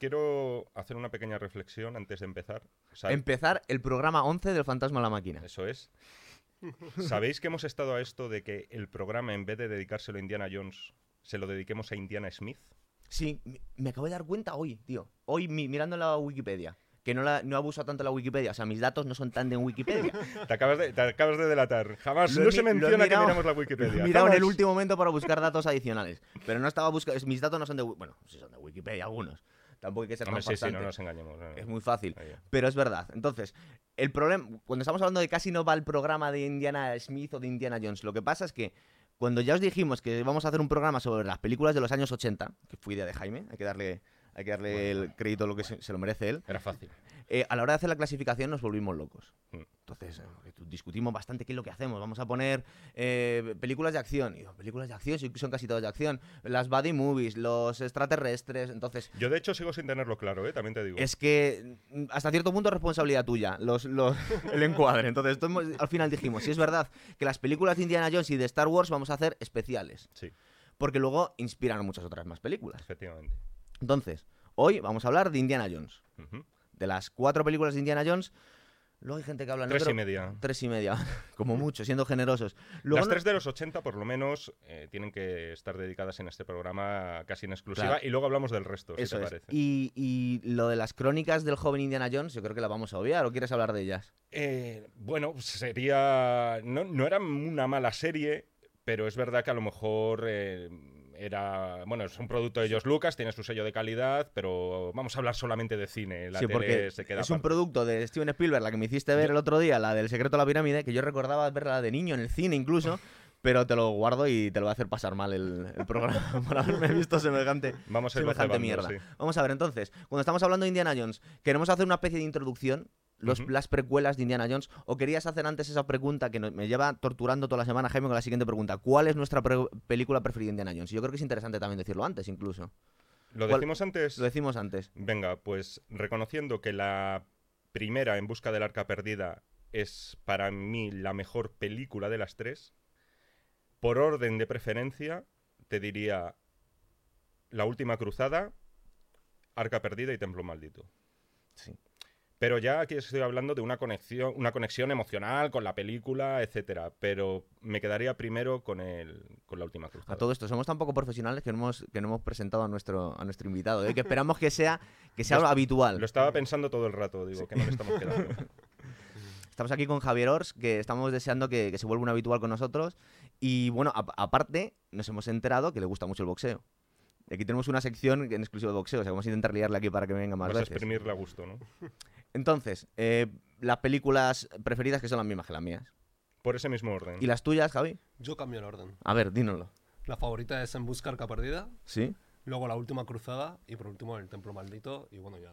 quiero hacer una pequeña reflexión antes de empezar. Sa- Empezar el programa 11 del Fantasma a la Máquina. Eso es. ¿Sabéis que hemos estado a esto de que el programa, en vez de dedicárselo a Indiana Jones, se lo dediquemos a Indiana Smith? Sí, me- acabo de dar cuenta hoy, tío. Hoy mi- mirando la Wikipedia. Que no, la, no abuso tanto de la Wikipedia. O sea, mis datos no son tan de Wikipedia. Te acabas de, te acabas de delatar. Jamás Lo he no se menciona mirado- que miramos la He Wikipedia. mirado en el último momento para buscar datos adicionales. Pero no estaba buscando. Mis datos no son de. Bueno, sí son de Wikipedia algunos. Tampoco hay que ser Hombre, tan sí, sí, no nos engañemos. no, no. Es muy fácil. Pero es verdad. Entonces, el problema, cuando estamos hablando de casi no va el programa de Indiana Smith o de Indiana Jones, lo que pasa es que cuando ya os dijimos que vamos a hacer un programa sobre las películas de los años 80, que fue idea de Jaime, hay que darle, hay que darle el crédito lo que se, se lo merece él, Era fácil. Eh, a la hora de hacer la clasificación nos volvimos locos. Mm. Entonces, eh, discutimos bastante qué es lo que hacemos. Vamos a poner eh, películas de acción. Y digo, películas de acción, son casi todas de acción. Las buddy movies, los extraterrestres. Entonces, Yo, de hecho, sigo sin tenerlo claro, ¿eh? también te digo. es que mm, hasta cierto punto es responsabilidad tuya los, los- el encuadre. Entonces, al final dijimos, si es verdad que las películas de Indiana Jones y de Star Wars vamos a hacer especiales. Sí, Porque luego inspiran a muchas otras más películas. efectivamente. Entonces, hoy vamos a hablar de Indiana Jones. De las cuatro películas de Indiana Jones, luego hay gente que habla... Tres negro- y media. Tres y media, como mucho, siendo generosos. Luego Las tres de los 80, por lo menos, eh, tienen que estar dedicadas en este programa casi en exclusiva. Claro. Y luego hablamos del resto, si te parece. Y, y lo de las crónicas del joven Indiana Jones, yo creo que la vamos a obviar. ¿O quieres hablar de ellas? Eh, bueno, sería. No, no era una mala serie, pero es verdad que a lo mejor eh, era. Bueno, es un producto de George Lucas, tiene su sello de calidad, pero vamos a hablar solamente de cine. La sí, tele porque se queda es un producto de Steven Spielberg, la que me hiciste ver el otro día, la del secreto de la pirámide, que yo recordaba verla de niño en el cine incluso, pero te lo guardo y te lo va a hacer pasar mal el, el programa por haberme visto semejante, Vamos a ir semejante mierda. sí. Vamos a ver, entonces, cuando estamos hablando de Indiana Jones, queremos hacer una especie de introducción. Los. Las precuelas de Indiana Jones, o querías hacer antes esa pregunta que me lleva torturando toda la semana, Jaime, con la siguiente pregunta: ¿Cuál es nuestra pre- película preferida de Indiana Jones? Y yo creo que es interesante también decirlo antes, incluso. ¿Lo ¿Cuál- decimos antes? Lo decimos antes. Venga, pues reconociendo que la primera, En Busca del Arca Perdida, es para mí la mejor película de las tres, por orden de preferencia, te diría La Última Cruzada, Arca Perdida y Templo Maldito. Sí. Pero ya aquí estoy hablando de una conexión, una conexión emocional con la película, etcétera. Pero me quedaría primero con el, con la última cruzada. A todo esto, somos tan poco profesionales que no hemos, que no hemos presentado a nuestro, a nuestro invitado, ¿eh? que esperamos que sea, que sea Lo- habitual. Lo estaba pensando todo el rato, digo, que no le estamos quedando. Estamos aquí con Javier Ors, que estamos deseando que, que se vuelva un habitual con nosotros. Y bueno, a- aparte, nos hemos enterado que le gusta mucho el boxeo. Y aquí tenemos una sección en exclusivo de boxeo, o sea, vamos a intentar liarle aquí para que venga más Vas a veces. exprimirle a gusto, ¿no? Entonces, eh, las películas preferidas que son las mismas que las mías. Por ese mismo orden. ¿Y las tuyas, Javi? Yo cambio el orden. A ver, dínoslo. La favorita es En Busca Arca Perdida, ¿Sí? Luego La Última Cruzada y por último El Templo Maldito y bueno, ya...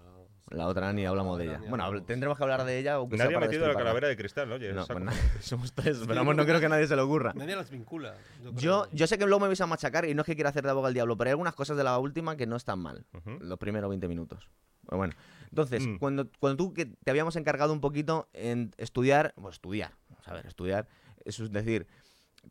La otra ni hablamos de La ella. Bueno, habl- tendremos que hablar de ella. aunque sea Nadie ha metido la calavera de cristal, oye. No, pues nada, somos tres, pero vamos, no creo que a nadie se le ocurra. Nadie las vincula. Yo. Yo, yo sé que luego me vais a machacar y no es que quiera hacer de abogado al diablo, pero hay algunas cosas de la última que no están mal. Ujú. Los primeros 20 minutos. Pero bueno, entonces, Mm. cuando, cuando tú que te habíamos encargado un poquito en estudiar, pues estudiar, vamos a ver, estudiar, eso es decir,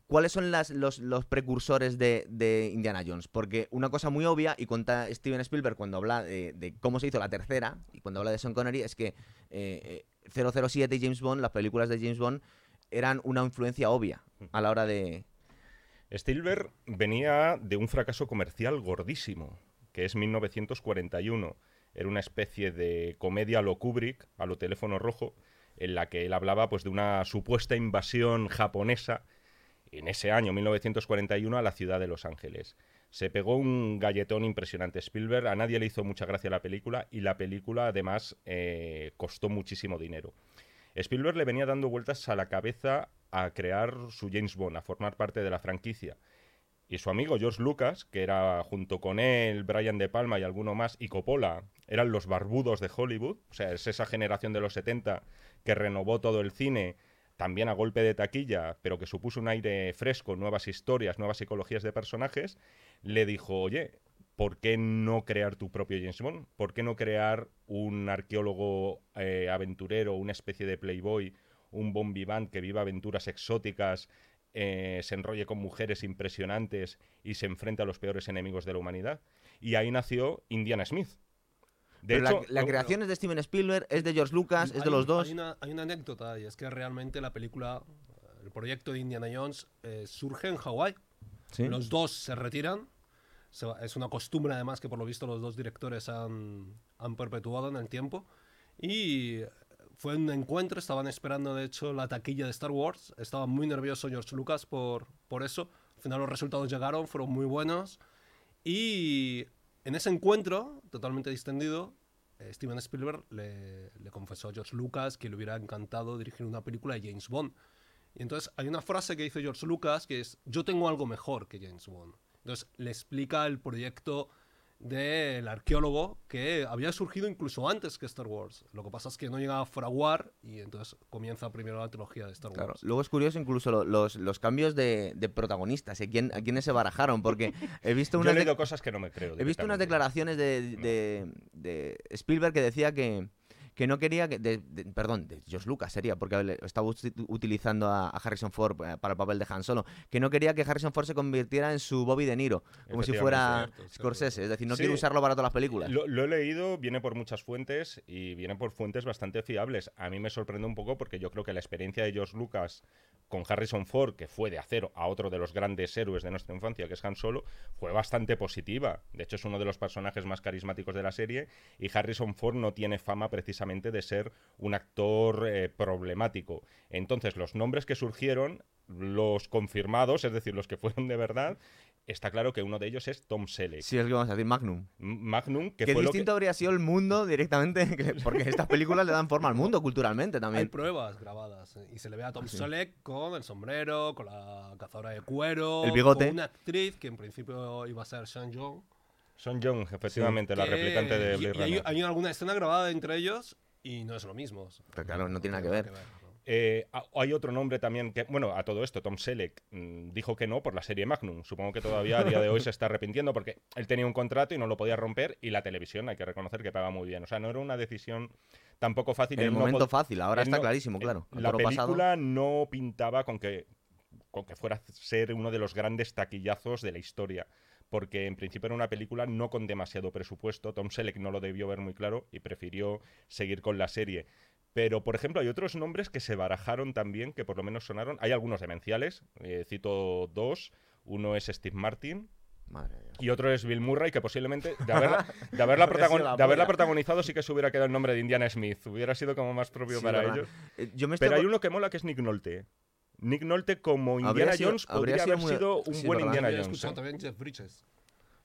¿cuáles son los, precursores de, Indiana Jones? Porque una cosa muy obvia, y cuenta Steven Spielberg cuando habla de, cómo se hizo la tercera, y cuando habla de Sean Connery, es que eh, eh, 007 y James Bond, las películas de James Bond, eran una influencia obvia a la hora de... Spielberg venía de un fracaso comercial gordísimo, que es 1941. Era una especie de comedia a lo Kubrick, a lo teléfono rojo, en la que él hablaba pues, de una supuesta invasión japonesa en ese año, 1941, a la ciudad de Los Ángeles. Se pegó un galletón impresionante Spielberg, a nadie le hizo mucha gracia la película y la película además eh, costó muchísimo dinero. Spielberg le venía dando vueltas a la cabeza a crear su James Bond, a formar parte de la franquicia. Y su amigo George Lucas, que era junto con él, Brian De Palma y alguno más, y Coppola, eran los barbudos de Hollywood. O sea, es esa generación de los 70 que renovó todo el cine, también a golpe de taquilla, pero que supuso un aire fresco, nuevas historias, nuevas psicologías de personajes. Le dijo, oye, ¿por qué no crear tu propio James Bond? ¿Por qué no crear un arqueólogo eh, aventurero, una especie de playboy, un bon vivant que viva aventuras exóticas, eh, se enrolle con mujeres impresionantes y se enfrenta a los peores enemigos de la humanidad? Y ahí nació Indiana Smith. De hecho, la, la no- creación es de Steven Spielberg, es de George Lucas, es de Hay- los dos. Hay una, hay una anécdota y es que realmente la película, el proyecto de Indiana Jones eh, surge en Hawái. Sí. Los dos se retiran. Se va- es una costumbre además que por lo visto los dos directores han, han perpetuado en el tiempo. Y fue un encuentro, estaban esperando de hecho la taquilla de Star Wars. Estaba muy nervioso George Lucas por, por eso. Al final los resultados llegaron, fueron muy buenos. Y en ese encuentro, totalmente distendido, eh, Steven Spielberg le, le confesó a George Lucas que le hubiera encantado dirigir una película de James Bond. Y entonces hay una frase que dice George Lucas que es, yo tengo algo mejor que James Bond. Entonces le explica el proyecto del arqueólogo que había surgido incluso antes que Star Wars. Lo que pasa es que no llega a fraguar y entonces comienza primero la trilogía de Star Claro. Wars. Luego es curioso incluso lo- los, los cambios de, de protagonistas, ¿eh? ¿Quién, a quiénes se barajaron, porque he visto Yo he unas, leído cosas que no me creo. he visto unas declaraciones de, de- de Spielberg que decía que, que no quería, que, de- de- perdón, de George Lucas sería, porque estaba uti- utilizando a, a Harrison Ford eh, para el papel de Han Solo, que no quería que Harrison Ford se convirtiera en su Bobby De Niro, como si fuera cierto, cierto. Scorsese, es decir, no Sí. quiere usarlo para todas las películas. Lo, lo he leído, viene por muchas fuentes y viene por fuentes bastante fiables. A mí me sorprende un poco porque yo creo que la experiencia de George Lucas con Harrison Ford, que fue de acero a otro de los grandes héroes de nuestra infancia, que es Han Solo, fue bastante positiva. De hecho, es uno de los personajes más carismáticos de la serie y Harrison Ford no tiene fama precisamente de ser un actor eh, problemático. Entonces, los nombres que surgieron, los confirmados, es decir, los que fueron de verdad, está claro que uno de ellos es Tom Selleck. Sí, es lo que vamos a decir, Magnum. Magnum, que Qué fue lo que... distinto habría sido el mundo directamente, que- porque estas películas le dan forma al mundo culturalmente Hay también. pruebas grabadas eh, y se le ve a Tom Ah, sí. Selleck con el sombrero, con la cazadora de cuero, El bigote. con una actriz que en principio iba a ser Sean Young. Son Young, efectivamente, la que- replicante de Blade y hay, Runner. hay alguna escena grabada entre ellos y no es lo mismo. Pero claro, no tiene nada que ver. ¿no? Eh, hay otro nombre también que, bueno, a todo esto, Tom Selleck mm, dijo que no por la serie Magnum. Supongo que todavía a día de hoy se está arrepintiendo porque él tenía un contrato y no lo podía romper y la televisión, hay que reconocer que paga muy bien. O sea, no era una decisión tampoco fácil. En el no momento pod- fácil, ahora está no- clarísimo, eh, claro. El La toro pasado. película no pintaba con que, con que fuera a ser uno de los grandes taquillazos de la historia. Porque en principio era una película no con demasiado presupuesto. Tom Selleck no lo debió ver muy claro y prefirió seguir con la serie. Pero, por ejemplo, hay otros nombres que se barajaron también, que por lo menos sonaron. Hay algunos demenciales, eh, cito dos. Uno es Steve Martin Madre y otro es Bill Murray, que posiblemente de haberla, de haberla, Habría sido protagon- la de haberla polla. protagonizado sí que se hubiera quedado el nombre de Indiana Smith. Hubiera sido como más propio Sí, para verdad. ellos. Eh, Yo me estoy Pero hay uno que mola que es Nick Nolte. Nick Nolte como Indiana sido- Jones podría sido haber muy- sido un sí, buen verdad. Indiana Jones. escuchado también Jeff Bridges.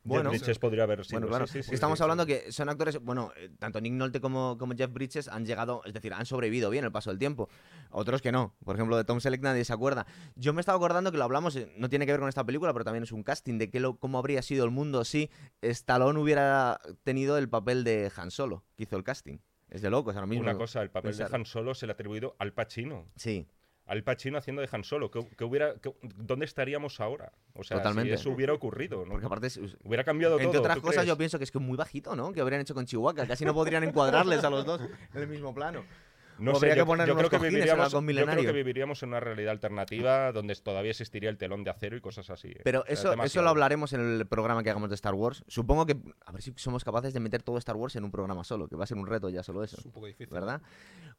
Bueno, Jeff Bridges podría haber sido. Bueno, claro. sí, sí, sí, Estamos sí, hablando sí. que son actores, bueno, eh, tanto Nick Nolte como, como Jeff Bridges han llegado, es decir, han sobrevivido bien el paso del tiempo. Otros que no. Por ejemplo, de Tom Selleck nadie se acuerda. Yo me estaba acordando que lo hablamos, eh, no tiene que ver con esta película, pero también es un casting de lo, cómo habría sido el mundo si Stallone hubiera tenido el papel de Han Solo, que hizo el casting. Es de locos ahora mismo. Una cosa, el papel pensar. de Han Solo se le ha atribuido al Pacino. Sí, Al Pacino haciendo de Han Solo. ¿Qué, qué hubiera, qué- ¿Dónde estaríamos ahora? O sea, Totalmente. si eso hubiera ocurrido, ¿no? porque aparte Hubiera cambiado todo. Entre otras ¿tú cosas, crees? yo pienso que es que es muy bajito, ¿no? Que habrían hecho con Chihuahua. Casi no podrían encuadrarles a los dos en el mismo plano. No sé, habría que yo, poner yo unos creo que cojines en viviríamos, yo creo que viviríamos en una realidad alternativa donde todavía existiría el telón de acero y cosas así. ¿eh? Pero eso, eso lo hablaremos en el programa que hagamos de Star Wars. Supongo que a ver si somos capaces de meter todo Star Wars en un programa solo, que va a ser un reto ya solo eso. Es un poco difícil. ¿Verdad?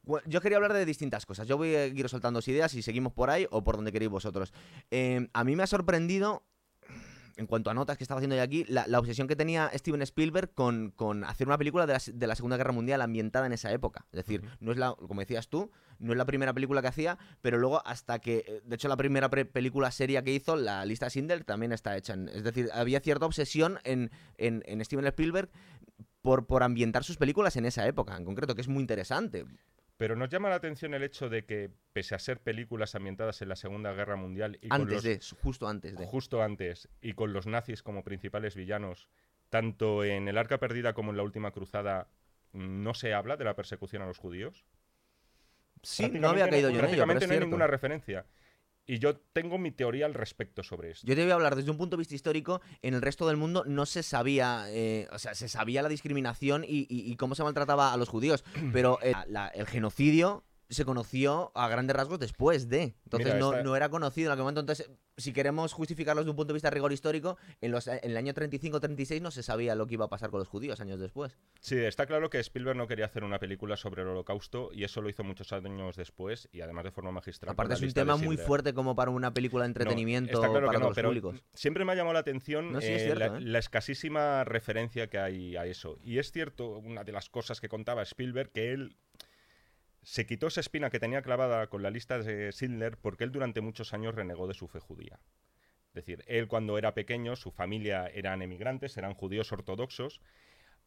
Bueno, Yo quería hablar de distintas cosas. Yo voy a ir soltando ideas y seguimos por ahí o por donde queréis vosotros. Eh, a mí me ha sorprendido, en cuanto a notas que estaba haciendo yo aquí, la, la obsesión que tenía Steven Spielberg con, con hacer una película de la, de la Segunda Guerra Mundial ambientada en esa época. Es decir, no es la, como decías tú, no es la primera película que hacía, pero luego hasta que, eh, de hecho, la primera pre- película seria que hizo, la lista Schindler, también está hecha. en- es decir, había cierta obsesión en, en, en Steven Spielberg por, por ambientar sus películas en esa época, en concreto, que es muy interesante. Pero nos llama la atención el hecho de que, pese a ser películas ambientadas en la Segunda Guerra Mundial y con los- de, justo antes de. justo antes, y con los nazis como principales villanos, tanto en El Arca Perdida como en La Última Cruzada, no se habla de la persecución a los judíos. Sí, no había caído yo en ello, pero Prácticamente es no hay cierto. ninguna referencia. Y yo tengo mi teoría al respecto sobre esto. Yo te voy a hablar desde un punto de vista histórico. En el resto del mundo no se sabía, eh, o sea, se sabía la discriminación y, y- y cómo se maltrataba a los judíos, pero eh, la- el genocidio se conoció a grandes rasgos después de. Entonces Mira, no, esta- no era conocido en aquel momento. Entonces, si queremos justificarlo desde un punto de vista rigor histórico, en, los, en el año 35-36 no se sabía lo que iba a pasar con los judíos años después. Sí, está claro que Spielberg no quería hacer una película sobre el holocausto y eso lo hizo muchos años después y además de forma magistral. Aparte es un de tema muy fuerte como para una película de No, entretenimiento está claro para que no, los pero públicos. Siempre me ha llamado la atención No, es eh, cierto, la, ¿eh? la escasísima referencia que hay a eso. Y es cierto, una de las cosas que contaba Spielberg, que él se quitó esa espina que tenía clavada con la lista de Schindler porque él durante muchos años renegó de su fe judía. Es decir, él cuando era pequeño, su familia eran emigrantes, eran judíos ortodoxos.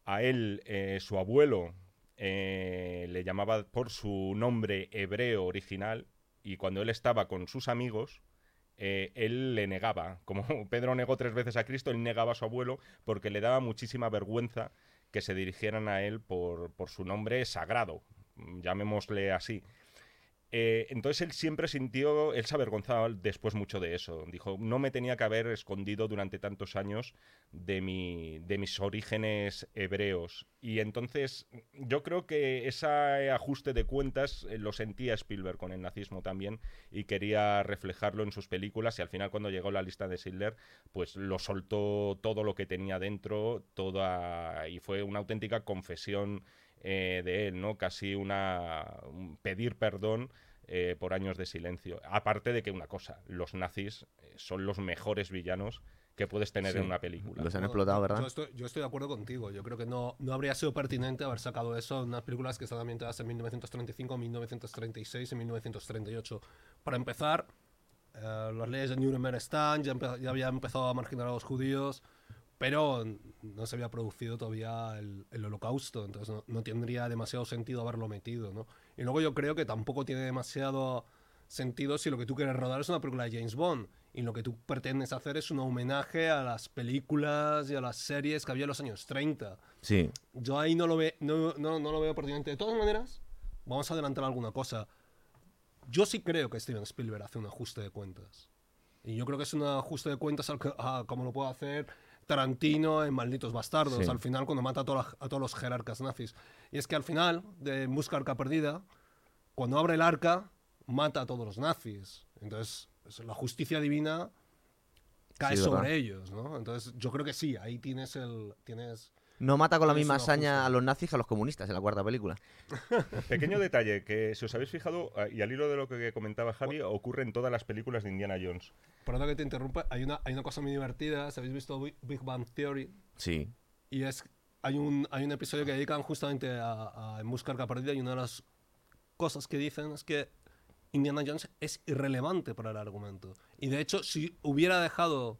A él, eh, su abuelo eh, le llamaba por su nombre hebreo original y cuando él estaba con sus amigos, eh, él le negaba. Como Pedro negó tres veces a Cristo, él negaba a su abuelo porque le daba muchísima vergüenza que se dirigieran a él por, por su nombre sagrado, llamémosle así. Eh, entonces él siempre sintió, él se avergonzaba después mucho de eso. Dijo, no me tenía que haber escondido durante tantos años de, mi, de mis orígenes hebreos. Y entonces yo creo que ese ajuste de cuentas eh, lo sentía Spielberg con el nazismo también y quería reflejarlo en sus películas y al final cuando llegó la lista de Schindler pues lo soltó todo lo que tenía dentro toda y fue una auténtica confesión eh, de él, ¿no? Casi una un pedir perdón eh, por años de silencio. Aparte de que una cosa, los nazis eh, son los mejores villanos que puedes tener Sí, en una película. Los han No, explotado, ¿verdad? Yo estoy, yo estoy de acuerdo contigo. Yo creo que no, no habría sido pertinente haber sacado eso en unas películas que están ambientadas en 1935, 1936 y 1938. Para empezar, eh, las leyes de Nuremberg están, ya, empe- ya había empezado a marginar a los judíos, pero no se había producido todavía el, el holocausto, entonces no, no tendría demasiado sentido haberlo metido. ¿no? Y luego yo creo que tampoco tiene demasiado sentido si lo que tú quieres rodar es una película de James Bond y lo que tú pretendes hacer es un homenaje a las películas y a las series que había en los años 30. Sí. Yo ahí no lo, ve, no, no, no lo veo pertinente. De todas maneras, vamos a adelantar alguna cosa. Yo sí creo que Steven Spielberg hace un ajuste de cuentas. Y yo creo que es un ajuste de cuentas al que- a- como lo puede hacer Tarantino en Malditos Bastardos, Sí. al final cuando mata a, la- a todos los jerarcas nazis. Y es que al final, de Busca Arca Perdida, cuando abre el arca, mata a todos los nazis. Entonces, es- la justicia divina cae Sí, sobre ellos, ¿no? Entonces, yo creo que sí, ahí tienes el... Tienes, No mata con la misma hazaña a los nazis que a los comunistas en la cuarta película. Pequeño detalle que, si os habéis fijado, ah, y al hilo de lo que comentaba Javi, ocurre en todas las películas de Indiana Jones. Perdona que te interrumpa, hay una, hay una cosa muy divertida, si habéis visto Big- Big Bang Theory, Sí. y es, hay un, hay un episodio que dedican justamente a, a En Busca Arca Perdida, y una de las cosas que dicen es que Indiana Jones es irrelevante para el argumento. Y de hecho, si hubiera dejado,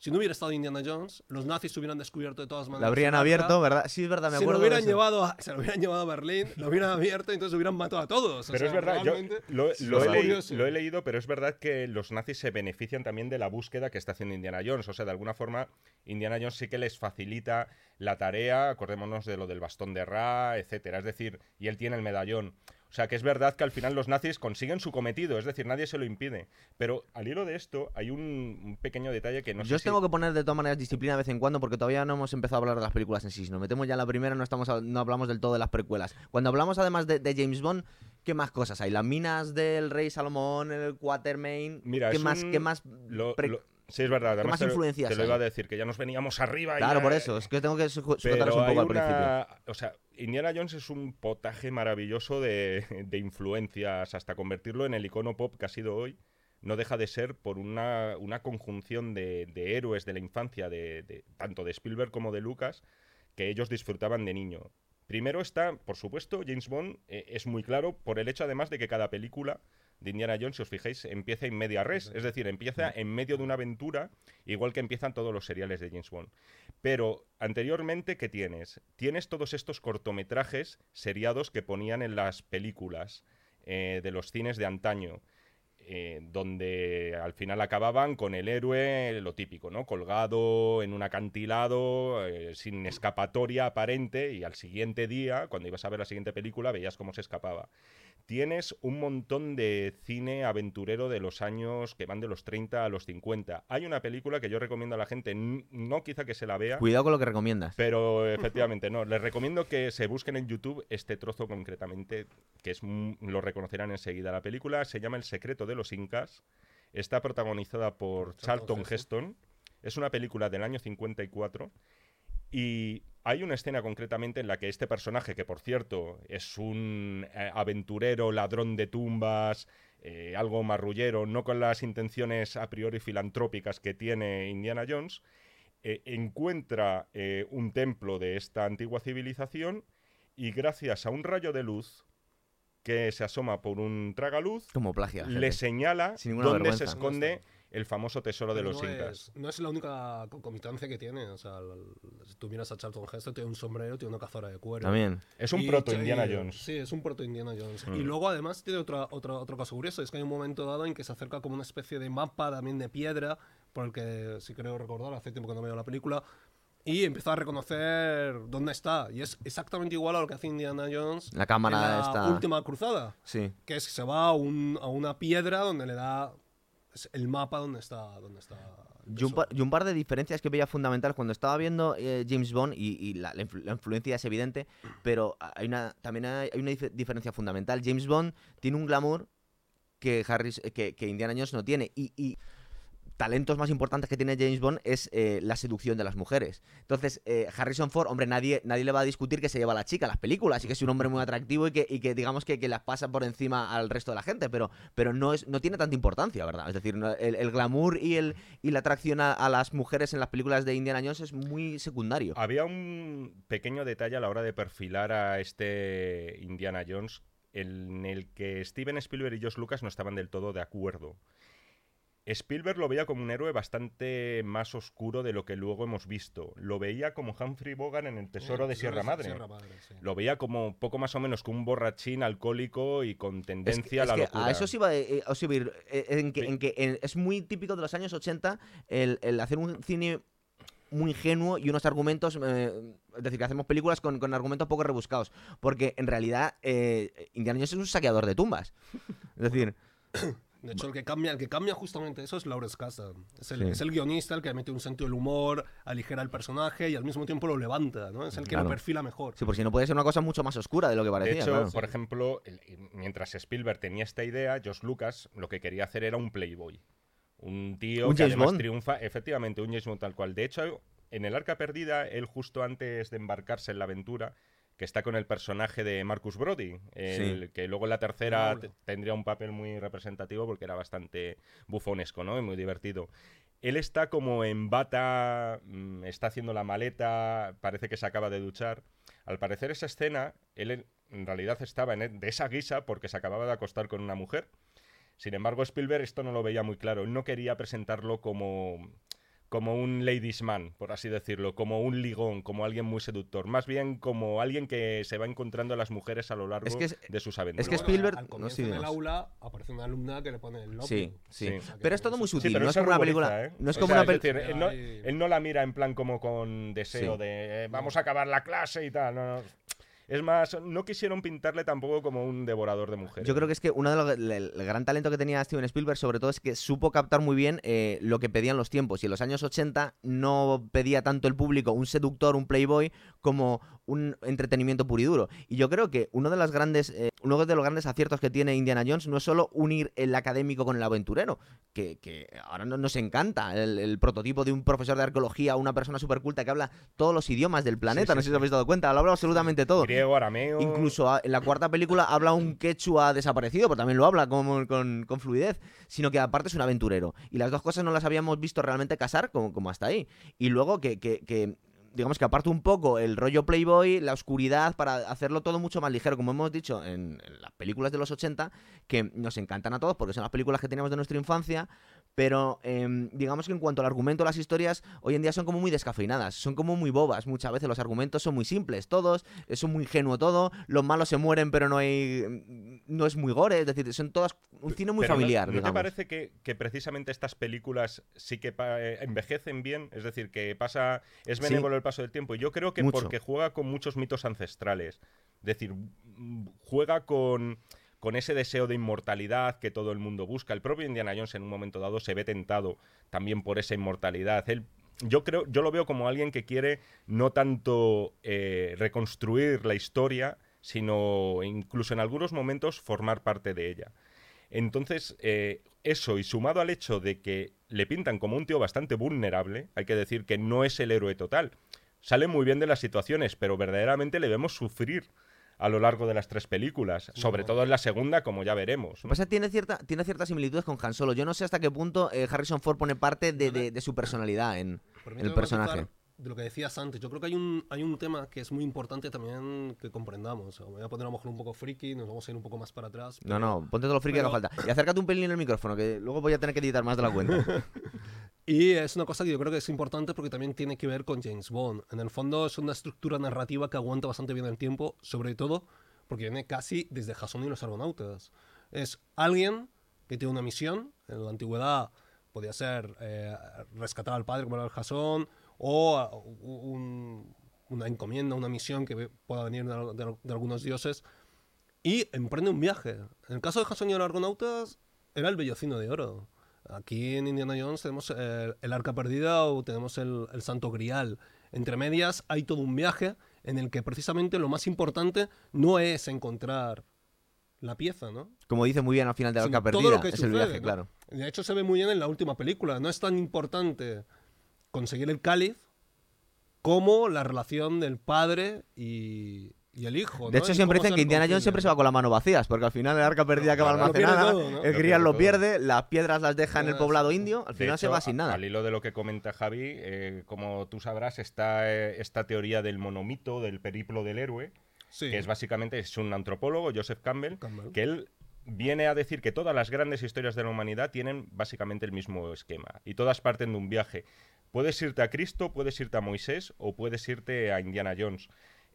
si no hubiera estado Indiana Jones, los nazis hubieran descubierto de todas maneras. La habrían abierto, ¿verdad? Sí, es verdad, me se lo, acuerdo. hubieran llevado a, se lo hubieran llevado a Berlín, lo hubieran abierto y entonces hubieran matado a todos. O Pero es verdad, yo lo, he leí- curioso. lo he leído, pero es verdad que los nazis se benefician también de la búsqueda que está haciendo Indiana Jones. O sea, de alguna forma, Indiana Jones sí que les facilita la tarea, acordémonos de lo del bastón de Ra, etcétera. Es decir, y él tiene el medallón. O sea, que es verdad que al final los nazis consiguen su cometido, es decir, nadie se lo impide. Pero al hilo de esto, hay un, pequeño detalle que no Yo sé si- tengo que poner de todas maneras disciplina de vez en cuando porque todavía no hemos empezado a hablar de las películas en sí. Si nos metemos ya en la primera, no, estamos, a- no hablamos del todo de las precuelas. Cuando hablamos además de, de James Bond, ¿qué más cosas hay? Las minas del Rey Salomón, el Quatermain. Mira, ¿Qué más, un- qué más lo- pre- lo- sí, es verdad. Además, más te lo- influencias te lo iba a decir, que ya nos veníamos arriba. y Claro, ya- por eso. Es que tengo que su- sujetaros Pero un poco al principio. O sea, Indiana Jones es un potaje maravilloso de, de influencias hasta convertirlo en el icono pop que ha sido hoy. No deja de ser por una, una conjunción de, de héroes de la infancia, de, de- tanto de Spielberg como de Lucas, que ellos disfrutaban de niño. Primero está, por supuesto, James Bond eh, es muy claro por el hecho además de que cada película de Indiana Jones, si os fijáis, empieza en media res, es decir, empieza en medio de una aventura, igual que empiezan todos los seriales de James Bond. Pero anteriormente, ¿qué tienes? Tienes todos estos cortometrajes seriados que ponían en las películas eh, de los cines de antaño. eh, donde al final acababan con el héroe, lo típico, ¿no? Colgado en un acantilado, eh, sin escapatoria aparente, y al siguiente día, cuando ibas a ver la siguiente película, veías cómo se escapaba tienes un montón de cine aventurero de los años que van de los 30 a los 50. Hay una película que yo recomiendo a la gente, no quizá que se la vea. Cuidado con lo que recomiendas. Pero efectivamente, no. Les recomiendo que se busquen en YouTube este trozo concretamente, que es lo reconocerán enseguida. La película se llama El secreto de los incas. Está protagonizada por Charlton Heston. Es una película del año 54 y hay una escena concretamente en la que este personaje, que por cierto es un eh, aventurero, ladrón de tumbas, eh, algo marrullero, no con las intenciones a priori filantrópicas que tiene Indiana Jones, eh, encuentra un templo de esta antigua civilización y gracias a un rayo de luz que se asoma por un tragaluz, Como plagia, le señala dónde se esconde el famoso tesoro de los incas. no es la única concomitancia que tiene. O sea, si tú miras a Charlton Heston, tiene un sombrero, tiene una cazadora de cuero. También. Es un proto Indiana Jones. Sí, es un proto Indiana Jones. Y mm. luego además tiene otra, otra, otro caso curioso, es que hay un momento dado en que se acerca como una especie de mapa también de piedra, por el que, si creo recordar, hace tiempo que no veo la película, y empieza a reconocer dónde está. Y es exactamente igual a lo que hace Indiana Jones la cámara en la última cruzada. Sí. Que es que se va a, un, a una piedra donde le da el mapa donde está. Donde está y un, par, de diferencias que veía fundamentales cuando estaba viendo eh, James Bond y, la, influencia es evidente, pero hay una, también hay, una diferencia fundamental. James Bond tiene un glamour que, Harris, que, que Indiana Jones no tiene. y talentos más importantes que tiene James Bond es eh, la seducción de las mujeres. Entonces, eh, Harrison Ford, hombre, nadie, nadie le va a discutir que se lleva a la chica a las películas y que es un hombre muy atractivo y que, y que digamos que, que, las pasa por encima al resto de la gente, pero, pero no, es, no tiene tanta importancia, ¿verdad? Es decir, el, glamour y, el, y la atracción a, las mujeres en las películas de Indiana Jones es muy secundario. Había un pequeño detalle a la hora de perfilar a este Indiana Jones en el que Steven Spielberg y Josh Lucas no estaban del todo de acuerdo. Spielberg lo veía como un héroe bastante más oscuro de lo que luego hemos visto. Lo veía como Humphrey Bogart en El Tesoro de Sierra Madre. Lo veía como poco más o menos que un borrachín alcohólico y con tendencia a la locura. A eso sí iba eh, a subir. Eh, en que, es muy típico de los años 80 el, hacer un cine muy ingenuo y unos argumentos, eh, es decir, que hacemos películas con, argumentos poco rebuscados, porque en realidad Indiana Jones es un saqueador de tumbas. Es decir... De hecho, el que cambia, el que cambia justamente eso es Lawrence Kasdan. Es el, es el guionista el que mete un sentido del humor, aligera el personaje y al mismo tiempo lo levanta, ¿no? Es el que lo perfila mejor. Sí, por si no puede ser una cosa mucho más oscura de lo que parecía. De hecho, por ejemplo, mientras Spielberg tenía esta idea, Josh Lucas lo que quería hacer era un playboy. Un tío que además triunfa, efectivamente, un James Bond tal cual. De hecho, en el Arca Perdida, él justo antes de embarcarse en la aventura, que está con el personaje de Marcus Brody, el, que luego en la tercera tendría un papel muy representativo porque era bastante bufonesco, ¿no? Y muy divertido. Él está como en bata, mm, está haciendo la maleta, parece que se acaba de duchar. Al parecer esa escena, él en realidad estaba en e, de esa guisa porque se acababa de acostar con una mujer. Sin embargo, Spielberg esto no lo veía muy claro. Él no quería presentarlo como como un ladies man, por así decirlo, como un ligón, como alguien muy seductor, más bien como alguien que se va encontrando a las mujeres a lo largo de sus aventuras. Es que Spielberg al comienzo en el aula aparece una alumna que le pone el Sí, sí. pero es todo muy sutil, no es como una película, ¿eh? no es como una película. Él, no, la mira en plan como con deseo de eh, vamos a acabar la clase y tal, no, no. Es más, no quisieron pintarle tampoco como un devorador de mujeres. Yo creo que es que uno de los el gran talento que tenía Steven Spielberg, sobre todo, es que supo captar muy bien eh, lo que pedían los tiempos. Y en los años 80 no pedía tanto el público un seductor, un playboy, como un entretenimiento puro y duro. Y yo creo que uno de las grandes, eh, uno de los grandes aciertos que tiene Indiana Jones no es solo unir el académico con el aventurero, que, ahora no, nos encanta el, prototipo de un profesor de arqueología, una persona súper culta que habla todos los idiomas del planeta, no sé si os habéis dado cuenta, lo habla absolutamente todo. Griego, arameo. Incluso en la cuarta película habla un quechua desaparecido, pero también lo habla con, con, fluidez, sino que aparte es un aventurero. Y las dos cosas no las habíamos visto realmente casar como, como hasta ahí. Y luego que, que digamos que aparte un poco el rollo Playboy, la oscuridad, para hacerlo todo mucho más ligero, como hemos dicho en, las películas de los 80, que nos encantan a todos porque son las películas que teníamos de nuestra infancia, Pero em, digamos que en cuanto al argumento, las historias hoy en día son como muy descafeinadas, son como muy bobas. Muchas veces los argumentos son muy simples, todos, es muy ingenuo todo, los malos se mueren, pero no hay. mm, no es muy gore, es decir, son todas un cine muy Pero ¿no- familiar, ¿no, te digamos. parece que, que precisamente estas películas sí que eh, envejecen bien? Es decir, que pasa es Sí. benévolo el paso del tiempo. Y yo creo que Mucho. porque juega con muchos mitos ancestrales. Es decir, mm, juega con, con ese deseo de inmortalidad que todo el mundo busca. El propio Indiana Jones en un momento dado se ve tentado también por esa inmortalidad. Él, yo creo, yo lo veo como alguien que quiere no tanto eh, reconstruir la historia, sino incluso en algunos momentos formar parte de ella. Entonces, eh, eso y sumado al hecho de que le pintan como un tío bastante vulnerable, hay que decir que no es el héroe total. Sale muy bien de las situaciones, pero verdaderamente le vemos sufrir a lo largo de las tres películas, sobre todo en la segunda, como ya veremos. ¿no? pasa tiene, cierta, tiene ciertas similitudes con Han Solo. Yo no sé hasta qué punto eh, Harrison Ford pone parte de, de- de su personalidad en, Permíteme el personaje. De lo que decías antes, yo creo que hay un, hay un tema que es muy importante también que comprendamos. Me voy a poner a lo mejor un poco friki, nos vamos a ir un poco más para atrás. No, pero- no, ponte todo lo friki que haga pero- falta. Y acércate un pelín en el micrófono, que luego voy a tener que editar más de la cuenta. Y es una cosa que yo creo que es importante porque también tiene que ver con James Bond. En el fondo es una estructura narrativa que aguanta bastante bien el tiempo, sobre todo porque viene casi desde Jason y los Argonautas. Es alguien que tiene una misión, en la antigüedad podía ser eh, rescatar al padre como era el Jason, o una encomienda, una misión que pueda venir de, algunos dioses, y emprende un viaje. En el caso de Jason y los Argonautas, era el Bellocino de Oro. Aquí en Indiana Jones tenemos el, el Arca Perdida o tenemos el, el Santo Grial. Entre medias hay todo un viaje en el que precisamente lo más importante no es encontrar la pieza, ¿no? Como dice muy bien al final de la Arca todo Perdida. lo que es el sucede, viaje, ¿no? claro. De hecho se ve muy bien en la última película. No es tan importante conseguir el cáliz como la relación del padre y, y el hijo. De ¿no? hecho, siempre dicen que Indiana Jones siempre se va con las manos vacías, porque al final el arca perdida Claro, lo pierde almacenada, todo, ¿no? el Grial pierde lo pierde, las piedras las deja en el Ah, poblado indio, al final se va sin nada. Al hilo de lo que comenta Javi, eh, como tú sabrás, está eh, esta teoría del monomito, del periplo del héroe, Sí. que es básicamente es un antropólogo, Joseph Campbell, Campbell. que él viene a decir que todas las grandes historias de la humanidad tienen básicamente el mismo esquema y todas parten de un viaje. Puedes irte a Cristo, puedes irte a Moisés o puedes irte a Indiana Jones.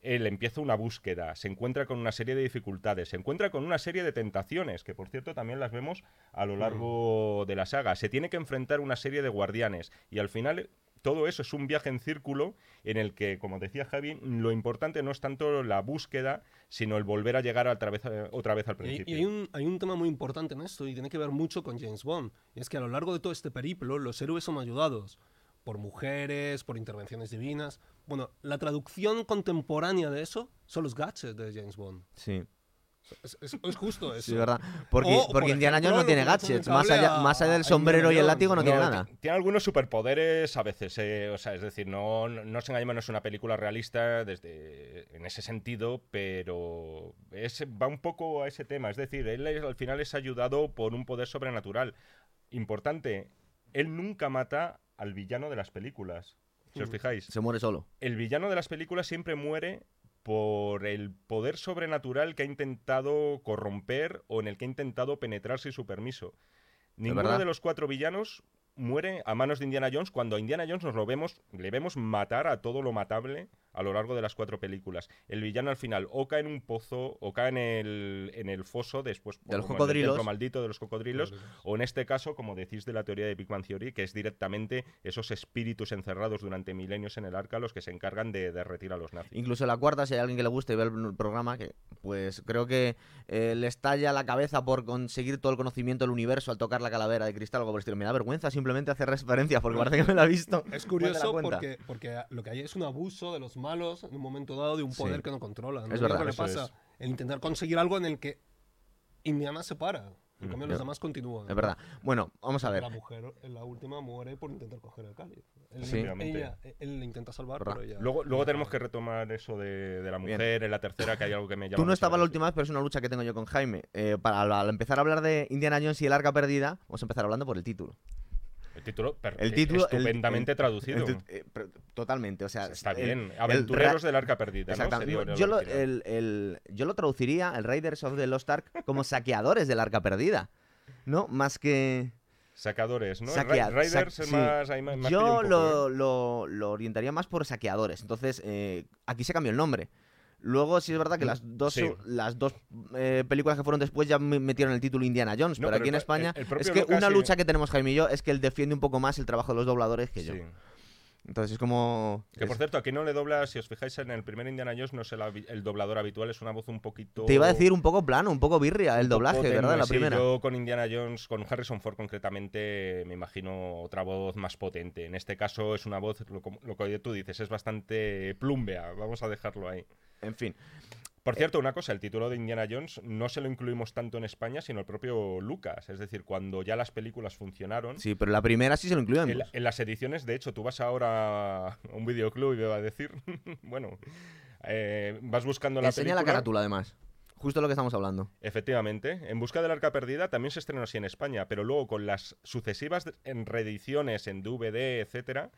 Él empieza una búsqueda, se encuentra con una serie de dificultades, se encuentra con una serie de tentaciones, que por cierto también las vemos a lo largo de la saga. Se tiene que enfrentar a una serie de guardianes y al final todo eso es un viaje en círculo en el que, como decía Javi, lo importante no es tanto la búsqueda, sino el volver a llegar otra vez, otra vez al Y principio. y hay un, hay un tema muy importante en esto y tiene que ver mucho con James Bond. Y es que a lo largo de todo este periplo los héroes son ayudados por mujeres, por intervenciones divinas. Bueno, la traducción contemporánea de eso son los gadgets de James Bond. Sí, Es, es- es justo eso. sí, es verdad. Porque, O, porque por Indiana ejemplo, Jones no tiene gadgets, más allá, a- más allá del sombrero y el látigo no tiene nada. ti- Tiene algunos superpoderes a veces, eh, o sea, es decir, no, no, no os engañemos, no es una película realista desde, en ese sentido, pero es, va un poco a ese tema. Es decir, él al final es ayudado por un poder sobrenatural. Importante, él nunca mata al villano de las películas. Si os Mm. fijáis, Se muere solo. el villano de las películas siempre muere por el poder sobrenatural que ha intentado corromper o en el que ha intentado penetrar sin su permiso. Ninguno de los cuatro villanos muere a manos de Indiana Jones cuando a Indiana Jones nos lo vemos, le vemos matar a todo lo matable a lo largo de las cuatro películas. El villano al final o cae en un pozo o cae en el, en el foso después De los el cocodrilos. maldito de los cocodrilos o en este caso, como decís de la teoría de Big Bang Theory, que es directamente esos espíritus encerrados durante milenios en el arca los que se encargan de derretir a los nazis. Incluso la cuarta, si hay alguien que le guste y ve el programa, que pues creo que eh, le estalla la cabeza por conseguir todo el conocimiento del universo al tocar la calavera de cristal o algo por el estilo. Me da vergüenza simplemente hacer referencias porque parece que me la he visto. Es curioso porque, porque lo que hay es un abuso de los malos en un momento dado de un Sí. poder que no controlan. Es Lo único verdad, que le pasa es. el intentar conseguir algo en el que Indiana se para. En Mm, cambio, es- los demás continúan. Es verdad. Bueno, vamos a ver. La mujer en la última muere por intentar coger el cáliz. Él, Sí. ella- él intenta salvar, pero ella... Luego, luego ella tenemos que retomar eso de, de la Bien. mujer en la tercera, que hay algo que me llama Tú no estabas la última vez, pero es una lucha que tengo yo con Jaime. Eh, para al- al empezar a hablar de Indiana Jones y el arca perdida, vamos a empezar hablando por el título. El título, per- El eh, título, el- estupendamente el- traducido. El eh, totalmente, o sea, Está bien. Aventureros del arca perdida, Yo lo, yo lo traduciría, el Raiders of the Lost Ark, como saqueadores del arca perdida. ¿No? Más que. Saqueadores, ¿no? Saquea- Raiders sa- es sí. más... Yo poco, lo, ¿eh? lo- lo orientaría más por saqueadores. Entonces, eh, aquí se cambió el nombre. Luego sí es verdad que las dos, Sí. las dos eh, películas que fueron después ya me- metieron el título Indiana Jones, No, pero pero aquí en España el- el propio es que Lucas una sí. lucha que tenemos Jaime y yo es que él defiende un poco más el trabajo de los dobladores que yo. Entonces es como... Que por cierto, aquí no le dobla, si os fijáis en el primer Indiana Jones, no es el, doblador habitual, es una voz un poquito... Te iba a decir un poco plano, un poco birria el doblaje, tenue, ¿verdad? La sí, primera. Yo con Indiana Jones, con Harrison Ford concretamente, me imagino otra voz más potente. En este caso es una voz, lo, lo que tú dices, es bastante plumbea, vamos a dejarlo ahí. En fin. Por cierto, una cosa, el título de Indiana Jones no se lo incluimos tanto en España, sino el propio Lucas. Es decir, cuando ya las películas funcionaron, Sí, pero la primera sí se lo incluyen. en, la- en las ediciones, de hecho, tú vas ahora a un videoclub y me va a decir, bueno, eh, vas buscando la Enseña la película. carátula además. Justo lo que estamos hablando. Efectivamente, En Busca del Arca Perdida también se estrenó así en España, pero luego con las sucesivas en reediciones en DVD, etcétera,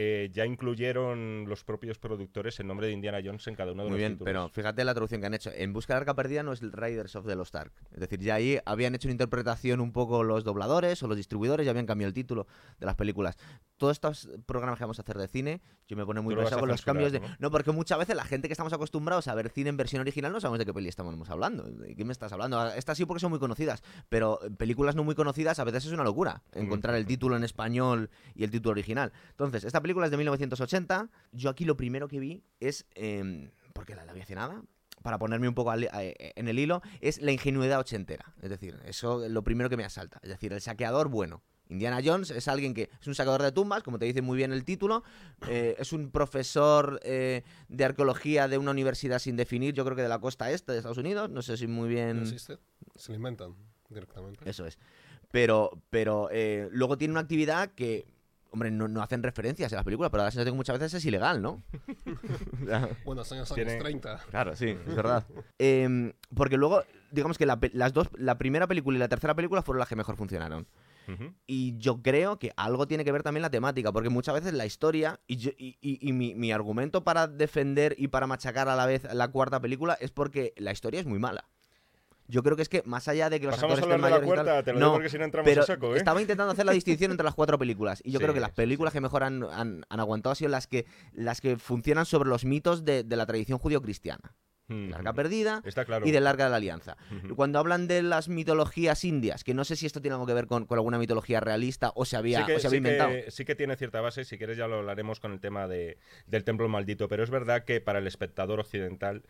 eh, ya incluyeron los propios productores el nombre de Indiana Jones en cada uno de Muy los bien, títulos. pero fíjate la traducción que han hecho. En Busca de Arca Perdida no es el Raiders of the Lost Ark. Es decir, ya ahí habían hecho una interpretación un poco los dobladores o los distribuidores, ya habían cambiado el título de las películas. Todos estos programas que vamos a hacer de cine, yo me pone muy lo pesado con los cambios de... ¿no? ¿no? porque muchas veces la gente que estamos acostumbrados a ver cine en versión original no sabemos de qué peli estamos hablando. ¿De qué me estás hablando? Estas sí porque son muy conocidas, pero películas no muy conocidas a veces es una locura encontrar el título en español y el título original. Entonces, esta película es de 1980. Yo aquí lo primero que vi es... em, porque la, la vi hace nada, para ponerme un poco eh, en el hilo, es la ingenuidad ochentera. Es decir, eso es lo primero que me asalta. Es decir, el saqueador bueno. Indiana Jones es alguien que es un saqueador de tumbas, como te dice muy bien el título, eh, es un profesor eh, de arqueología de una universidad sin definir, yo creo que de la costa este de Estados Unidos, no sé si muy ¿No bien... existe? Se lo inventan directamente. Eso es. Pero, pero eh, luego tiene una actividad que, hombre, no, no hacen referencias en las películas, pero la sensación que muchas veces es ilegal, ¿no? Buenos años, años Tiene- 30. Claro, sí, es verdad. Em, porque luego, digamos que la, las dos, la primera película y la tercera película fueron las que mejor funcionaron. Y yo creo que algo tiene que ver también la temática, porque muchas veces la historia, y, yo- y- y- y mi, mi argumento para defender y para machacar a la vez la cuarta película es porque la historia es muy mala. Yo creo que es que más allá de que los Pasamos a hablar de la tal- cuarta, te lo no, digo porque si no entramos pero a saco, ¿eh? estaba intentando hacer la distinción entre las cuatro películas y yo Sí, creo que las películas que mejor han, han- han aguantado han sido las que, las que funcionan sobre los mitos de, de la tradición judío-cristiana. Ujú. La Arca Perdida Está claro. y del Arca de la Alianza. Cuando hablan de las mitologías indias, que no sé si esto tiene algo que ver con, con alguna mitología realista o se había, sí que, o se había sí que- inventado. sí que tiene cierta base, si quieres ya lo hablaremos con el tema de, del templo maldito, pero es verdad que para el espectador occidental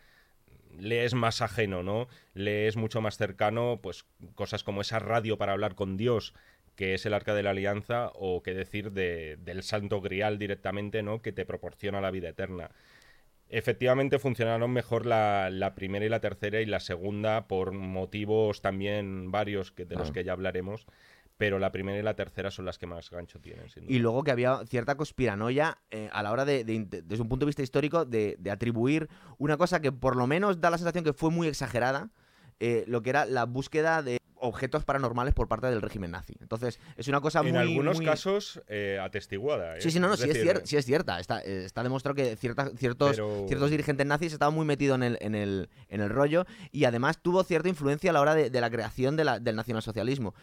le es más ajeno, ¿no? Le es mucho más cercano, pues, cosas como esa radio para hablar con Dios, que es el Arca de la Alianza, o qué decir de- del Santo Grial directamente, ¿no? Que te proporciona la vida eterna. Efectivamente funcionaron mejor la, la primera y la tercera y la segunda por motivos también varios que, de los Claro. que ya hablaremos, pero la primera y la tercera son las que más gancho tienen. sin duda. Y luego que había cierta conspiranoia eh, a la hora de, de desde un punto de vista histórico, de, de atribuir una cosa que por lo menos da la sensación que fue muy exagerada, eh, lo que era la búsqueda de objetos paranormales por parte del régimen nazi. Entonces, es una cosa muy... en algunos muy- casos eh, atestiguada. ¿eh? Sí, sí, no, no, Es sí, es decir, cier- sí es cierta. Está, está demostrado que cierta- ciertos, Pero- ciertos dirigentes nazis estaban muy metidos en el, en, el, en el rollo y además tuvo cierta influencia a la hora de, de la creación de la- del nacionalsocialismo.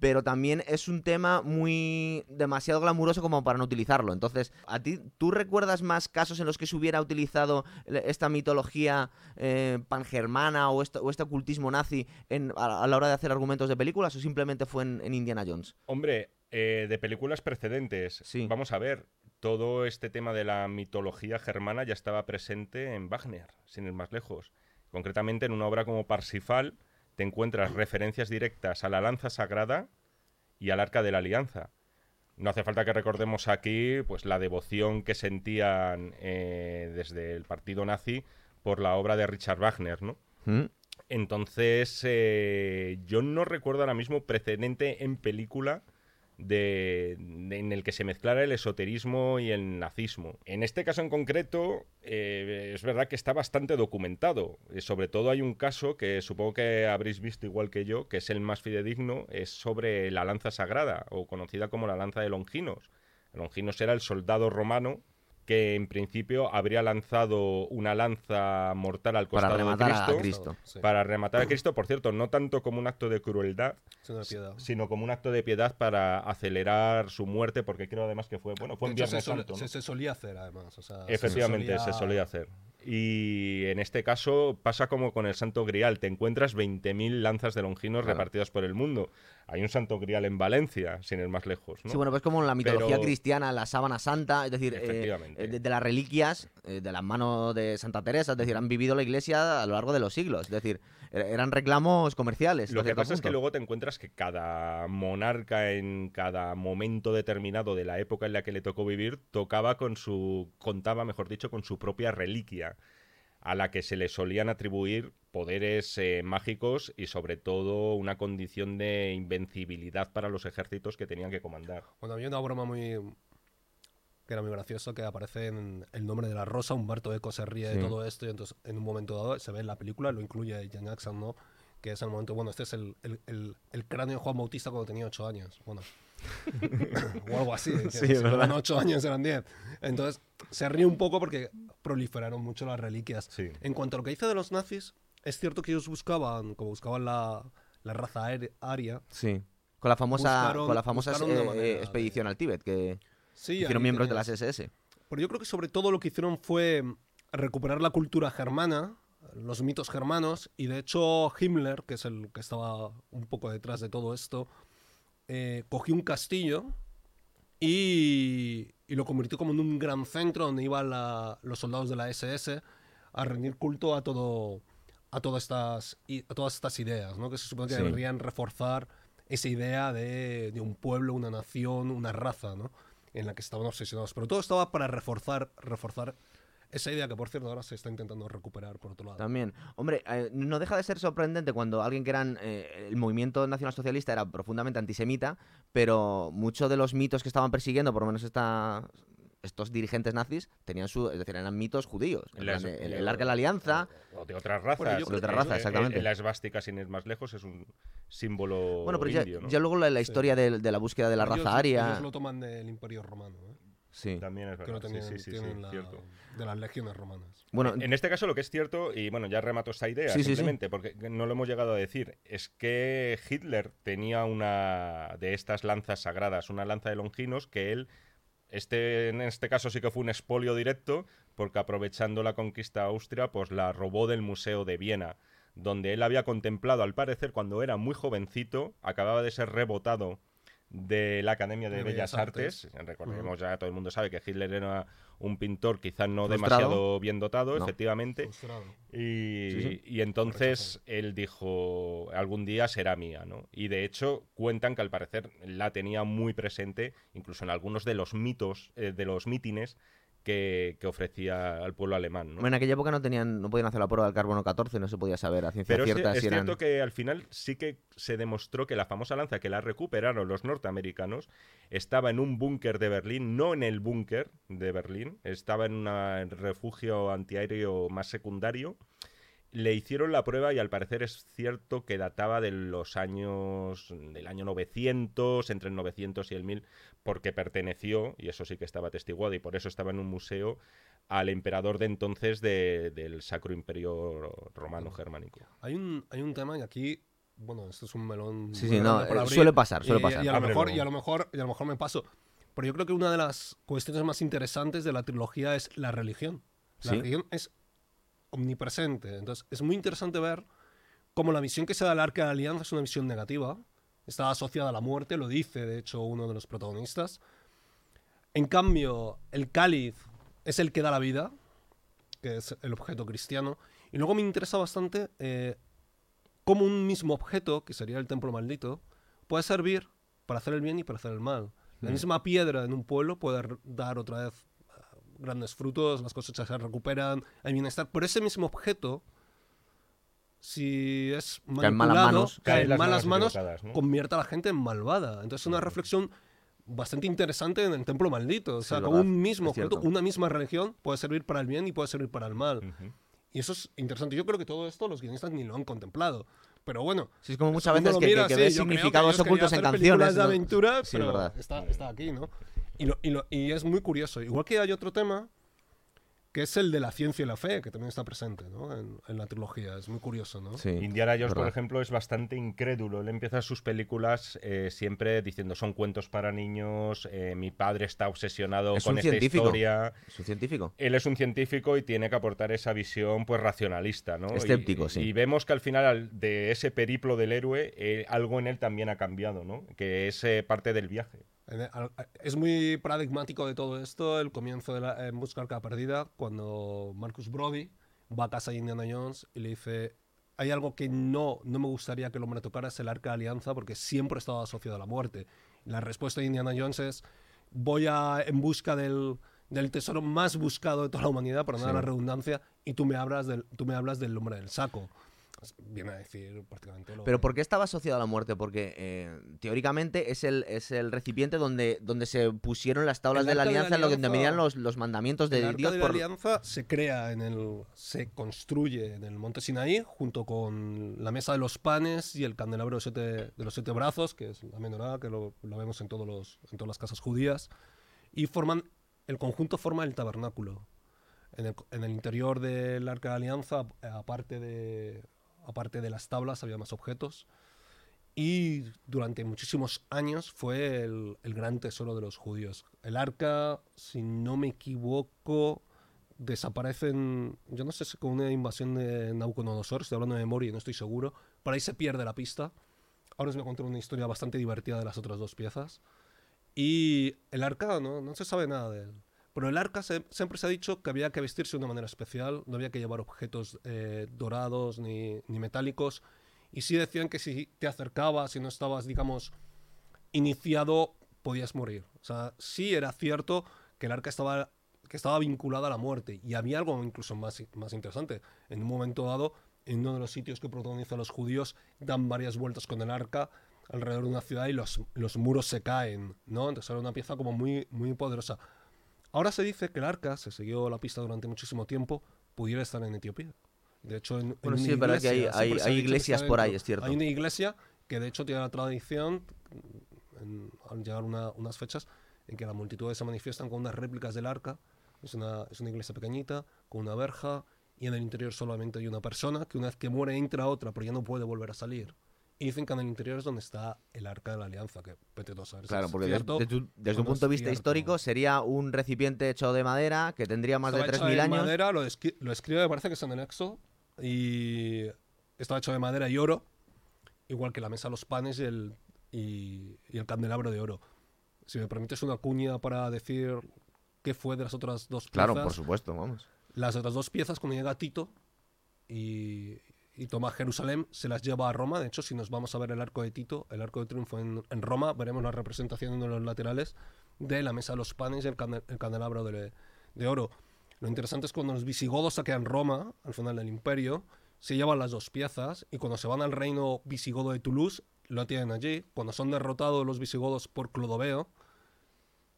Pero también es un tema muy demasiado glamuroso como para no utilizarlo. Entonces, ¿a ti tú recuerdas más casos en los que se hubiera utilizado esta mitología eh, pangermana o, esto- o este ocultismo nazi en- a, a la hora de hacer argumentos de películas o simplemente fue en, en Indiana Jones? Hombre, eh, de películas precedentes, Sí. vamos a ver, todo este tema de la mitología germana ya estaba presente en Wagner, sin ir más lejos. Concretamente en una obra como Parsifal te encuentras referencias directas a la lanza sagrada y al arca de la alianza. No hace falta que recordemos aquí pues la devoción que sentían eh, desde el partido nazi por la obra de Richard Wagner, ¿no? ¿Mm? Entonces, eh, yo no recuerdo ahora mismo precedente en película de, en el que se mezclara el esoterismo y el nazismo. En este caso en concreto, eh, es verdad que está bastante documentado. Eh, sobre todo hay un caso que supongo que habréis visto igual que yo, que es el más fidedigno, es sobre la lanza sagrada, o conocida como la lanza de Longinos. Longinos era el soldado romano que en principio habría lanzado una lanza mortal al Para costado de rematar a Cristo, Cristo. Sí, para rematar a Cristo, por cierto, no tanto como un acto de crueldad, sino como un acto de piedad para acelerar su muerte, porque creo además que fue, bueno, fue De un hecho, se, Viernes sol- Santo, ¿no? se- se solía hacer, además. o sea, se Efectivamente, se solía hacer. Y en este caso pasa como con el Santo Grial. Te encuentras 20.000 lanzas de longinos Claro. repartidas por el mundo. Hay un Santo Grial en Valencia, sin ir más lejos. ¿no? Sí, bueno, pues como la mitología Pero- cristiana, la sábana santa, es decir, eh, eh, de, de las reliquias eh, de las manos de Santa Teresa, es decir, han vivido la iglesia a lo largo de los siglos, es decir, eran reclamos comerciales. Lo que pasa es que luego te encuentras que cada monarca en cada momento determinado de la época en la que le tocó vivir tocaba con su contaba, mejor dicho, con su propia reliquia a la que se le solían atribuir poderes eh, mágicos y sobre todo una condición de invencibilidad para los ejércitos que tenían que comandar. Bueno, había una broma muy. Que era muy gracioso, que aparece en el nombre de la rosa, Humberto Eco se ríe Sí. de todo esto, y entonces en un momento dado se ve en la película, lo incluye Jan Jackson, ¿no? Que es el momento, bueno, este es el, el, el- el cráneo de Juan Bautista cuando tenía 8 años, bueno. o algo así, que Sí, si eran 8 años eran 10. Entonces se ríe un poco porque proliferaron mucho las reliquias. Sí. En cuanto a lo que dice de los nazis, es cierto que ellos buscaban, como buscaban la, la raza aria, Sí. Con la famosa, Buscaron- con la famosa eh, manera de- expedición al Tíbet, que sí, hicieron miembros de las SS. Pero yo creo que sobre todo lo que hicieron fue recuperar la cultura germana, los mitos germanos, y de hecho Himmler, que es el que estaba un poco detrás de todo esto, eh, cogió un castillo y, y lo convirtió como en un gran centro donde iban la- los soldados de la SS a rendir culto a todo a todas estas i- a todas estas ideas, ¿no? Que se supone que Sí. deberían reforzar esa idea de, de un pueblo, una nación, una raza, ¿no? En la que estaban obsesionados. Pero todo estaba para reforzar, reforzar esa idea que, por cierto, ahora se está intentando recuperar por otro lado. También. Hombre, eh, no deja de ser sorprendente cuando alguien que eran. eh, el movimiento nacionalsocialista era profundamente antisemita, pero muchos de los mitos que estaban persiguiendo, por lo menos esta, estos dirigentes nazis, tenían su. Es decir, eran mitos judíos. Plan el, el arca de la alianza. O de otras razas. Bueno, De otra Eh, raza, eh, exactamente. eh, La esvástica, sin ir más lejos, es un símbolo Bueno, pero ya, ya luego la, la historia de, de la búsqueda de la Ellos- raza aria. Ellos lo toman del Imperio Romano, ¿eh? Sí. También es que verdad. tenían, sí, sí, sí, tienen sí, la- cierto. de las legiones romanas. Bueno, En este caso lo que es cierto, y bueno, ya remato esta idea Sí, sí, sí. simplemente porque no lo hemos llegado a decir, es que Hitler tenía una de estas lanzas sagradas, una lanza de Longinos, que él, este, en este caso sí que fue un expolio directo, porque aprovechando la conquista Austria, pues la robó del Museo de Viena, donde él había contemplado, al parecer, cuando era muy jovencito, acababa de ser rebotado de la Academia de, De Bellas, Artes. Recordemos ya, todo el mundo sabe que Hitler era un pintor quizás no Frustrado. demasiado bien dotado, No. efectivamente. Frustrado. Y, Sí, sí. y entonces él dijo, algún día será mía, ¿no? Y de hecho cuentan que al parecer la tenía muy presente, incluso en algunos de los mitos, eh, de los mítines que, que ofrecía al pueblo alemán, ¿no? en aquella época no tenían, no podían hacer la prueba del carbono 14, no se podía saber a ciencia Pero es, cierta es si eran. cierto que al final sí que se demostró que la famosa lanza que la recuperaron los norteamericanos estaba en un búnker de Berlín, no en el búnker de Berlín, estaba en un refugio antiaéreo más secundario. Le hicieron la prueba y al parecer es cierto que databa de los años del año 900, entre el 900 y el 1000, porque perteneció, y eso sí que estaba atestiguado y por eso estaba en un museo, al emperador de entonces de- del Sacro Imperio Romano Germánico. Hay un, hay un tema y aquí, bueno, esto es un melón. Sí, sí, no, eh, abrir, suele pasar, suele y- pasar. Y a, lo mejor, y, a lo mejor, y a lo mejor me paso. Pero yo creo que una de las cuestiones más interesantes de la trilogía es la religión. La Sí. religión es omnipresente. Entonces, es muy interesante ver cómo la visión que se da del Arca de la Alianza es una visión negativa. Está asociada a la muerte, lo dice, de hecho, uno de los protagonistas. En cambio, el cáliz es el que da la vida, que es el objeto cristiano. Y luego me interesa bastante eh, cómo un mismo objeto, que sería el templo maldito, puede servir para hacer el bien y para hacer el mal. La Mm. misma piedra en un pueblo puede dar otra vez grandes frutos, las cosechas se recuperan, hay bienestar. Pero ese mismo objeto, si es Cae en malas manipulado, manos. cae en las malas manos, ¿no? convierte a la gente en malvada. Entonces es una reflexión bastante interesante en el templo maldito. O Sí, sea, es como un mismo objeto, una misma religión puede servir para el bien y puede servir para el mal. Ujú. Y eso es interesante. Yo creo que todo esto los guionistas ni lo han contemplado. Pero bueno, Sí, es como muchas veces que, mira, que, que sí, ves significados ocultos en canciones. de ¿no? aventura, Sí, pero es verdad. Está, está aquí, ¿no? Y, lo- y lo- y es muy curioso. Igual que hay otro tema que es el de la ciencia y la fe, que también está presente ¿no? en, en la trilogía. Es muy curioso, ¿no? Sí. Indiana Jones, por ejemplo, es bastante incrédulo. Él empieza sus películas eh, siempre diciendo son cuentos para niños, eh, mi padre está obsesionado Es con esta científico. historia. Es un científico. Él es un científico y tiene que aportar esa visión pues racionalista, ¿no? Escéptico, y, sí. Y vemos que al final al- de ese periplo del héroe, eh, algo en él también ha cambiado, ¿no? Que es eh, parte del viaje. Es muy paradigmático de todo esto el comienzo de la, en Busca Arca Perdida, cuando Marcus Brody va a casa de Indiana Jones y le dice, hay algo que no, no me gustaría que el hombre tocara, es el Arca de Alianza, porque siempre estaba asociado a la muerte. La respuesta de Indiana Jones es, voy a, en busca del, del tesoro más buscado de toda la humanidad, por no Sí. la redundancia, y tú me, hablas del, tú me hablas del hombre del saco. Viene a decir prácticamente lo Pero ¿por qué estaba asociado a la muerte? Porque eh, teóricamente es el, es el recipiente donde, donde se pusieron las tablas de la de la alianza, en lo que venían los, los mandamientos de el Arca Dios. de la por- Alianza se crea en el se construye en el Monte Sinaí junto con la mesa de los panes y el candelabro de, siete- de los siete brazos que es la menorá que lo, lo vemos en todos los en todas las casas judías y forman el conjunto forma el tabernáculo en el, en el interior del Arca de la Alianza aparte de aparte de las tablas había más objetos y durante muchísimos años fue el, gran tesoro de los judíos. El arca, si no me equivoco, desaparece en, yo no sé si con una invasión de Nabucodonosor, estoy hablando de memoria y no estoy seguro, por ahí se pierde la pista. Ahora os voy a contar una historia bastante divertida de las otras dos piezas. Y el arca, no, no se sabe nada de él. Pero el arca se- siempre se ha dicho que había que vestirse de una manera especial, no había que llevar objetos eh, dorados ni, ni metálicos. Y sí decían que si te acercabas y no estabas, digamos, iniciado, podías morir. O sea, sí era cierto que el arca estaba, que estaba vinculada a la muerte. Y había algo incluso más, más interesante. En un momento dado, en uno de los sitios que protagonizan los judíos, dan varias vueltas con el arca alrededor de una ciudad y los, los muros se caen, ¿no? Entonces era una pieza como muy, muy poderosa. Ahora se dice que el arca, se siguió la pista durante muchísimo tiempo, pudiera estar en Etiopía. De hecho, en, en Bueno, una sí, es verdad que hay- iglesia hay- que iglesias por ahí, es cierto. Hay una iglesia que de hecho tiene la tradición, en- al llegar una- unas fechas, en que las multitudes se manifiestan con unas réplicas del arca. Es una, es una iglesia pequeñita, con una verja, y en el interior solamente hay una persona que una vez que muere entra otra, pero ya no puede volver a salir. Y dicen que en el interior es donde está el arca de la alianza, que vete tú a Claro, porque cierto desde, un- desde un punto de vista histórico sería un recipiente hecho de madera que tendría más de Estaba hecho 3.000 de años. madera, lo, lo escribe, me parece que es en el Éxodo. Y estaba hecho de madera y oro, igual que la mesa, los panes y el, y, y el candelabro de oro. Si me permites una cuña para decir qué fue de las otras dos piezas. Claro, por supuesto, vamos. Las otras dos piezas, cuando llega Tito y, y toma Jerusalén, se las lleva a Roma. De hecho, si nos vamos a ver el arco de Tito, el arco de triunfo en, Roma, veremos la representación de los laterales de la mesa de los panes y el candelabro de, de oro. Lo interesante es cuando los visigodos saquean Roma, al final del imperio, se llevan las dos piezas y cuando se van al reino visigodo de Toulouse, lo tienen allí. Cuando son derrotados los visigodos por Clodoveo,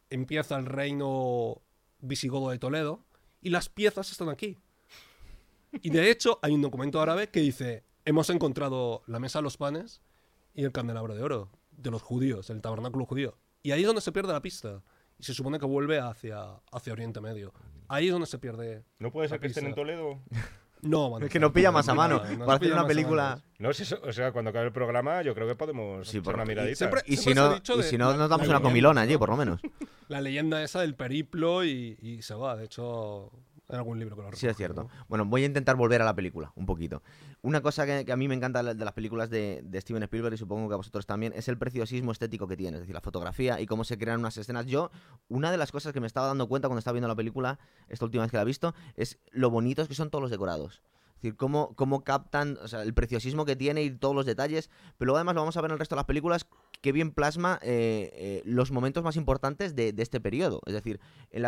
empieza el reino visigodo de Toledo y las piezas están aquí. Y de hecho hay un documento árabe que dice, hemos encontrado la mesa de los panes y el candelabro de oro de los judíos, el tabernáculo judío. Y ahí es donde se pierde la pista. Y se supone que vuelve hacia, hacia Oriente Medio. Ahí es donde se pierde. ¿No puede ser la que estén en. Toledo? No, mano, Es que no pilla más a mano. no, Para hacer una película. No, si eso- o sea, cuando acabe el programa, yo creo que podemos Sí, echar por- una y miradita. siempre- Y si no, dicho y de si no la- nos damos una leyenda, comilona allí, por lo menos. La leyenda esa del periplo y, y se va. De hecho, hay algún libro que lo Sí, es cierto. ¿no? Bueno, voy a intentar volver a la película, un poquito. Una cosa que, que a mí me encanta de las películas de, de Steven Spielberg y supongo que a vosotros también es el preciosismo estético que tiene, es decir, la fotografía y cómo se crean unas escenas. Yo, una de las cosas que me estaba dando cuenta cuando estaba viendo la película, esta última vez que la he visto, es lo bonitos que son todos los decorados. Es decir, cómo, cómo captan o sea, el preciosismo que tiene y todos los detalles. Pero luego además lo vamos a ver en el resto de las películas, que bien plasma eh, eh, los momentos más importantes de, de este periodo. Es decir, el-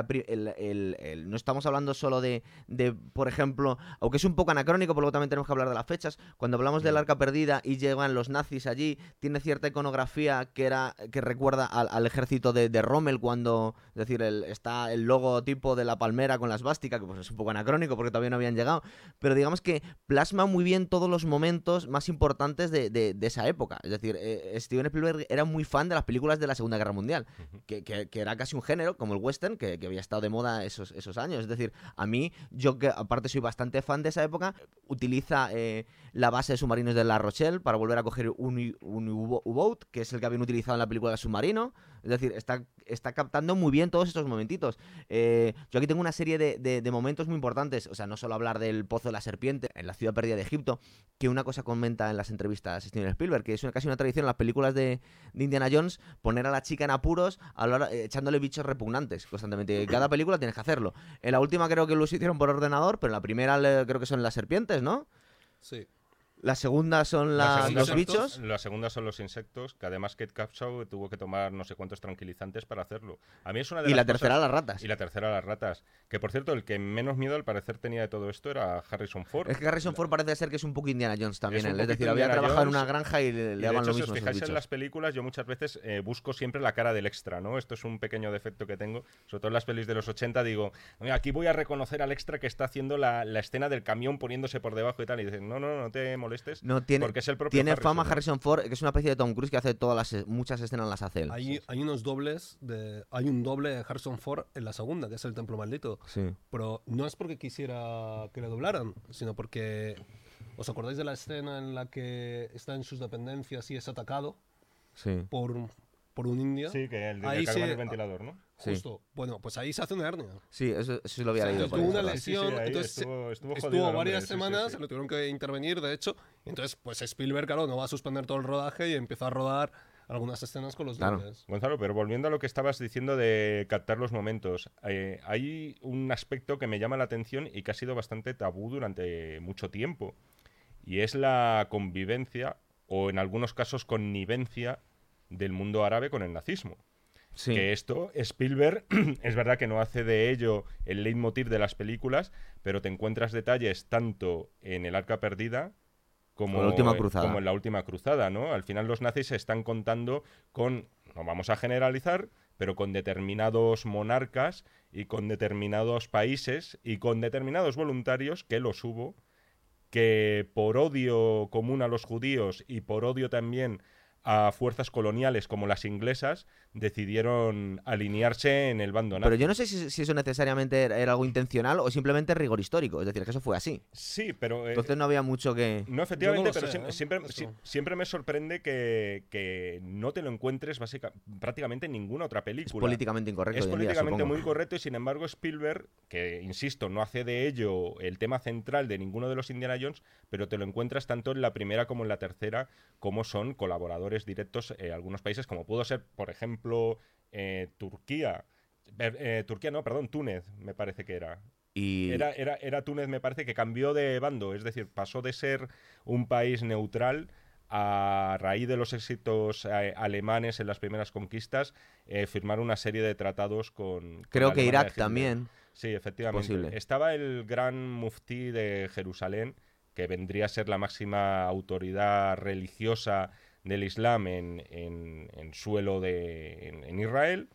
el- el- no estamos hablando solo de, de, por ejemplo, aunque es un poco anacrónico, pero luego también tenemos que hablar de las fechas. Cuando hablamos del arca perdida y llegan los nazis allí, tiene cierta iconografía que era que recuerda al, al ejército de, de Rommel cuando, es decir, está el logotipo de la palmera con la esvástica, que pues es un poco anacrónico porque todavía no habían llegado, pero digamos que plasma muy bien todos los momentos más importantes de, esa época. Es decir, eh, Steven Spielberg era muy fan de las películas de la Segunda Guerra Mundial, que, que- que era casi un género, como el western, que, que había estado de moda esos, esos años. Es decir, a mí, yo que aparte soy bastante fan de esa época, utiliza eh, la base de submarinos de La Rochelle para volver a coger un, un U-Boat, que es el que habían utilizado en la película Submarino. Es decir, está, está captando muy bien todos estos momentitos. Eh, yo aquí tengo una serie de, de- de momentos muy importantes. O sea, no solo hablar del Pozo de la Serpiente en la ciudad perdida de Egipto, que una cosa comenta en las entrevistas Steven Spielberg, que es una, casi una tradición en las películas de, de Indiana Jones poner a la chica en apuros eh, echándole bichos repugnantes constantemente. En cada película tienes que hacerlo. En la última creo que lo hicieron por ordenador, pero en la primera le- creo que son las serpientes, ¿no? Sí. La segunda son La la- segunda los bichos. La segunda son los insectos, que además Kate Capshaw tuvo que tomar no sé cuántos tranquilizantes para hacerlo. A mí es una de Y las la cosas- tercera las ratas. Y la tercera las ratas. Que por cierto, el que menos miedo al parecer tenía de todo esto era Harrison Ford. Es que Harrison Ford parece ser que es un poco Indiana Jones también. Es él. Es, decir, había trabajado en una granja y le, Y le de daban hecho, lo si mismo os esos fijáis en las películas, yo muchas veces eh, busco siempre la cara del extra, ¿no? Esto es un pequeño defecto que tengo. Sobre todo en las pelis de los 80 digo, "Mira, aquí voy a reconocer al extra que está haciendo la, la escena del camión poniéndose por debajo y tal. Y dicen, no, no, no te molestes. No, tiene, porque es el propio tiene Harrison, fama. Harrison Ford, que es una especie de Tom Cruise que hace todas las muchas escenas las hace él. Hay, hay unos dobles de. Hay un doble de Harrison Ford en la segunda, que es el Templo Maldito. Sí. Pero no es porque quisiera que le doblaran, sino porque. ¿Os acordáis de la escena en la que está en sus dependencias y es atacado Sí. por, por un indio? Sí, que el de Ahí ventilador, ¿no? Sí. Justo. Bueno, pues ahí se hace una hernia. Sí, eso, eso sí lo había O sea, leído. tuvo una ¿verdad? Sí, sí, lesión, entonces estuvo- estuvo estuvo jodido el varias hombre, sí, sí, semanas, sí. lo tuvieron que intervenir, de hecho. entonces, pues Spielberg, claro, no va a suspender todo el rodaje y empezó a rodar algunas escenas con los Claro. dobles. Gonzalo, pero volviendo a lo que estabas diciendo de captar los momentos, eh, hay un aspecto que me llama la atención y que ha sido bastante tabú durante mucho tiempo, y es la convivencia, o en algunos casos connivencia, del mundo árabe con el nazismo. Sí. Que esto, Spielberg, es verdad que no hace de ello el leitmotiv de las películas, pero te encuentras detalles tanto en El Arca Perdida como, O La Última Cruzada. como en La Última Cruzada, ¿no? Al final los nazis se están contando con, no vamos a generalizar, pero con determinados monarcas y con determinados países y con determinados voluntarios que los hubo, que por odio común a los judíos y por odio también a fuerzas coloniales como las inglesas, decidieron alinearse en el bando nazi. Pero yo no sé si, si eso necesariamente era, era algo intencional o simplemente rigor histórico. Es decir, que eso fue así. Sí, pero... eh, Entonces no había mucho que... no, efectivamente, no pero sé, ¿eh? siempre, Esto. si- siempre me sorprende que, que no te lo encuentres básica, prácticamente en ninguna otra película. políticamente incorrecto. Es hoy en día, políticamente muy correcto y sin embargo Spielberg, que insisto, no hace de ello el tema central de ninguno de los Indiana Jones, pero te lo encuentras tanto en la primera como en la tercera, como son colaboradores directos en algunos países, como pudo ser, por ejemplo, eh, Turquía. Eh, eh, Turquía, no, perdón, Túnez, me parece que era. Y Era, era, era Túnez, me parece, que cambió de bando, es decir, pasó de ser un país neutral a raíz de los éxitos eh, alemanes en las primeras conquistas, eh, firmar una serie de tratados con... creo que Alemania Irak también. Sí, efectivamente. Posible. Estaba el gran muftí de Jerusalén, que vendría a ser la máxima autoridad religiosa del Islam en, en- en suelo de en, en Israel,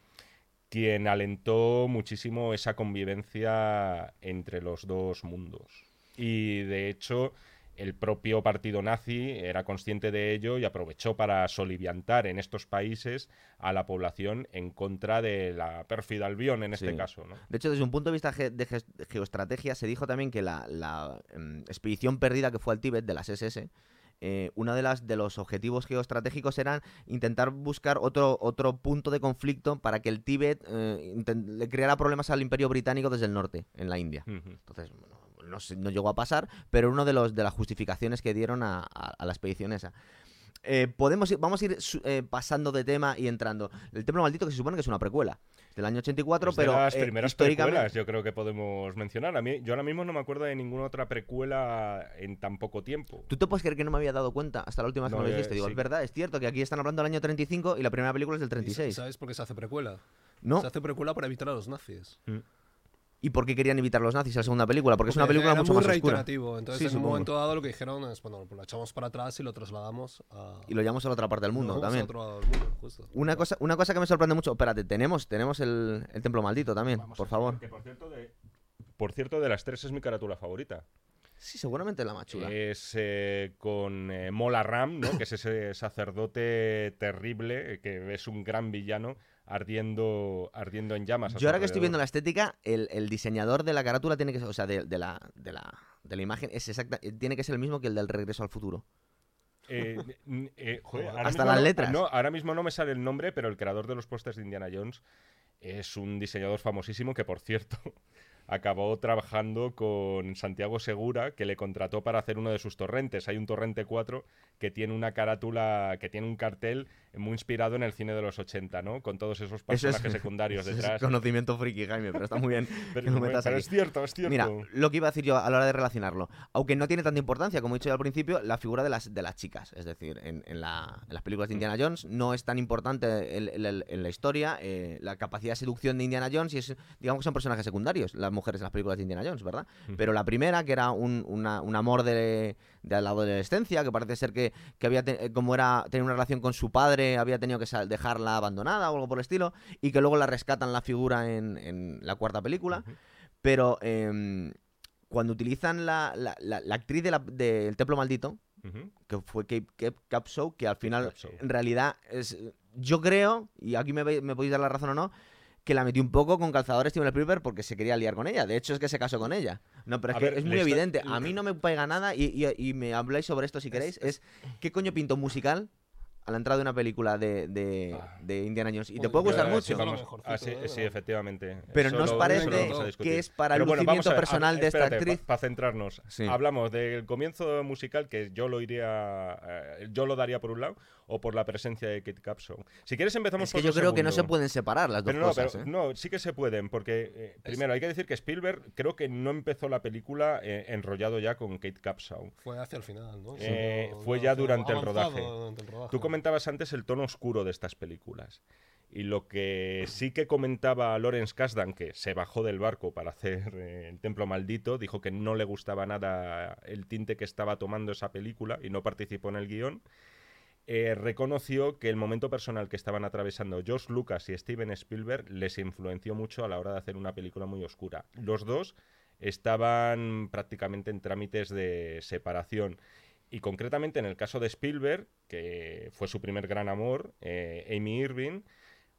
quien alentó muchísimo esa convivencia entre los dos mundos. Y de hecho, el propio partido nazi era consciente de ello y aprovechó para soliviantar en estos países a la población en contra de la pérfida Albión en este Sí. caso. ¿no? De hecho, desde un punto de vista ge- de geoestrategia, se dijo también que la, la, em, expedición perdida que fue al Tíbet de las SS, eh, uno de, las, de los objetivos geoestratégicos eran intentar buscar otro, otro punto de conflicto para que el Tíbet eh, le creara problemas al Imperio Británico desde el norte, en la India. Entonces, no, sé- no llegó a pasar, pero uno de los de las justificaciones que dieron a, a- a la expedición esa. Eh, podemos ir- vamos a ir eh, pasando de tema y entrando. El Templo Maldito, que se supone que es una precuela, del año 84, Es de pero las eh, primeras históricamente... precuelas, yo creo que podemos mencionar. A mí, yo ahora mismo no me acuerdo de ninguna otra precuela en tan poco tiempo. ¿Tú te puedes creer que no me había dado cuenta hasta la última vez No, que me lo dijiste? Digo, sí. es verdad, es cierto que aquí están hablando del año 35 y la primera película es del ¿Y sa- 36. ¿Sabes por qué se hace precuela? ¿No? Se hace precuela para evitar a los nazis. ¿Y por qué querían evitar a los nazis en la segunda película? Porque, es una película era mucho muy más oscura. reiterativo. Entonces, Sí, en un supongo. momento dado, lo que dijeron es: bueno, pues lo echamos para atrás y lo trasladamos a. Y lo llamamos a la otra parte del lo mundo vamos a también. otro lado del mundo, justo. Una cosa, una cosa que me sorprende mucho. Espérate, tenemos, tenemos el, el templo maldito también, por favor. Que por cierto, de, por cierto, de las tres es mi carátula favorita. Sí, seguramente la más chula. Es eh, con eh, Mola Ram, ¿no? que es ese sacerdote terrible, eh, que es un gran villano, ardiendo, ardiendo en llamas. Yo ahora que estoy viendo la estética, el, el diseñador de la carátula tiene que ser, o sea, de, de la, de, la, de la imagen, es exacta, eh, tiene que ser el mismo que el del Regreso al Futuro. Eh, eh, joder, Hasta las no- letras. No, ahora mismo no me sale el nombre, pero el creador de los pósters de Indiana Jones es un diseñador famosísimo que, por cierto, acabó trabajando con Santiago Segura, que le contrató para hacer uno de sus torrentes. Hay un torrente 4 que tiene una carátula, que tiene un cartel muy inspirado en el cine de los 80, ¿no? Con todos esos Eso es, personajes secundarios eso es detrás. conocimiento friki, Jaime, pero está muy bien Pero, que lo metas pero aquí. es cierto, es cierto. Mira, lo que iba a decir yo a la hora de relacionarlo, aunque no tiene tanta importancia, como he dicho yo al principio, la figura de las, de las chicas. Es decir, en, en la- en las películas de Indiana Jones no es tan importante el- el- el- en la historia eh, la capacidad de seducción de Indiana Jones y es, digamos que son personajes secundarios, las mujeres en las películas de Indiana Jones, ¿verdad? Ujú. Pero la primera, que era un, una- un amor de, de la adolescencia, que parece ser que, que había, te- eh, como era, tenía una relación con su padre, había tenido que dejarla abandonada o algo por el estilo, y que luego la rescatan la figura en, en la cuarta película. Pero em, cuando utilizan la, la- la- la actriz de la- del Templo Maldito, que fue Kate, Kate Capshaw, que al final, en realidad, es, yo creo, y aquí me, me podéis dar la razón o no, que la metió un poco con calzador Steven Spielberg porque se quería liar con ella. De hecho, es que se casó con ella. No, pero es A que ver, es muy está- evidente. A mí no me pega nada y, y- y me habláis sobre esto si queréis. Es, ¿qué coño pinto musical a la entrada de una película de, de- Ah. de Indiana Jones? Y te puede gustar mucho. sí, vamos- ah, sí, sí, efectivamente. Pero Eso ¿no os parece que es para Pero el bueno, lucimiento ver, personal a- de esta actriz? Para centrarnos, Sí. hablamos del comienzo musical que yo lo iría, eh, yo lo daría por un lado o por la presencia de Kate Capshaw. Si quieres empezamos Es que por yo creo que no se pueden separar las dos Pero no, cosas. pero ¿eh? no, sí que se pueden, porque eh, primero hay que decir que Spielberg creo que no empezó la película eh, enrollado ya con Kate Capshaw. Fue hacia el final, ¿no? Eh, No- fue no, ya durante el rodaje. durante el rodaje. Tú comentabas antes el tono oscuro de estas películas. Y lo que sí que comentaba Lawrence Kasdan, que se bajó del barco para hacer eh, El Templo Maldito, dijo que no le gustaba nada el tinte que estaba tomando esa película y no participó en el guion. Eh, reconoció que el momento personal que estaban atravesando George Lucas y Steven Spielberg les influenció mucho a la hora de hacer una película muy oscura. Los dos estaban prácticamente en trámites de separación. Y concretamente en el caso de Spielberg, que fue su primer gran amor, eh, Amy Irving,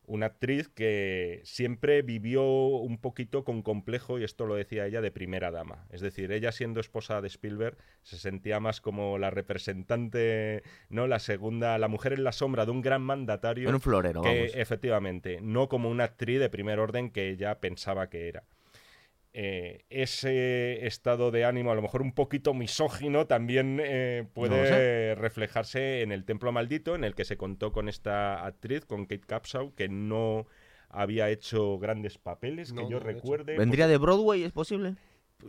una actriz que siempre vivió un poquito con complejo, y esto lo decía ella, de primera dama. Es decir, ella siendo esposa de Spielberg se sentía más como la representante, ¿no? La segunda, la mujer en la sombra de un gran mandatario. En un florero, que vamos. efectivamente, no como una actriz de primer orden que ella pensaba que era. Eh, ese estado de ánimo, a lo mejor un poquito misógino, también eh, puede No lo sé. reflejarse en El Templo Maldito, en el que se contó con esta actriz, con Kate Capshaw, que no había hecho grandes papeles, que yo no, recuerde. ¿Vendría de Broadway, es posible?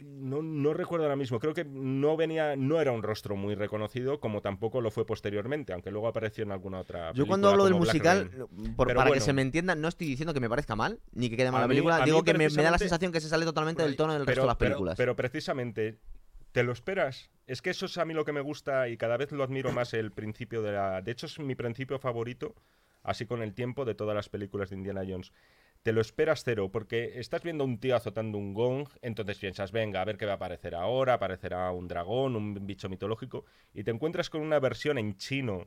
No, no recuerdo ahora mismo. Creo que no venía, no era un rostro muy reconocido, como tampoco lo fue posteriormente, aunque luego apareció en alguna otra. Yo cuando película hablo del musical, por- Pero para que se me entienda, no estoy diciendo que me parezca mal, ni que quede mal la película. mí Digo que me, me da la sensación que se sale totalmente del tono del resto de las películas. Pero, precisamente, ¿te lo esperas? Es que eso es a mí lo que me gusta y cada vez lo admiro más el principio de la... De hecho, es mi principio favorito, así con el tiempo, de todas las películas de Indiana Jones. Te lo esperas cero, porque estás viendo a un tío azotando un gong, entonces piensas, venga, a ver qué va a aparecer ahora, aparecerá un dragón, un bicho mitológico, y te encuentras con una versión en chino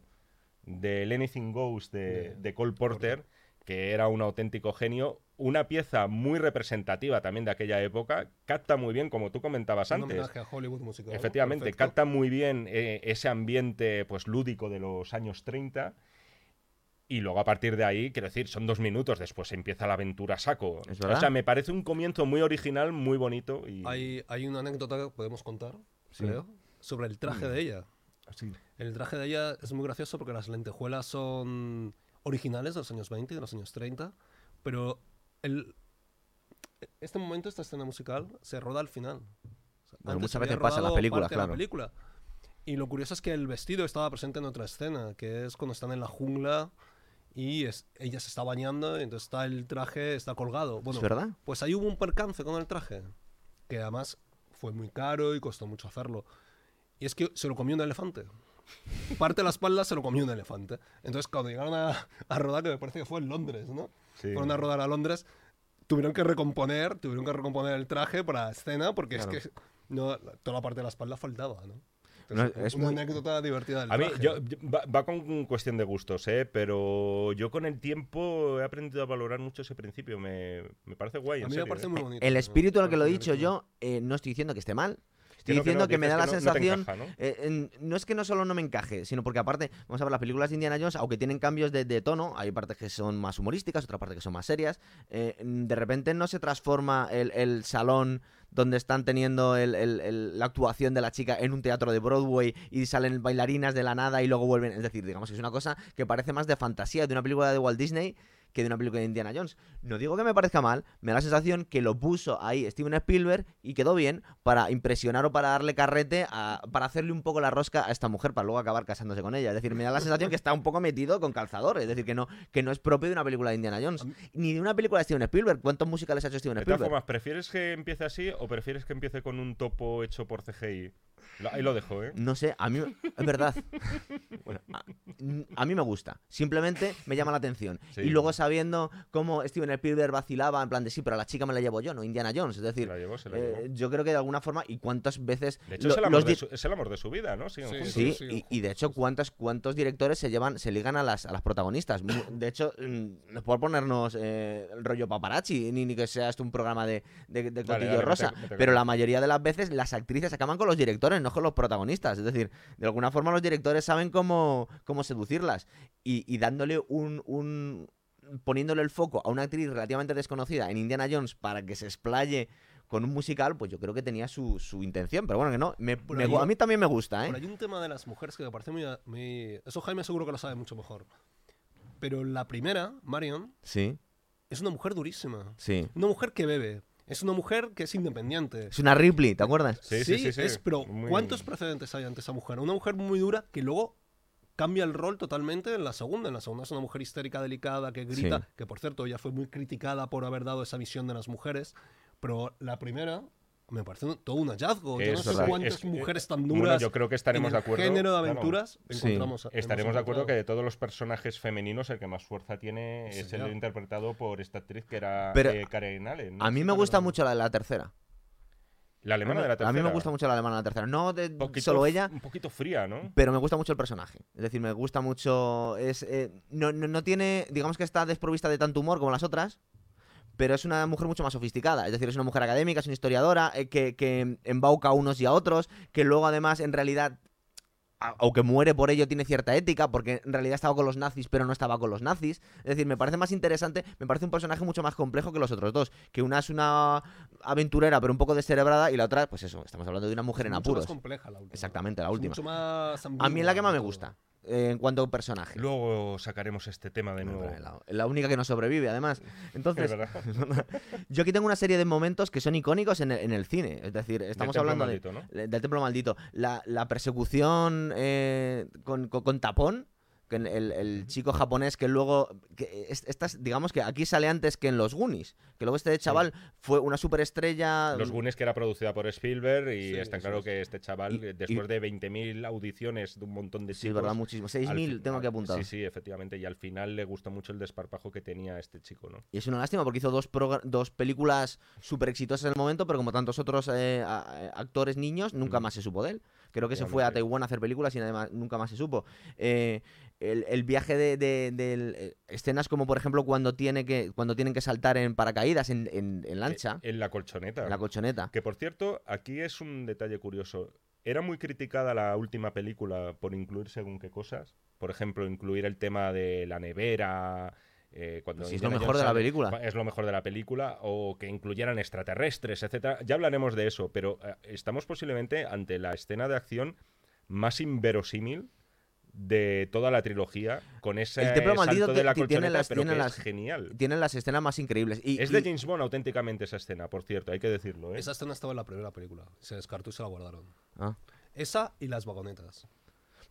del Anything Goes de, Cole Porter, que era un auténtico genio, una pieza muy representativa también de aquella época, capta muy bien, como tú comentabas Un antes. homenaje a Hollywood musical. Efectivamente, perfecto. capta muy bien eh, ese ambiente pues lúdico de los años 30. Y luego a partir de ahí, quiero decir, son dos minutos, después empieza la aventura saco. ¿Es o sea, me parece un comienzo muy original, muy bonito. Y... Hay, hay una anécdota que podemos contar, Sí. creo, sobre el traje de ella. El traje de ella es muy gracioso porque las lentejuelas son originales de los años 20 y de los años 30, pero el, este momento, esta escena musical, se roda al final. O sea, Bueno, muchas veces pasa en las películas, de la claro. película. Y lo curioso es que el vestido estaba presente en otra escena, que es cuando están en la jungla y es- ella se está bañando, y entonces está el traje, está colgado. Bueno, ¿Es verdad? pues ahí hubo un percance con el traje, que además fue muy caro y costó mucho hacerlo. Y es que se lo comió un elefante. Parte de la espalda se lo comió un elefante. Entonces, cuando llegaron a, a rodar, que me parece que fue en Londres, ¿no? Sí. Fueron a rodar a Londres, tuvieron que recomponer, tuvieron que recomponer el traje para la escena, porque Claro. es que No, toda la parte de la espalda faltaba, ¿no? No, es una muy- anécdota divertida del A mí, traje. yo, yo- va, va con cuestión de gustos, ¿eh? Pero yo con el tiempo he aprendido a valorar mucho ese principio. Me, me parece guay, A en mí me parece ¿eh? muy bonito. El espíritu al que lo he dicho yo, eh, no estoy diciendo que esté mal. Estoy que diciendo no, que me dices da la no- no te sensación. encaja, ¿no? eh, en- no es que no solo no me encaje, sino porque aparte, vamos a ver, las películas de Indiana Jones, aunque tienen cambios de, de tono, hay partes que son más humorísticas, otra parte que son más serias, eh, de repente no se transforma el, el salón donde están teniendo el- el- el- la actuación de la chica en un teatro de Broadway y salen bailarinas de la nada y luego vuelven. Es decir, digamos que es una cosa que parece más de fantasía de una película de Walt Disney que de una película de Indiana Jones. No digo que me parezca mal, me da la sensación que lo puso ahí Steven Spielberg y quedó bien para impresionar o para darle carrete, a- para hacerle un poco la rosca a esta mujer para luego acabar casándose con ella. Es decir, me da la sensación que está un poco metido con calzador, es decir, que no, que no es propio de una película de Indiana Jones, ni de una película de Steven Spielberg. ¿Cuántos musicales ha hecho Steven De todas Spielberg? formas, ¿prefieres que empiece así o prefieres que empiece con un topo hecho por CGI? Ahí lo dejo, ¿eh? No sé, a mí es verdad. Bueno, a, a mí me gusta. Simplemente me llama la atención. Sí. Y luego sabiendo cómo Steven Spielberg vacilaba en plan de sí, pero a la chica me la llevo yo, no Indiana Jones. Es decir, Se la llevó, se la eh, yo creo que de alguna forma y cuántas veces De hecho, lo- es, el amor los de su, es el amor de su vida, ¿no? Siguen Sí, juntos. Sí, sí, y, y de hecho, ¿cuántos, cuántos directores se llevan, se ligan a las, a las protagonistas? De hecho, mm, no es por ponernos eh, el rollo paparazzi, ni, ni que sea esto un programa de, de, de Dale, cotillo dale, rosa. mete- mete pero la mayoría de las veces las actrices acaban con los directores, no con los protagonistas. Es decir, de alguna forma los directores saben cómo, cómo seducirlas. Y, y dándole un, un. Poniéndole el foco a una actriz relativamente desconocida en Indiana Jones para que se explaye con un musical, pues yo creo que tenía su, su intención. Pero bueno, que no. me- a mí también me gusta, ¿eh? Por ahí un tema de las mujeres que me parece muy, muy- Eso Jaime seguro que lo sabe mucho mejor. Pero la primera, Marion, Sí, es una mujer durísima. sí. Una mujer que bebe. Es una mujer que es independiente. Es una Ripley, ¿te acuerdas? Sí, sí, sí, sí. Es, pero Muy- ¿cuántos precedentes hay ante esa mujer? Una mujer muy dura que luego cambia el rol totalmente en la segunda. En la segunda es una mujer histérica, delicada, que grita, Sí. que por cierto ella fue muy criticada por haber dado esa visión de las mujeres. Pero la primera me parece un- todo un hallazgo. Yo no sé verdad. cuántas es que- mujeres tan Bueno, duras yo creo que estaremos en de acuerdo. género de claro. aventuras Sí. encontramos. Estaremos de acuerdo que de todos los personajes femeninos el que más fuerza tiene Sí, es el interpretado por esta actriz que era Pero eh, Karen Allen. ¿no? A mí me gusta mucho la de la tercera. La alemana de la tercera. A mí me gusta mucho la alemana de la tercera. No de Un poquito solo ella, Un poquito fría, ¿no? pero me gusta mucho el personaje. Es decir, me gusta mucho. Es, eh, no, no, no tiene. Digamos que está desprovista de tanto humor como las otras. Pero es una mujer mucho más sofisticada. Es decir, es una mujer académica, es una historiadora, eh, que, que embauca a unos y a otros, que luego además en realidad aunque muere por ello, tiene cierta ética, porque en realidad estaba con los nazis, pero no estaba con los nazis. Es decir, me parece más interesante, me parece un personaje mucho más complejo que los otros dos. Que una es una aventurera, pero un poco descerebrada, y la otra, pues eso, estamos hablando de una mujer Es en mucho más apuros. compleja la última. Exactamente, la última. mucho más A mí es la que más me gusta, eh, en cuanto a personaje. Luego sacaremos este tema de nuevo. La, la única que no sobrevive, además. Es Entonces, yo aquí tengo una serie de momentos que son icónicos en el, en el cine. Es decir, estamos Del hablando de, maldito, ¿no? del templo maldito. La, la persecución eh, con, con- con tapón. Que el, el- chico japonés que luego. Que estas, digamos que aquí sale antes que en los Goonies. Que luego este chaval fue una superestrella. Los Goonies que era producida por Spielberg y Sí, está claro es. que este chaval, Y- eh, después de 20.000 audiciones de un montón de chicos... Sí, verdad, muchísimo. al 6.000 fin- tengo que apuntar. Sí, sí, efectivamente. Y al final le gustó mucho el desparpajo que tenía este chico, ¿no? Y es una lástima porque hizo dos, dos películas súper exitosas en el momento, pero como tantos otros eh, actores niños, nunca Mm. más se supo de él. Creo que se fue a. Taiwán a hacer películas y además nunca más se supo. Eh, el, el viaje de, de- eh, escenas como por ejemplo cuando tiene que cuando tienen que saltar en paracaídas en, en- en lancha, En la colchoneta. en la colchoneta. Que por cierto, aquí es un detalle curioso. Era muy criticada la última película por incluir según qué cosas. Por ejemplo, incluir el tema de la nevera. eh, cuando Si es lo mejor de la película. Es lo mejor de la película. O que incluyeran extraterrestres, etcétera. Ya hablaremos de eso. Pero eh, estamos posiblemente ante la escena de acción más inverosímil de toda la trilogía. Con ese El templo salto maldito de te- la tiene colchoneta, las- pero tiene que las- es genial. Tienen las escenas más increíbles. Y, Es de James Bond auténticamente esa escena, por cierto, hay que decirlo. ¿eh? Esa escena estaba en la primera película. Se descartó y se la guardaron. Ah. Esa y las vagonetas.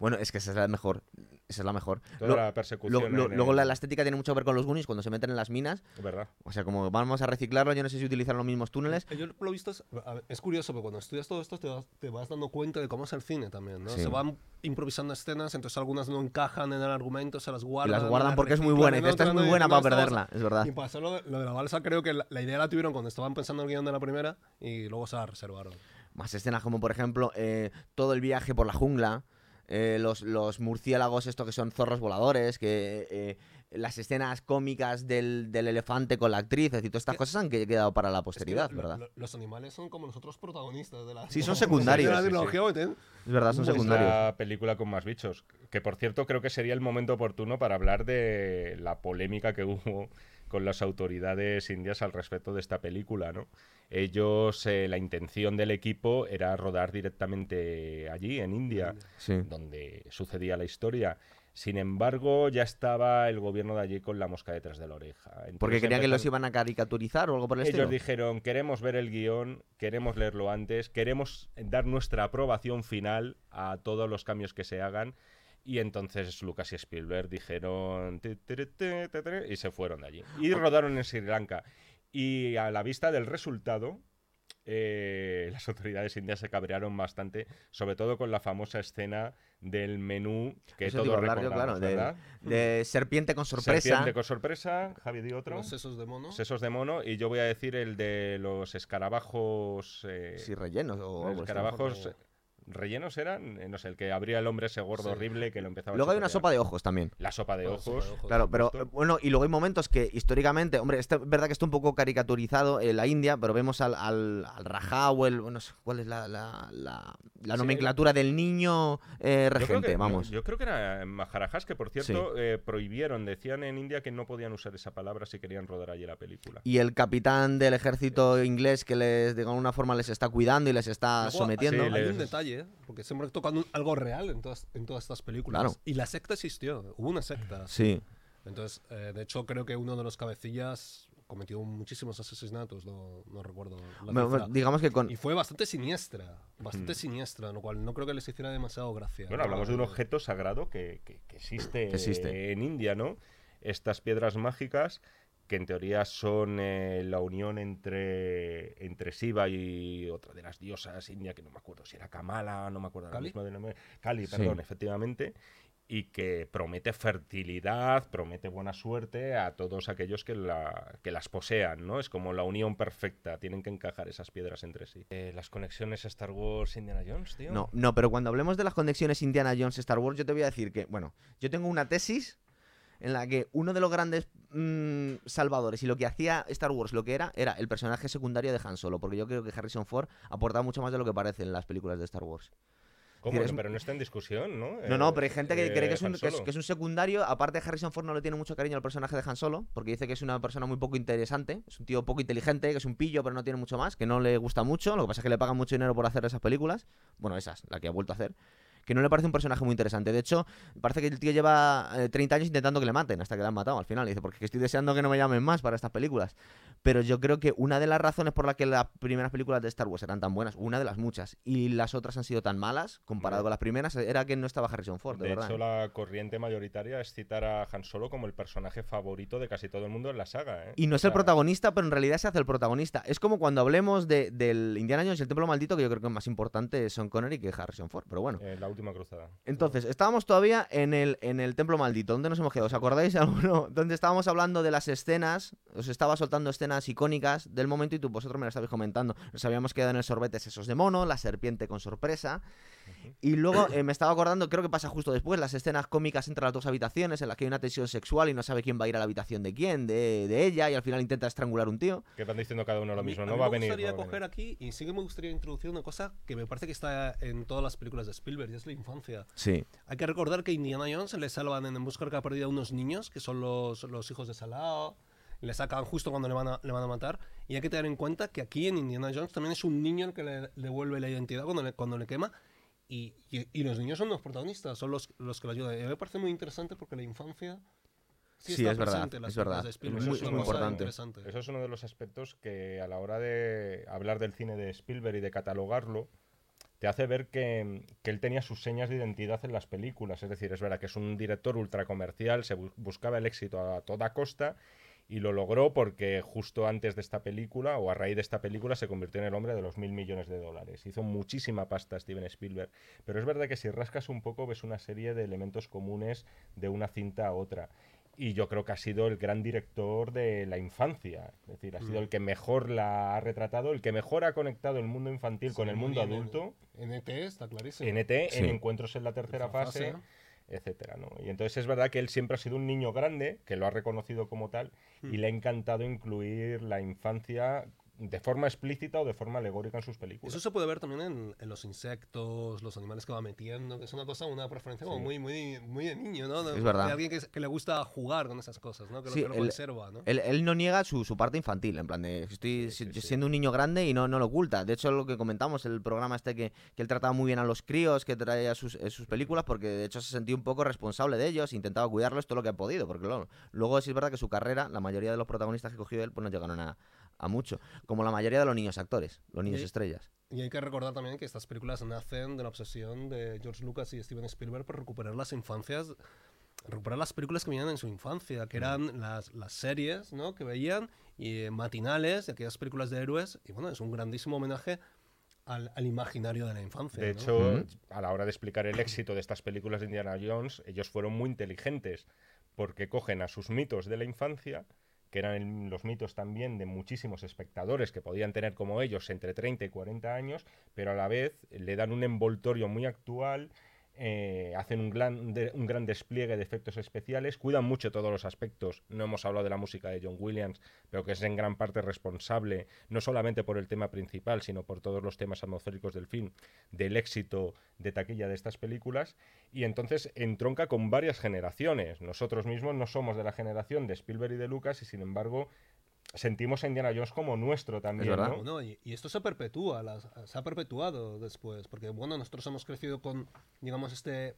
Bueno, es que esa es la mejor. Esa es la mejor. Toda Lo- la persecución. lo- lo- luego el- la, la estética tiene mucho que ver con los Goonies cuando se meten en las minas. ¿Verdad? O sea, como vamos a reciclarlo, yo no sé si utilizan los mismos túneles. Eh, Yo lo visto es, es curioso, porque cuando estudias todo esto te vas, te vas dando cuenta de cómo es el cine también, ¿no? Sí. Se van improvisando escenas, entonces algunas no encajan en el argumento, se las Y guardan. las guardan porque es muy buena. Y esta es muy buena para perderla. Es verdad. Y pasó lo de, lo de la balsa, creo que la, la idea la tuvieron cuando estaban pensando en el guion de la primera y luego se la reservaron. Más escenas como, por ejemplo, eh, todo el viaje por la jungla, eh, los, los murciélagos, estos que son zorros voladores, que eh, las escenas cómicas del, del elefante con la actriz, es decir, todas estas cosas han que- quedado para la Es que posteridad, lo- ¿verdad? lo- los animales son como nosotros protagonistas de la. Sí, son de secundarios. la Sí, sí, ¿eh? Es verdad, son secundarios. la película con más bichos. Que por cierto, creo que sería el momento oportuno para hablar de la polémica que hubo con las autoridades indias al respecto de esta película, ¿no? Ellos, eh, la intención del equipo era rodar directamente allí, en India, Sí. donde sucedía la historia. Sin embargo, ya estaba el gobierno de allí con la mosca detrás de la oreja. Entonces Porque querían que los iban a caricaturizar o algo por el ellos estilo. dijeron, queremos ver el guion, queremos leerlo antes, queremos dar nuestra aprobación final a todos los cambios que se hagan. Y entonces Lucas y Spielberg dijeron "Ti, ti, ti, tiri", y se fueron de allí. Y rodaron en Sri Lanka. Y a la vista del resultado, eh, las autoridades indias se cabrearon bastante, sobre todo con la famosa escena del menú que Eso todos recordamos. De serpiente con sorpresa. Serpiente con sorpresa, Javi di otro. Los sesos de mono. Sesos de mono y yo voy a decir el de los escarabajos. eh, Sí, rellenos o los algo así. escarabajos rellenos eran, Eh, no sé, el que abría el hombre ese gordo Sí. horrible que lo empezaba a Luego hay una sopa de ojos también. La sopa de ojos. sopa de ojos. Claro, pero eh, bueno, y luego hay momentos que históricamente, hombre, es verdad que está un poco caricaturizado en la India, pero vemos al, al, al Rajá o el, bueno, no sé, ¿cuál es la, la, la- la Sí, nomenclatura del niño eh, Yo regente? que- vamos. Yo, creo que era Maharajas, que por cierto eh, prohibieron, decían en India que no podían usar esa palabra si querían rodar allí la película. Y el capitán del ejército inglés que les, de alguna forma, les está cuidando y les está sometiendo. sí, Hay un detalle, ¿eh? porque siempre tocan un- algo real en todas, en todas estas películas. Claro. Y la secta existió, hubo una secta. Sí. Entonces, eh, de hecho, creo que uno de los cabecillas cometió muchísimos asesinatos, no, no recuerdo la Bueno, digamos que con, Y fue bastante siniestra, bastante siniestra, lo cual no creo que les hiciera demasiado gracia. Bueno, hablamos de un objeto sagrado que, que- que existe, Que existe. en India, ¿no? Estas piedras mágicas que en teoría son eh, la unión entre, entre Shiva y otra de las diosas india, que no me acuerdo si era Kamala, no me acuerdo ahora ¿Kali? mismo del nombre. Kali, Sí. perdón, efectivamente. Y que promete fertilidad, promete buena suerte a todos aquellos que, la, que las posean, ¿no? Es como la unión perfecta, tienen que encajar esas piedras entre sí. Eh, las conexiones Star Wars, Indiana Jones, tío. No, no, pero cuando hablemos de las conexiones Indiana Jones Star Wars, yo te voy a decir que, bueno, yo tengo una tesis en la que uno de los grandes mm, salvadores y lo que hacía Star Wars, lo que era, era el personaje secundario de Han Solo, porque yo creo que Harrison Ford aportaba mucho más de lo que parece en las películas de Star Wars. ¿Cómo? Es- pero no está en discusión, ¿no? No, no, Eh, pero hay gente que eh, cree que es, un, que, es, Solo. que es un secundario. Aparte, Harrison Ford no le tiene mucho cariño al personaje de Han Solo, porque dice que es una persona muy poco interesante, es un tío poco inteligente, que es un pillo, pero no tiene mucho más, que no le gusta mucho. Lo que pasa es que le pagan mucho dinero por hacer esas películas. Bueno, esas, la que ha vuelto a hacer. Que no le parece un personaje muy interesante. De hecho, parece que el tío lleva eh, 30 años intentando que le maten, hasta que le han matado al final. Y dice, porque estoy deseando que no me llamen más para estas películas. Pero yo creo que una de las razones por las que las primeras películas de Star Wars eran tan buenas, una de las muchas, y las otras han sido tan malas, comparado Bueno. con las primeras, era que no estaba Harrison Ford, de, De verdad. hecho, ¿eh? la corriente mayoritaria es citar a Han Solo como el personaje favorito de casi todo el mundo en la saga. ¿eh? Y no O es el protagonista, pero en realidad se hace el protagonista. Es como cuando hablemos de, del Indiana Jones y el Templo Maldito, que yo creo que es más importante Sean Connery que Harrison Ford. Pero bueno. eh, la última cruzada. Entonces, estábamos todavía en el, en el Templo Maldito. ¿Dónde nos hemos quedado? ¿Os acordáis alguno? Donde estábamos hablando de las escenas. Os estaba soltando escenas icónicas del momento y tú, vosotros me las estabais comentando. Nos habíamos quedado en el sorbete sesos de mono, la serpiente con sorpresa. Y luego eh, me estaba acordando, creo que pasa justo después, las escenas cómicas entre las dos habitaciones en las que hay una tensión sexual y no sabe quién va a ir a la habitación de quién, de, de ella, y al final intenta estrangular un tío. Que van diciendo cada uno lo A mí- mismo. a No mí va a me venir. gustaría no va a coger venir. aquí, y sí que me gustaría introducir una cosa que me parece que está en todas las películas de Spielberg, y es la infancia. Sí. Hay que recordar que Indiana Jones le salvan en En busca de la perdida a unos niños, que son los, los hijos de Salao, y le sacan justo cuando le van, a, le van a matar. Y hay que tener en cuenta que aquí en Indiana Jones también es un niño el que le devuelve la identidad cuando le, cuando le quema. Y, y- y los niños son los protagonistas, son los, los que le ayudan. Y a mí me parece muy interesante porque la infancia... Sí, está es verdad, es verdad. películas de Spielberg. Es muy- es importante. Eso es uno de los aspectos que a la hora de hablar del cine de Spielberg y de catalogarlo, te hace ver que, él tenía sus señas de identidad en las películas. Es decir, es verdad que es un director ultra comercial, se bu- buscaba el éxito a toda costa y lo logró porque justo antes de esta película o a raíz de esta película se convirtió en el hombre de los mil millones de dólares. Hizo muchísima pasta Steven Spielberg. Pero es verdad que si rascas un poco ves una serie de elementos comunes de una cinta a otra. Y yo creo que ha sido el gran director de la infancia. Es decir, ha sido Mm. el que mejor la ha retratado, el que mejor ha conectado el mundo infantil con el mundo adulto. En, ET está clarísimo. En ET, Sí. en Encuentros en la tercera Tercera fase, fase. etcétera, ¿no? Y entonces es verdad que él siempre ha sido un niño grande, que lo ha reconocido como tal, y Mm. le ha encantado incluir la infancia de forma explícita o de forma alegórica en sus películas. Eso se puede ver también en, en los insectos, los animales que va metiendo, que es una cosa, una preferencia como Sí. muy, muy, muy de niño, ¿no? De- Es verdad. De alguien que, que le gusta jugar con esas cosas, ¿no? Que lo, Sí, que lo el- conserva, ¿no? Él, él no niega su, su parte infantil, en plan de estoy Sí, si- sí, sí. siendo un niño grande y no, no lo oculta. De hecho, lo que comentamos, el programa este que, que él trataba muy bien a los críos, que traía sus, sus películas, porque de hecho se sentía un poco responsable de ellos, intentaba cuidarlos todo lo que ha podido, porque luego, luego sí es verdad que su carrera, la mayoría de los protagonistas que cogió él, pues no llegaron a, a mucho. Como la mayoría de los niños actores, los niños Y- estrellas. Y hay que recordar también que estas películas nacen de la obsesión de George Lucas y Steven Spielberg por recuperar las infancias, recuperar las películas que veían en su infancia, que eran las, las series ¿no? que veían, y eh, matinales, de aquellas películas de héroes, y bueno, es un grandísimo homenaje al, al imaginario de la infancia. De ¿no? hecho, a la hora de explicar el éxito de estas películas de Indiana Jones, ellos fueron muy inteligentes porque cogen a sus mitos de la infancia, que eran los mitos también de muchísimos espectadores que podían tener como ellos entre 30 y 40 años, pero a la vez le dan un envoltorio muy actual, eh, hacen un gran, un gran despliegue de efectos especiales, cuidan mucho todos los aspectos. No hemos hablado de la música de John Williams, pero que es en gran parte responsable, no solamente por el tema principal, sino por todos los temas atmosféricos del film, del éxito de taquilla de estas películas. Y entonces entronca con varias generaciones. Nosotros mismos no somos de la generación de Spielberg y de Lucas, y sin embargo sentimos a Indiana Jones como nuestro también. verdad. ¿no? Bueno, y, y esto se perpetúa, las- se ha perpetuado después, porque bueno, nosotros hemos crecido con, digamos, este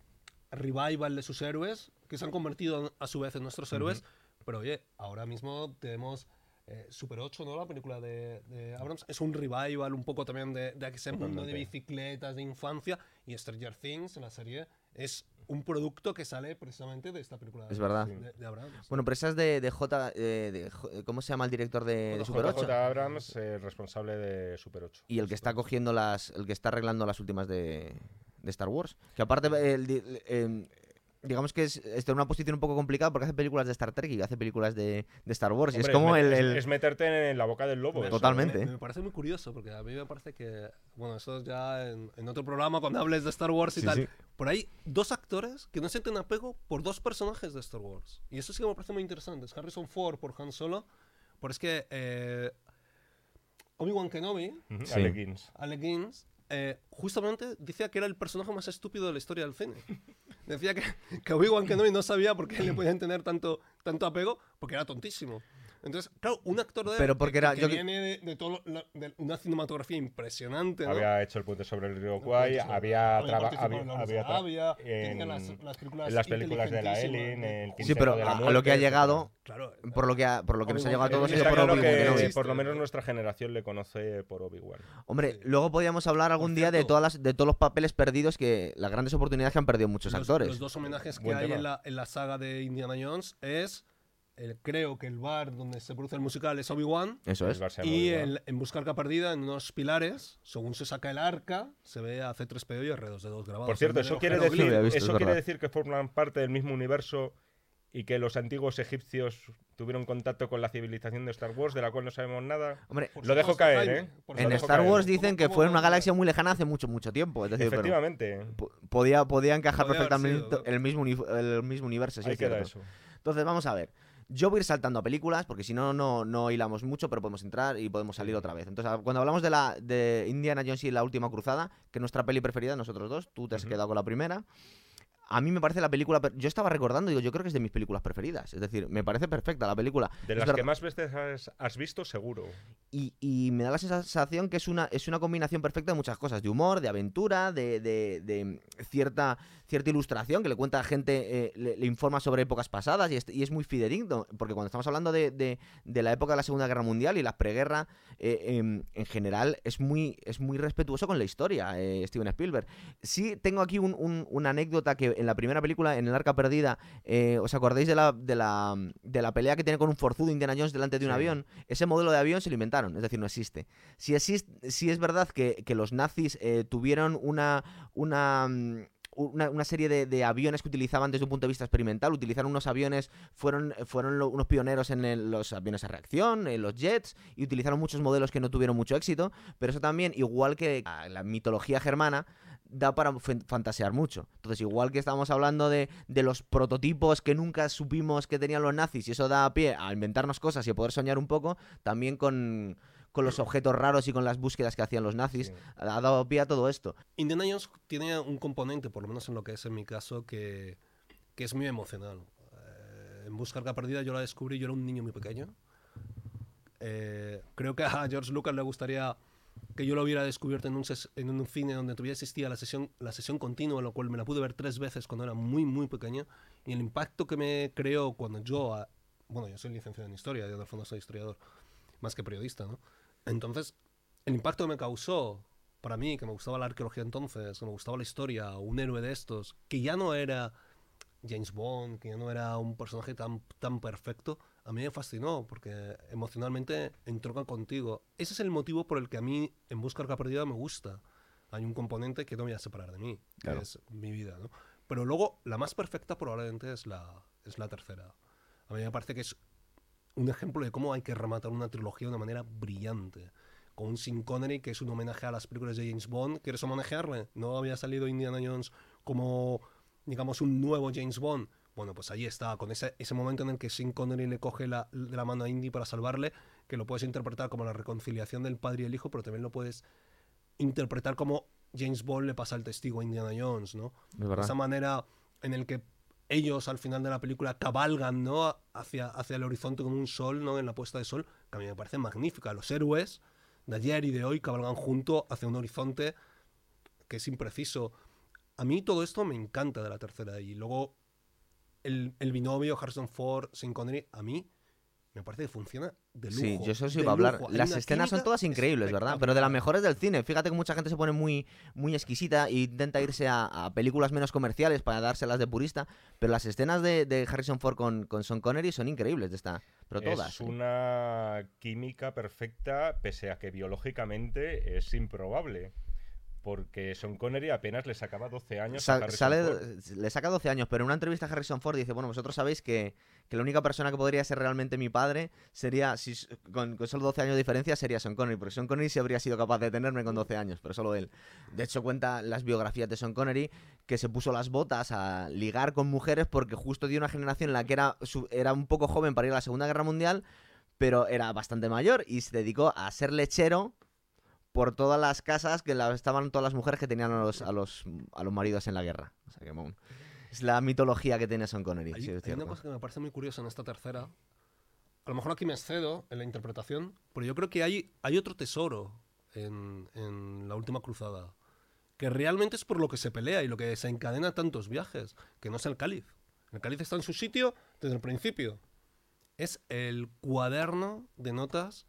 revival de sus héroes, que se han convertido a su vez en nuestros héroes, pero oye, ahora mismo tenemos eh, Super 8, ¿no? La película de, de Abrams, es un revival un poco también de, de ese mundo de bicicletas, de infancia, y Stranger Things, la serie, es un producto que sale precisamente de esta película Es verdad. de, de Abrams. Bueno, pero esa es de, de J. eh, de J- ¿Cómo se llama el director de, Super 8? JJ Abrams, eh, responsable de Super 8. Y el que está cogiendo las. El que está arreglando las últimas de, de Star Wars. Que aparte, el em, digamos que es, está en una posición un poco complicada porque hace películas de Star Trek y hace películas de, de Star Wars. y es como el. es- el- es meterte en la boca del lobo. Totalmente. Me, me parece muy curioso porque a mí me parece que, bueno, eso es ya en, en otro programa cuando hables de Star Wars y Sí, tal. sí. Por ahí, dos actores que no sienten apego por dos personajes de Star Wars. Y eso sí que me parece muy interesante. Es Harrison Ford por Han Solo. Pero es que eh, Obi-Wan Kenobi, Sí. Alec Guinness. Eh, justamente decía que era el personaje más estúpido de la historia del cine. Decía que, que Obi-Wan Kenobi no sabía por qué le podían tener tanto, tanto apego, porque era tontísimo. Entonces, claro, un actor de Pero porque que, era- que yo que- viene de, de todo lo- de una cinematografía impresionante, ¿no? Había hecho el puente sobre el río Kwai, había había traba- participado había- en las- las películas en las películas de la de- el Sí, pero de la a, a Muerte, lo que ha llegado, Claro. por lo que, ha- por lo que nos ha llegado a todos, es por claro Obi-Wan que por lo menos nuestra generación le conoce por Obi-Wan. Hombre, Sí. luego podríamos hablar algún día de todas las, de todos los papeles perdidos que las grandes oportunidades que han perdido muchos los, actores. Los dos homenajes que hay tema. en la, en la saga de Indiana Jones es, el, creo que el bar donde se produce el musical es Obi-Wan. Eso es. Y Obi-Wan. el, en Buscar Arca Perdida, en unos pilares, según se saca el arca, se ve a C3PO y R2D2 grabados. Por cierto, eso quiere decir, visto, eso es quiere decir que forman parte del mismo universo y que los antiguos egipcios tuvieron contacto con la civilización de Star Wars, de la cual no sabemos nada. Hombre, Lo dejo caer, Jaime, ¿eh? en. Star caer. Wars ¿Cómo- dicen que fue en una galaxia muy lejana hace mucho, mucho tiempo. Es decir, Efectivamente, po- podía, podía encajar Podía perfectamente sido, el mismo, uni- el mismo universo. sí, ahí es queda cierto. eso. Entonces, vamos a ver. Yo voy a ir saltando a películas, porque si no, no, no hilamos mucho, pero podemos entrar y podemos salir otra vez. Entonces, a- cuando hablamos de la de Indiana Jones y la última cruzada, que es nuestra peli preferida, nosotros dos, tú te has quedado con la primera. A mí me parece la película. Yo estaba recordando, digo, yo creo que es de mis películas preferidas. Es decir, me parece perfecta la película. De Es las verdad- que más veces has, has visto, seguro. y, y me da la sensación que es una, es una combinación perfecta de muchas cosas, de humor, de aventura, de, de- de cierta, cierta ilustración que le cuenta a gente, eh, le, le informa sobre épocas pasadas y es, y es muy fidedigno, porque cuando estamos hablando de, de- la época de la Segunda Guerra Mundial y la preguerra, eh, em, en general es muy, es muy respetuoso con la historia, eh, Steven Spielberg. Sí tengo aquí un- un- una anécdota que en la primera película, en El Arca Perdida, eh, ¿os acordáis de la, de, la, de la pelea que tiene con un forzudo Indiana Jones delante de un Sí. avión? Ese modelo de avión se lo inventaron, es decir, no existe. Si, existe, si es verdad que, que los nazis eh, tuvieron una, una, mm, una, una serie de, de aviones que utilizaban desde un punto de vista experimental. Utilizaron unos aviones, fueron, fueron lo- unos pioneros en el- los aviones a reacción, en los jets, y utilizaron muchos modelos que no tuvieron mucho éxito. Pero eso también, igual que ah, la mitología germana, da para fan- fantasear mucho. Entonces, igual que estábamos hablando de, de los prototipos que nunca supimos que tenían los nazis, y eso da pie a inventarnos cosas y a poder soñar un poco, también con, con los objetos raros y con las búsquedas que hacían los nazis, Sí. ha dado pie a todo esto. Indiana Jones tiene un componente, por lo menos en lo que es en mi caso, que, que es muy emocional. Eh, en Busca Arca Perdida yo la descubrí, yo era un niño muy pequeño. Eh, creo que a George Lucas le gustaría que yo lo hubiera descubierto en un, en un cine donde todavía existía la sesión, la sesión continua, lo cual me la pude ver tres veces cuando era muy, muy pequeño. Y el impacto que me creó cuando yo, a- bueno, yo soy licenciado en historia, yo en el fondo soy historiador, más que periodista, ¿no? Entonces, el impacto que me causó para mí, que me gustaba la arqueología entonces, que me gustaba la historia, un héroe de estos, que ya no era James Bond, que ya no era un personaje tan, tan perfecto, a mí me fascinó porque emocionalmente entronca contigo. Ese es el motivo por el que a mí en Busca Arca Perdida me gusta. Hay un componente que no me voy a separar de mí, que es mi vida, ¿no? Pero luego, la más perfecta probablemente es la, es la tercera. A mí me parece que es un ejemplo de cómo hay que rematar una trilogía de una manera brillante. Con un Sin Connery que es un homenaje a las películas de James Bond. ¿Quieres homenajearle? No había salido Indiana Jones como, digamos, un nuevo James Bond. Bueno, pues ahí está, con ese, ese momento en el que Sin Connery le coge la, de la mano a Indy para salvarle, que lo puedes interpretar como la reconciliación del padre y el hijo, pero también lo puedes interpretar como James Bond le pasa el testigo a Indiana Jones, ¿no? Esa manera en el que ellos al final de la película cabalgan ¿no? hacia, hacia el horizonte como un sol ¿no? en la puesta de sol, que a mí me parece magnífica. Los héroes de ayer y de hoy cabalgan junto hacia un horizonte que es impreciso. A mí todo esto me encanta de la tercera. Y luego el, el binomio Harrison Ford, Sin Connery, a mí me parece que funciona de lujo. Sí, yo eso sí iba a hablar. lujo. Las escenas son todas increíbles, ¿verdad? Pero de las mejores del cine. Fíjate que mucha gente se pone muy, muy exquisita e intenta irse a, a películas menos comerciales para dárselas de purista. Pero las escenas de, de Harrison Ford con, con Sean Connery son increíbles de esta. Pero todas. Es una química perfecta, pese a que biológicamente es improbable. Porque Sean Connery apenas le sacaba 12 años a Sa- Harrison sale, le saca 12 años, pero en una entrevista a Harrison Ford dice, bueno, vosotros sabéis que, que la única persona que podría ser realmente mi padre sería, si, con, con solo 12 años de diferencia, sería Sean Connery, porque Sean Connery sí habría sido capaz de tenerme con 12 años, pero solo él. De hecho, cuenta las biografías de Sean Connery que se puso las botas a ligar con mujeres porque justo dio una generación en la que era, era un poco joven para ir a la Segunda Guerra Mundial, pero era bastante mayor y se dedicó a ser lechero por todas las casas que la- estaban todas las mujeres que tenían a los, a los, a los maridos en la guerra. O sea que, bueno, es la mitología que tiene Sean Connery. Hay, sí, hay una cosa que me parece muy curiosa en esta tercera. A lo mejor aquí me excedo en la interpretación, pero yo creo que hay, hay otro tesoro en, en la última cruzada. Que realmente es por lo que se pelea y lo que desencadena tantos viajes, que no es el cáliz. El cáliz está en su sitio desde el principio. Es el cuaderno de notas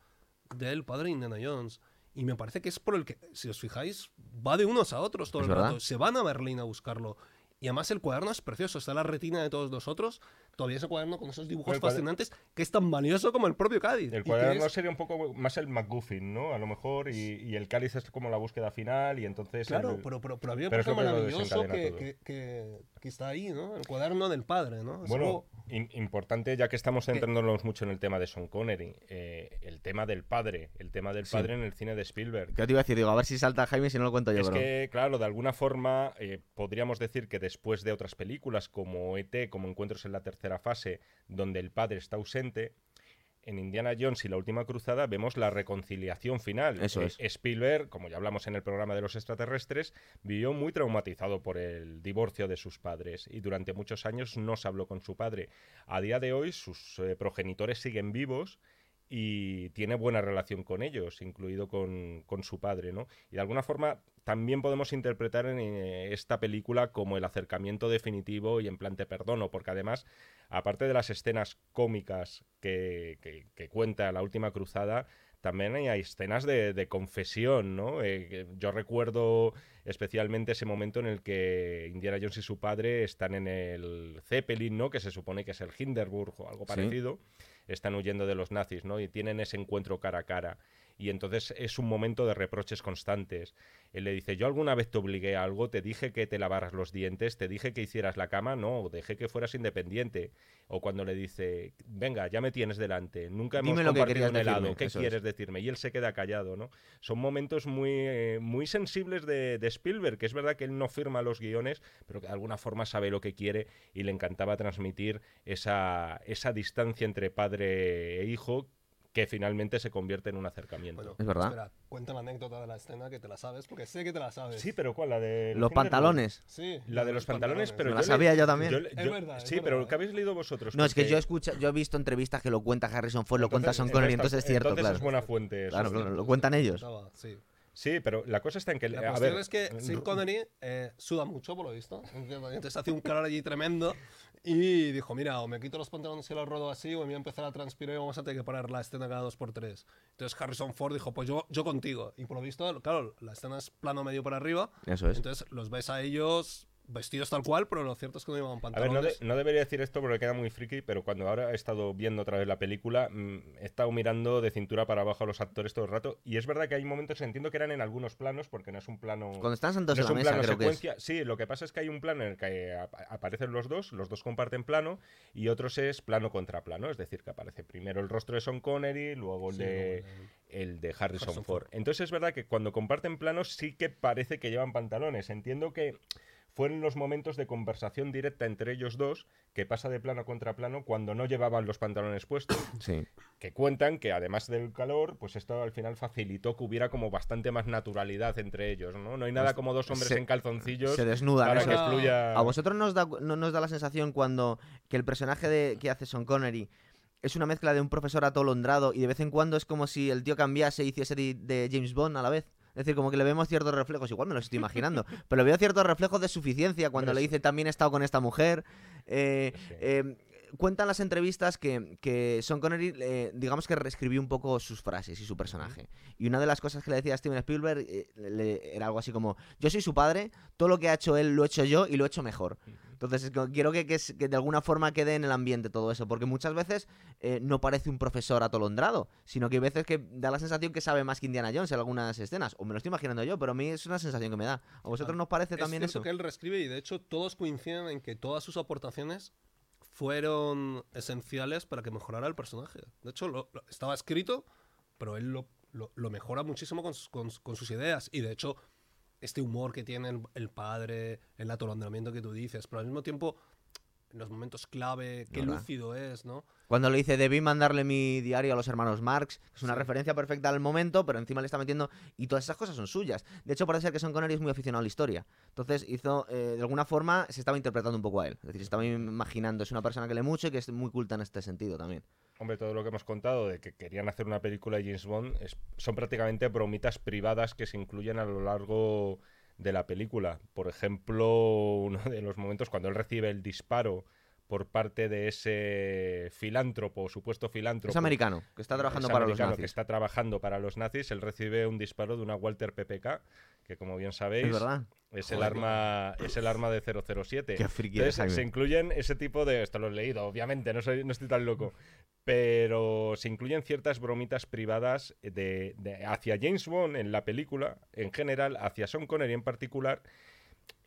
del padre Indiana Jones. Y me parece que es por el que, si os fijáis, va de unos a otros todo el rato. Se van a Berlín a buscarlo. Y además el cuaderno es precioso, está en la retina de todos nosotros. Todavía ese cuaderno con esos dibujos fascinantes que es tan valioso como el propio Cádiz. El cuaderno es- sería un poco más el MacGuffin, ¿no? A lo mejor, y, y el cáliz es como la búsqueda final, y entonces... Claro, el- pero, pero, pero a mí me pero es parece lo que lo maravilloso que, que, que- que está ahí, ¿no? El cuaderno del padre, ¿no? Es Bueno, in- importante, ya que estamos centrándonos mucho en el tema de Sean Connery, eh, el tema del padre, el tema del Sí. padre en el cine de Spielberg. ¿Qué te iba a decir? Digo, a ver si salta Jaime si no lo cuento yo, Es que, claro, de alguna forma eh, podríamos decir que después de otras películas como ET, como Encuentros en la tercera fase, donde el padre está ausente, en Indiana Jones y la última cruzada vemos la reconciliación final. Eso Eh, es. Spielberg, como ya hablamos en el programa de los extraterrestres, vivió muy traumatizado por el divorcio de sus padres y durante muchos años no se habló con su padre. A día de hoy sus eh, progenitores siguen vivos y tiene buena relación con ellos, incluido con, con su padre, ¿no? Y de alguna forma también podemos interpretar en eh, esta película como el acercamiento definitivo y en plan te perdono, porque además, aparte de las escenas cómicas que, que- que cuenta la última cruzada, también hay, escenas de, de confesión, ¿no? Eh, yo recuerdo especialmente ese momento en el que Indiana Jones y su padre están en el Zeppelin, ¿no? Que se supone que es el Hindenburg o algo Sí. Están huyendo de los nazis, ¿no? Y tienen ese encuentro cara a cara. Y entonces es un momento de reproches constantes. Él le dice, yo alguna vez te obligué a algo, te dije que te lavaras los dientes, te dije que hicieras la cama, no, dejé que fueras independiente. O cuando le dice, venga, ya me tienes delante, nunca hemos Dime lo que compartido un helado, decirme", ¿qué es. quieres decirme? Y él se queda callado, ¿no? Son momentos muy, eh, muy sensibles de, de Spielberg, que es verdad que él no firma los guiones, pero que de alguna forma sabe lo que quiere y le encantaba transmitir esa, esa distancia entre padre e hijo que finalmente se convierte en un acercamiento. Bueno, Es verdad. Espera, cuenta la anécdota de la escena que te la sabes, porque sé que te la sabes. sí, pero ¿cuál? La de Los pantalones. Sí, La de los pantalones, pero Me yo la le- sabía yo también. Es verdad, es sí, verdad, pero ¿eh? ¿qué habéis leído vosotros? No, es que yo, escucha, yo he visto entrevistas que lo cuenta Harrison Ford, lo cuenta Sean Connery, entonces es cierto, entonces claro. es buena fuente. eso Claro, lo cuentan ellos. Sí. Sí, pero la cosa está en que... La a cuestión ver, es que Sean Connery eh, suda mucho, por lo visto. Entonces hacía un calor allí tremendo. Y dijo, mira, o me quito los pantalones y los rodo así, o me voy a empezar a transpirar y vamos a tener que parar la escena cada dos por tres. Entonces Harrison Ford dijo, pues yo, yo contigo. Y por lo visto, claro, la escena es plano medio para arriba. Eso es. Entonces los ves a ellos vestidos tal cual, pero lo cierto es que no llevaban A ver, pantalones. no, de- no debería decir esto porque queda muy friki, pero cuando ahora he estado viendo otra vez la película, mm, he estado mirando de cintura para abajo a los actores todo el rato. Y es verdad que hay momentos, entiendo que eran en algunos planos, porque no es un plano. Cuando están no sentados es en la un mesa, plano creo que es. secuencia. Sí, lo que pasa es que hay un plano en el que ap- aparecen los dos, los dos comparten plano, y otros es plano contra plano. Es decir, que aparece primero el rostro de Sean Connery, luego el Sí, de. luego el de Harrison, Harrison Ford. Ford. Entonces es verdad que cuando comparten planos sí que parece que llevan pantalones. Entiendo que fueron los momentos de conversación directa entre ellos dos que pasa de plano contra plano cuando no llevaban los pantalones puestos. Sí. que cuentan que además del calor, pues esto al final facilitó que hubiera como bastante más naturalidad entre ellos, ¿no? No hay nada como dos hombres se- en calzoncillos Se desnudan. para eso que es. es. fluya... ¿A vosotros nos da, no nos da la sensación cuando que el personaje de, que hace Sean Connery es una mezcla de un profesor atolondrado y de vez en cuando es como si el tío cambiase y hiciese de, de James Bond a la vez? Es decir, como que le vemos ciertos reflejos, igual me los estoy imaginando, pero veo ciertos reflejos de suficiencia cuando le dice también he estado con esta mujer. Eh, eh, cuentan las entrevistas que, que Sean Connery, eh, digamos que reescribió un poco sus frases y su personaje. Y una de las cosas que le decía a Steven Spielberg eh, le- era algo así como, yo soy su padre, todo lo que ha hecho él lo he hecho yo y lo he hecho mejor. Entonces es quiero que, que es- que de alguna forma quede en el ambiente todo eso, porque muchas veces eh, no parece un profesor atolondrado, sino que hay veces que da la sensación que sabe más que Indiana Jones en algunas escenas, o me lo estoy imaginando yo, pero a mí es una sensación que me da. ¿A vosotros nos parece Es también cierto eso? que él reescribe y de hecho todos coinciden en que todas sus aportaciones fueron esenciales para que mejorara el personaje. De hecho, lo- lo- estaba escrito, pero él lo, mejora muchísimo con, con- con sus ideas. Y de hecho, este humor que tiene el, el padre, el atolondramiento que tú dices, pero al mismo tiempo, en los momentos clave, qué ¿Verdad? lúcido es, ¿no? Cuando le dice, debí mandarle mi diario a los hermanos Marx, es una Sí. referencia perfecta al momento, pero encima le está metiendo. Y todas esas cosas son suyas. De hecho, parece ser que Sean Connery es muy aficionado a la historia. Entonces, hizo, eh, de alguna forma, se estaba interpretando un poco a él. Es decir, se estaba imaginando. Es una persona que lee mucho y que es muy culta en este sentido también. Hombre, todo lo que hemos contado de que querían hacer una película de James Bond es- son prácticamente bromitas privadas que se incluyen a lo largo de la película. Por ejemplo, uno de los momentos cuando él recibe el disparo por parte de ese filántropo, supuesto filántropo. Es americano, que está trabajando es para los nazis. que está trabajando para los nazis, él recibe un disparo de una Walter PPK, que como bien sabéis Es verdad. es el arma es el arma de 007. Qué friki Entonces, se incluyen ese tipo de esto lo he leído, obviamente, no soy no estoy tan loco, pero se incluyen ciertas bromitas privadas de, hacia James Bond en la película en general, hacia Sean Connery en particular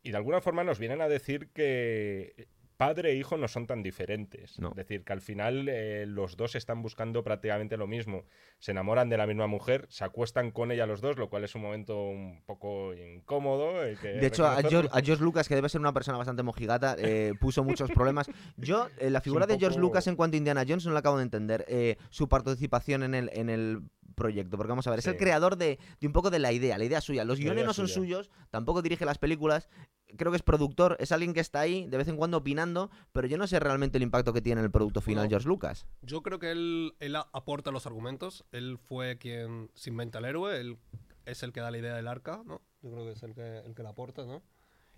y de alguna forma nos vienen a decir que padre e hijo no son tan diferentes. No. Es decir, que al final eh, los dos están buscando prácticamente lo mismo. Se enamoran de la misma mujer, se acuestan con ella los dos, lo cual es un momento un poco incómodo. que De hecho, a. George, a George Lucas, que debe ser una persona bastante mojigata, eh, puso muchos problemas. Yo, eh, la figura de George Lucas en cuanto a Indiana Jones no la acabo de entender. eh, su participación en el, en el proyecto. Porque vamos a ver, es el creador de, de un poco de la idea, la idea suya. Los guiones no son suya. suyos, tampoco dirige las películas. Creo que es productor, es alguien que está ahí de vez en cuando opinando, pero yo no sé realmente el impacto que tiene en el producto final George Lucas. Yo creo que él, él aporta los argumentos. Él fue quien se inventa el héroe. Él es el que da la idea del arca, ¿no? Yo creo que es el que, el que la aporta, ¿no?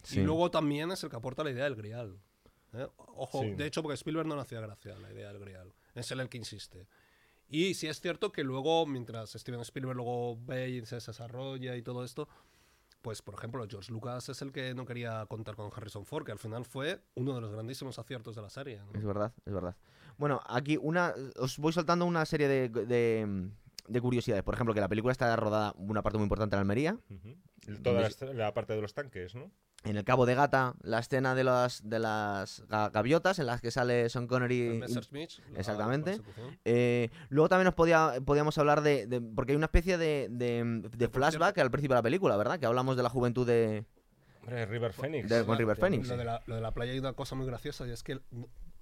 Sí. Y luego también es el que aporta la idea del grial. ¿eh? Ojo, Sí. de hecho, porque Spielberg no le hacía gracia la idea del grial. Es él el que insiste. Y sí es cierto que luego, mientras Steven Spielberg luego ve y se desarrolla y todo esto, pues por ejemplo, George Lucas es el que no quería contar con Harrison Ford, que al final fue uno de los grandísimos aciertos de la serie. ¿no? Es verdad, es verdad. Bueno, aquí una os voy soltando una serie de, de, de curiosidades. Por ejemplo, que la película está rodada una parte muy importante en Almería. Toda la, la parte de los tanques, ¿no? En el Cabo de Gata, la escena de las, de las ga- gaviotas en las que sale Sean Connery. Messerschmitt, la Exactamente. Eh, luego también nos podía, podíamos hablar de, de- Porque hay una especie de, de- de flashback al principio de la película, ¿verdad? Que hablamos de la juventud de. Hombre, River Phoenix. De- con River Phoenix. Lo de, la, lo de la playa hay una cosa muy graciosa y es que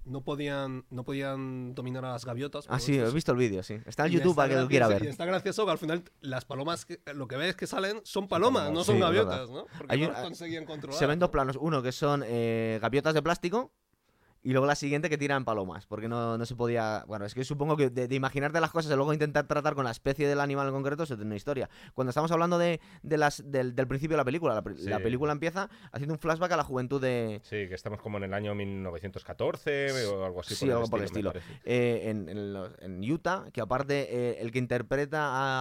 no, podían, no podían dominar a las gaviotas. Ah, sí, he visto el vídeo, sí. Está en YouTube para que lo quiera ver. Y está gracioso que al final las palomas, que- lo que ves que salen son palomas, no son sí, gaviotas, ¿no? Porque Hay no un- las conseguían controlar. Se ven dos ¿no? planos. Uno que son eh, gaviotas de plástico. Y luego la siguiente que tiran palomas, porque no, no se podía... Bueno, es que supongo que de, de imaginarte las cosas y luego intentar tratar con la especie del animal en concreto, eso tiene una historia. Cuando estamos hablando de, de las, del, del principio de la película, la, película empieza haciendo un flashback a la juventud de, Sí, que estamos como en el año 1914 o algo así. Sí, por el algo por el estilo, eh, en, en los- en Utah, que aparte eh, el que interpreta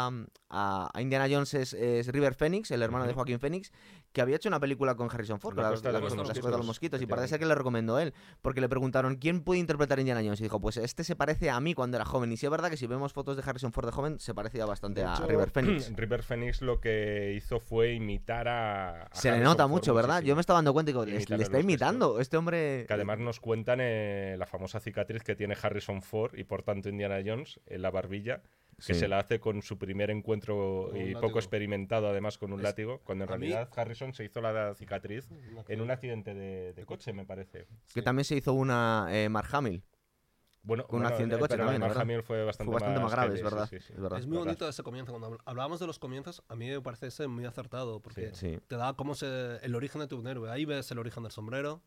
a, a- Indiana Jones es, es River Phoenix, el hermano de. Joaquín Phoenix, que había hecho una película con Harrison Ford, La la, Costa de la- los la Mosquitos, de los Mosquitos, y parece ser que le recomendó él, porque le preguntaron quién puede interpretar a Indiana Jones, y dijo, pues este se parece a mí cuando era joven, y sí es verdad que si vemos fotos de Harrison Ford de joven, se parecía bastante De a River Phoenix. River Phoenix lo que hizo fue imitar a. a Se le nota Ford mucho, ¿verdad? muchísimo. Yo me estaba dando cuenta y digo, le, le está los imitando este hombre. Que además nos cuentan eh, la famosa cicatriz que tiene Harrison Ford y por tanto Indiana Jones en la barbilla, que Sí. se la hace con su primer encuentro y látigo. poco experimentado además con un Es- látigo, cuando en mí- realidad Harrison se hizo la cicatriz en un accidente de, de coche, me parece. Que sí. también se hizo una eh, Mark Hamill. Bueno, Con un bueno, accidente de eh, coche también, Mark. Hamill fue bastante, Fue bastante más grave, es sí, verdad. sí, sí. Es verdad. Es muy bonito ese comienzo. Cuando habl- hablábamos de los comienzos, a mí me parece ese muy acertado, porque Sí. te da como se, el origen de tu héroe. Ahí ves el origen del sombrero,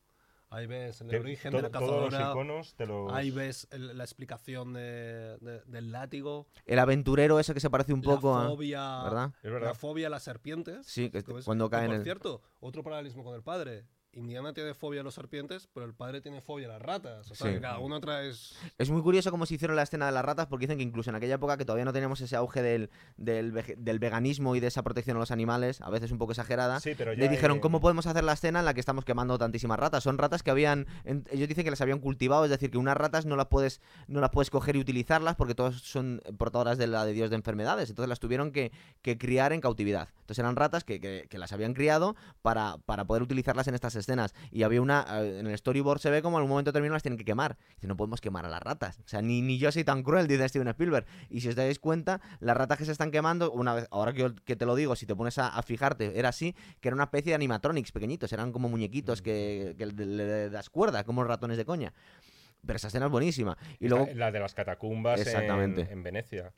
ahí ves el origen de la todos los cazadora, iconos te los... ahí ves el- la explicación de- de- del látigo, El aventurero ese que se parece un poco la a... fobia, ¿verdad? Es verdad. la fobia a las serpientes. Sí, que cuando que, cae en por el... cierto, otro paralelismo con el padre. Indiana tiene fobia a las serpientes, pero el padre tiene fobia a las ratas. O sea, Sí. que cada uno trae... Es muy curioso cómo se hicieron la escena de las ratas, porque dicen que incluso en aquella época que todavía no teníamos ese auge del, del, veganismo y de esa protección a los animales, a veces un poco exagerada, Sí, pero ya le dijeron, ¿cómo podemos hacer la escena en la que estamos quemando tantísimas ratas? Son ratas que habían, en- ellos dicen que las habían cultivado, es decir, que unas ratas no las puedes, no las puedes coger y utilizarlas porque todas son portadoras de la de Dios de enfermedades, entonces las tuvieron que, que criar en cautividad. Entonces eran ratas que, que- que las habían criado para, para poder utilizarlas en estas escenas. Y había una, eh, en el storyboard se ve como en un momento determinado las tienen que quemar. Dice, no podemos quemar a las ratas. O sea, ni, ni yo soy tan cruel, dice Steven Spielberg. Y si os dais cuenta, las ratas que se están quemando, una vez, ahora que, yo- que te lo digo, si te pones a, a fijarte, era así, que era una especie de animatronics pequeñitos, eran como muñequitos que, que le, le das cuerda, como ratones de coña. Pero esa escena es buenísima. Y luego, La de las catacumbas en- Exactamente. En, Venecia.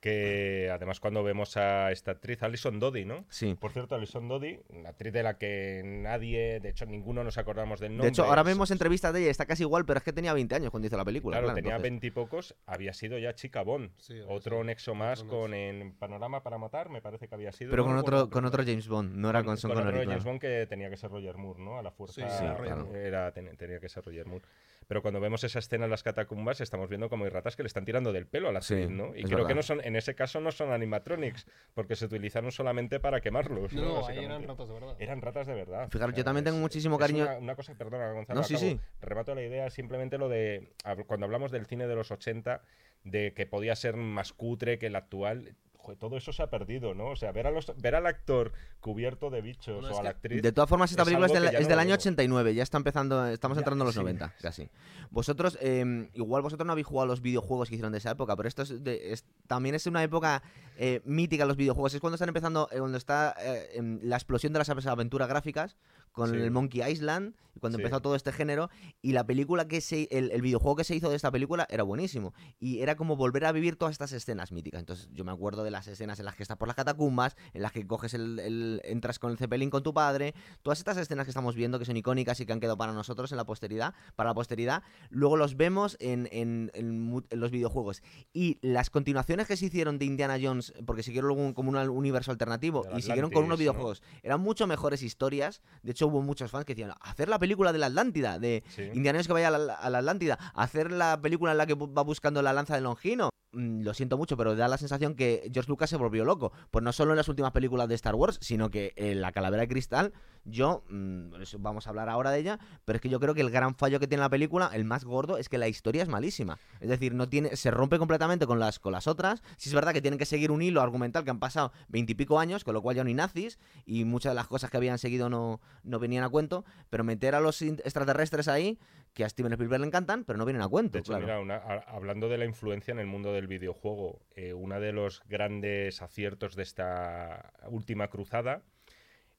Que además cuando vemos a esta actriz, Alison Dodi, ¿no? sí. Por cierto, Alison Dodi, una actriz de la que nadie, de hecho ninguno nos acordamos del nombre. De hecho, ahora vemos entrevistas de ella, está casi igual, pero es que tenía 20 años cuando hizo la película. Claro, claro, tenía entonces- veintipocos, había sido ya chica Bond. Sí, otro nexo más otro con nexo. en Panorama para matar, me parece que había sido. Pero con otro, con otro otro James Bond, no era con Sean otro Connery, James claro. Bond que tenía que ser Roger Moore, ¿no? A la fuerza Sí, sí, era- claro. era- ten- tenía que ser Roger Moore. Pero cuando vemos esa escena en las catacumbas, estamos viendo como hay ratas que le están tirando del pelo a la Sí, actriz, ¿no? Y creo verdad. que no son, en ese caso no son animatronics, porque se utilizaron solamente para quemarlos. No, ahí eran ratas de verdad. Eran ratas de verdad. Fijaros, yo también tengo muchísimo cariño- Una, una cosa, perdona, Gonzalo, No, sí, acabo. sí. remato la idea, simplemente lo de. Cuando hablamos del cine de los 80, de que podía ser más cutre que el actual. Joder, Todo eso se ha perdido, ¿no? O sea, ver, a los, ver al actor cubierto de bichos Bueno, o a la actriz. De todas formas, esta es película es del, es no del año vemos. 89, ya está empezando, estamos Ya, entrando en los sí. 90, casi. Vosotros, eh, igual vosotros no habéis jugado a los videojuegos que hicieron de esa época, pero esto es de- es- también es una época eh, mítica los videojuegos. Es cuando están empezando, eh, cuando está eh, la explosión de las aventuras gráficas con Sí. el Monkey Island, cuando Sí. empezó todo este género, y la película que se, el, el videojuego que se hizo de esta película era buenísimo. Y era como volver a vivir todas estas escenas míticas. Entonces, yo me acuerdo de las escenas en las que estás por las catacumbas, en las que coges el, el- entras con el Zeppelin con tu padre, todas estas escenas que estamos viendo que son icónicas y que han quedado para nosotros en la posteridad, para la posteridad, luego los vemos en, en- en mu- en los videojuegos. Y las continuaciones que se hicieron de Indiana Jones, porque siguieron un- como un universo alternativo y siguieron con unos videojuegos, eran mucho mejores historias. De hecho, hubo muchos fans que decían, hacer la película de la Atlántida, de Sí. Indiana Jones que vaya a la, a la Atlántida, hacer la película en la que va buscando la lanza de Longino. mm, lo siento mucho, pero da la sensación que George Lucas se volvió loco. Pues no solo en las últimas películas de Star Wars, sino que en La Calavera de Cristal, yo, mm, vamos a hablar ahora de ella, pero es que yo creo que el gran fallo que tiene la película, el más gordo, es que la historia es malísima. Es decir, no tiene, se rompe completamente con las, con las otras. Sí es verdad que tienen que seguir un hilo argumental que han pasado veintipico años, con lo cual ya no hay nazis, y muchas de las cosas que habían seguido no, no venían a cuento, pero meter a los extraterrestres ahí, que a Steven Spielberg le encantan, pero no vienen a cuento. De hecho, claro. mira, una- a- hablando de la influencia en el mundo del videojuego, eh, uno de los grandes aciertos de esta última cruzada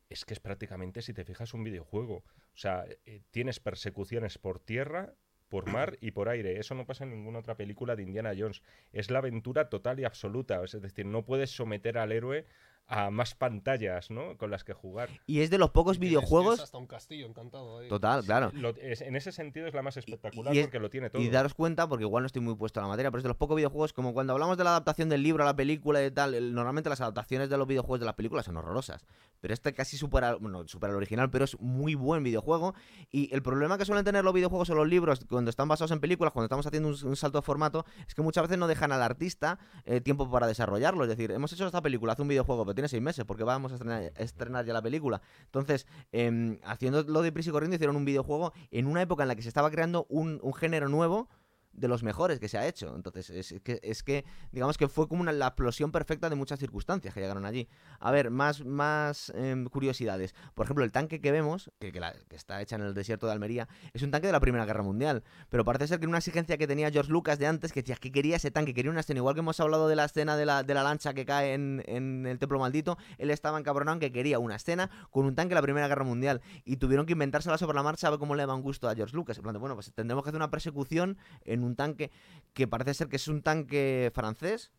es que es prácticamente, si te fijas, un videojuego. O sea, eh, tienes persecuciones por tierra, por mar y por aire. Eso no pasa en ninguna otra película de Indiana Jones. Es la aventura total y absoluta. Es decir, no puedes someter al héroe a más pantallas, ¿no? Con las que jugar. Y es de los pocos videojuegos... hasta un castillo encantado ahí. Total, claro. Lo- es- en ese sentido es la más espectacular y es- porque lo tiene todo. Y daros cuenta, porque igual no estoy muy puesto a la materia, pero es de los pocos videojuegos, como cuando hablamos de la adaptación del libro a la película y tal, el- normalmente las adaptaciones de los videojuegos de las películas son horrorosas. Pero este casi supera, bueno, supera el original, pero es muy buen videojuego. Y el problema que suelen tener los videojuegos o los libros cuando están basados en películas, cuando estamos haciendo un, un salto de formato, es que muchas veces no dejan al artista eh, tiempo para desarrollarlo. Es decir, hemos hecho esta película, hace un videojuego, pero tiene seis meses, porque vamos a estrenar, a estrenar ya la película. Entonces, em, haciendo lo de prisa y corriendo, hicieron un videojuego en una época en la que se estaba creando un género nuevo de los mejores que se ha hecho. Entonces, es que, es que digamos que fue como una, la explosión perfecta de muchas circunstancias que llegaron allí. A ver, más, más em, curiosidades. Por ejemplo, el tanque que vemos, que, que la- que está hecha en el desierto de Almería, es un tanque de la Primera Guerra Mundial. Pero parece ser que una exigencia que tenía George Lucas de antes, que decía que quería ese tanque, quería una escena, igual que hemos hablado de la escena de la, de la lancha que cae en, en el templo maldito, él estaba encabronado en que quería una escena con un tanque de la Primera Guerra Mundial. Y tuvieron que inventársela sobre la marcha a ver cómo le daban gusto a George Lucas. En plan bueno, pues tendremos que hacer una persecución en un tanque que parece ser que es un tanque francés,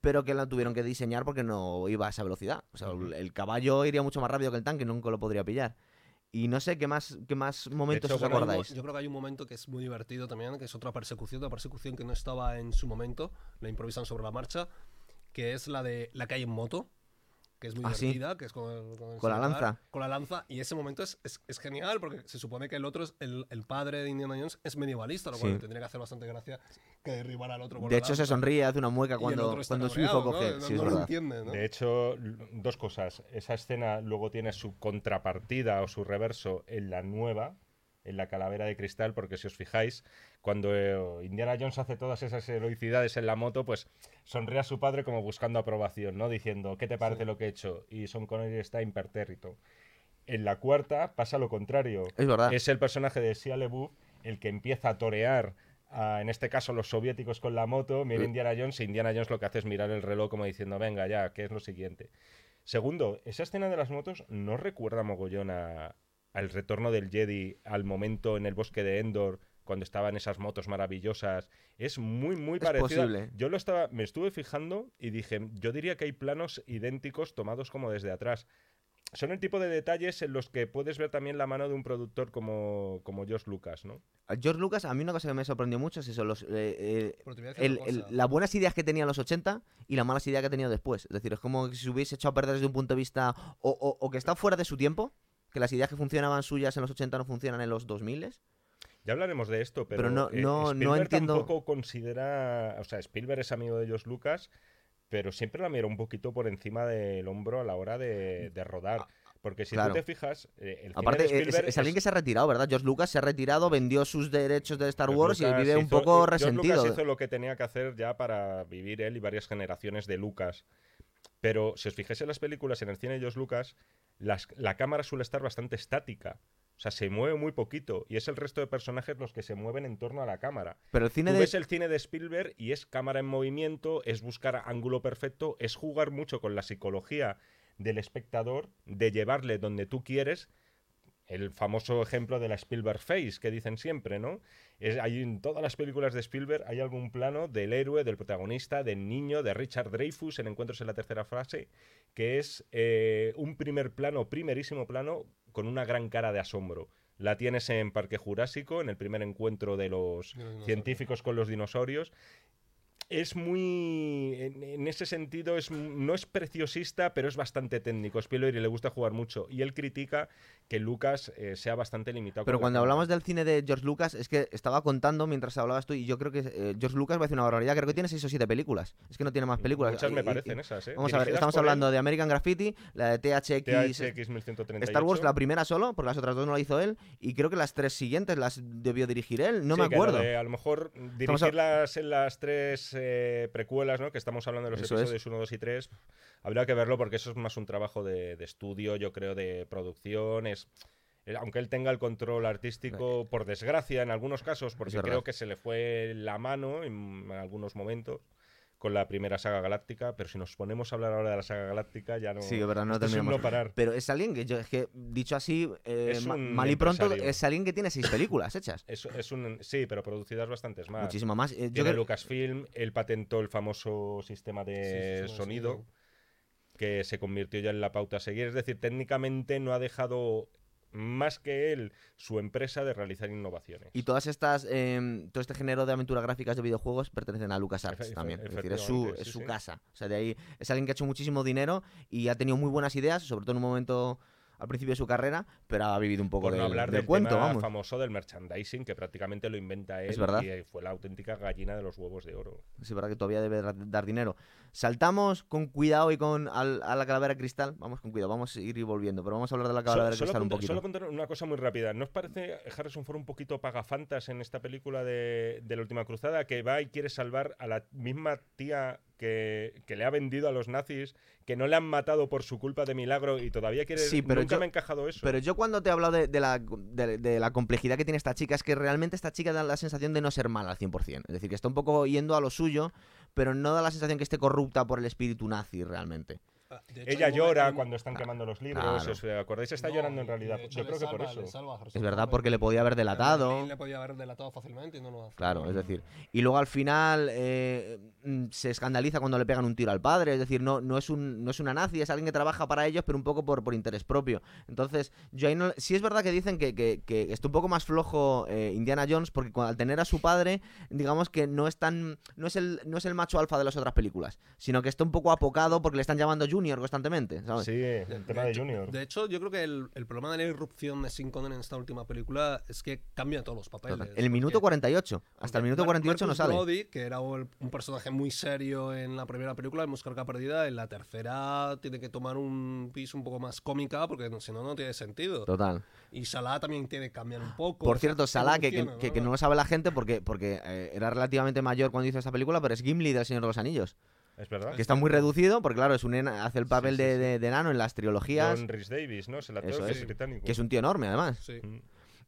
pero que la tuvieron que diseñar porque no iba a esa velocidad. O sea, el, caballo iría mucho más rápido que el tanque, nunca lo podría pillar. Y no sé qué más, qué más momentos hecho, os un acordáis. Yo creo que hay un momento que es muy divertido también, que es otra persecución, una persecución que no estaba en su momento, la improvisan sobre la marcha, que es la de la que hay en moto, que es muy Ah, sí. divertida, que es con, el- el Con la celular, lanza. Con la lanza, y ese momento es, es, es genial, porque se supone que el otro, es, el, el padre de Indiana Jones, es medievalista, lo cual Sí. tendría que hacer bastante gracia que derribar al otro con De la hecho, se sonríe, hace una mueca cuando, cuando su hijo coge. ¿no? Sí, No es lo verdad. entiende, ¿no? De hecho, dos cosas. Esa escena luego tiene su contrapartida o su reverso en la nueva, en la calavera de cristal, porque si os fijáis, cuando eh, Indiana Jones hace todas esas heroicidades en la moto, pues sonríe a su padre como buscando aprobación, ¿no? Diciendo, ¿qué te parece Sí. lo que he hecho? Y Son Connery está impertérrito. En la cuarta pasa lo contrario. Es verdad. Es el personaje de Shia LaBeouf el que empieza a torear, a, en este caso los soviéticos con la moto, mira. Indiana Jones, y Indiana Jones lo que hace es mirar el reloj como diciendo, venga ya, ¿qué es lo siguiente? Segundo, esa escena de las motos no recuerda mogollón a- al retorno del Jedi al momento en el bosque de Endor cuando estaban esas motos maravillosas. Es muy, muy posible. Yo lo estaba, me estuve fijando y dije, yo diría que hay planos idénticos tomados como desde atrás. Son el tipo de detalles en los que puedes ver también la mano de un productor como, como George Lucas, ¿no? George Lucas, a mí una cosa que me sorprendió mucho es eso, los, eh, eh, el- el- las buenas ideas que tenía en los 80 y las malas ideas que ha tenido después. Es decir, es como si se hubiese echado a perder desde un punto de vista o, o- o que está fuera de su tiempo, que las ideas que funcionaban suyas en los 80 no funcionan en los 2000. Ya hablaremos de esto, pero, Pero no- eh, no- no Spielberg entiendo- tampoco considera, o sea, Spielberg es amigo de George Lucas, pero siempre la mira un poquito por encima del hombro a la hora de, de rodar. Porque si Claro. tú te fijas, eh, el cine Aparte, de es, alguien que se ha retirado, ¿verdad? George Lucas se ha retirado, vendió sus derechos de Star Wars y Lucas vive un poco eh, George resentido. Lucas hizo lo que tenía que hacer ya para vivir él y varias generaciones de Lucas. Pero si os fijáis en las películas, en el cine de George Lucas, las- la cámara suele estar bastante estática. O sea, se mueve muy poquito y es el resto de personajes los que se mueven en torno a la cámara. Pero el cine Tú de... ves el cine de Spielberg y es cámara en movimiento, es buscar ángulo perfecto, es jugar mucho con la psicología del espectador, de llevarle donde tú quieres. El famoso ejemplo de la Spielberg Face que dicen siempre, ¿no? Es, hay en todas las películas de Spielberg hay algún plano del héroe, del protagonista, del niño, de Richard Dreyfus en Encuentros en la tercera fase, que es eh, un primer plano, primerísimo plano, con una gran cara de asombro. La tienes en Parque Jurásico, en el primer encuentro de los científicos con los dinosaurios. Es muy. En, en ese sentido, es, no es preciosista, pero es bastante técnico. Spielberg le gusta jugar mucho. Y él critica que Lucas eh, sea bastante limitado. Pero cuando hablamos del cine de George Lucas, es que estaba contando mientras hablabas tú, y yo creo que eh, George Lucas va a decir una barbaridad. Creo que tiene seis o siete películas. Es que no tiene más películas. Muchas me parecen y- esas, ¿eh? Vamos a ver, estamos hablando de American Graffiti, la de THX. THX 1138. Star Wars, la primera solo, porque las otras dos no la hizo él, y creo que las tres siguientes las debió dirigir él, no Sí, me acuerdo. de, a lo mejor a- dirigirlas en las tres eh, precuelas, ¿no? Que estamos hablando de los Eso es. episodios 1, 2 y 3. Habría que verlo porque eso es más un trabajo de, de estudio, yo creo, de producción. Es, eh, aunque él tenga el control artístico, por desgracia, en algunos casos, porque creo que se le fue la mano en algunos momentos con la primera saga galáctica, pero si nos ponemos a hablar ahora de la saga galáctica, ya no. Sí, verdad, no terminamos. no parar. Pero es alguien que, yo, es que dicho así, eh, Es ma- un mal y pronto, es alguien que tiene seis películas hechas. Es, es un, sí, pero producidas bastantes más. Muchísimo más. Eh, yo Lucasfilm, él patentó el famoso sistema de Sí, sonido. que se convirtió ya en la pauta a seguir. Es decir, técnicamente no ha dejado más que él su empresa de realizar innovaciones. Y todas estas, eh, todo este género de aventuras gráficas de videojuegos pertenecen a LucasArts también. Es decir, es su, es su sí. casa. O sea, de ahí es alguien que ha hecho muchísimo dinero y ha tenido muy buenas ideas, sobre todo en un momento al principio de su carrera, pero ha vivido un poco Por no hablar del del cuento, tema vamos. famoso del merchandising, que prácticamente lo inventa él Es verdad. y eh, fue la auténtica gallina de los huevos de oro. Es verdad que todavía debe dar dinero. Saltamos con cuidado y con al- a la calavera cristal. Vamos con cuidado, vamos a ir volviendo, pero vamos a hablar de la calavera cristal un poquito. solo contar una cosa muy rápida. ¿No os parece Harrison Ford un poquito pagafantas en esta película de, de la última cruzada? Que va y quiere salvar a la misma tía que, que le ha vendido a los nazis, que no le han matado por su culpa de milagro y todavía quiere. Sí, pero Nunca yo- me ha encajado eso. Pero yo cuando te he hablado de, de la, de, de la complejidad que tiene esta chica, es que realmente esta chica da la sensación de no ser mala al 100%. Es decir, que está un poco yendo a lo suyo, pero no da la sensación que esté corrupta por el espíritu nazi realmente. Ah, hecho, Ella llora cuando están quemando los libros. claro. ¿Os acordáis? Está No, llorando en realidad. hecho Yo creo que por eso. salva Es verdad, porque le podía haber delatado. Le podía haber delatado fácilmente y no lo hace. Claro, es decir. Y luego al final eh, mm, se escandaliza cuando le pegan un tiro al padre. Es decir, no, no, es, un, no es una nazi, es alguien que trabaja para ellos, pero un poco por, por interés propio. Entonces, yo ahí no. Sí es verdad que dicen que, que, que está un poco más flojo eh, Indiana Jones, porque al tener a su padre, digamos que no es tan. No es el, no es el macho alfa de las otras películas, sino que está un poco apocado porque le están llamando Junior constantemente. ¿sabes? Sí, el tema de hecho- Junior. De hecho, yo creo que el, el problema de la irrupción de Sean Connery en esta última película es que cambia todos los papeles. Total. El minuto porque- 48. Hasta el minuto Mar- 48 no Marcus sale. Brody, que era un, un personaje muy serio en la primera película, en Buscar Perdida, en la tercera tiene que tomar un piso un poco más cómica, porque no- si no, no tiene sentido. Total. Y Salah también tiene que cambiar un poco. Por o sea, cierto, Salah, que, que- evoluciona, que- que no lo sabe la gente porque, porque eh, era relativamente mayor cuando hizo esta película, pero es Gimli del Señor de los Anillos. Es verdad. Que está muy reducido, porque claro, es un ena- hace el papel sí, de, sí. de- de enano en las trilogías, John Rhys Davis, ¿no? Es el actor Eso que es. británico. que es un tío enorme además. Sí. Mm.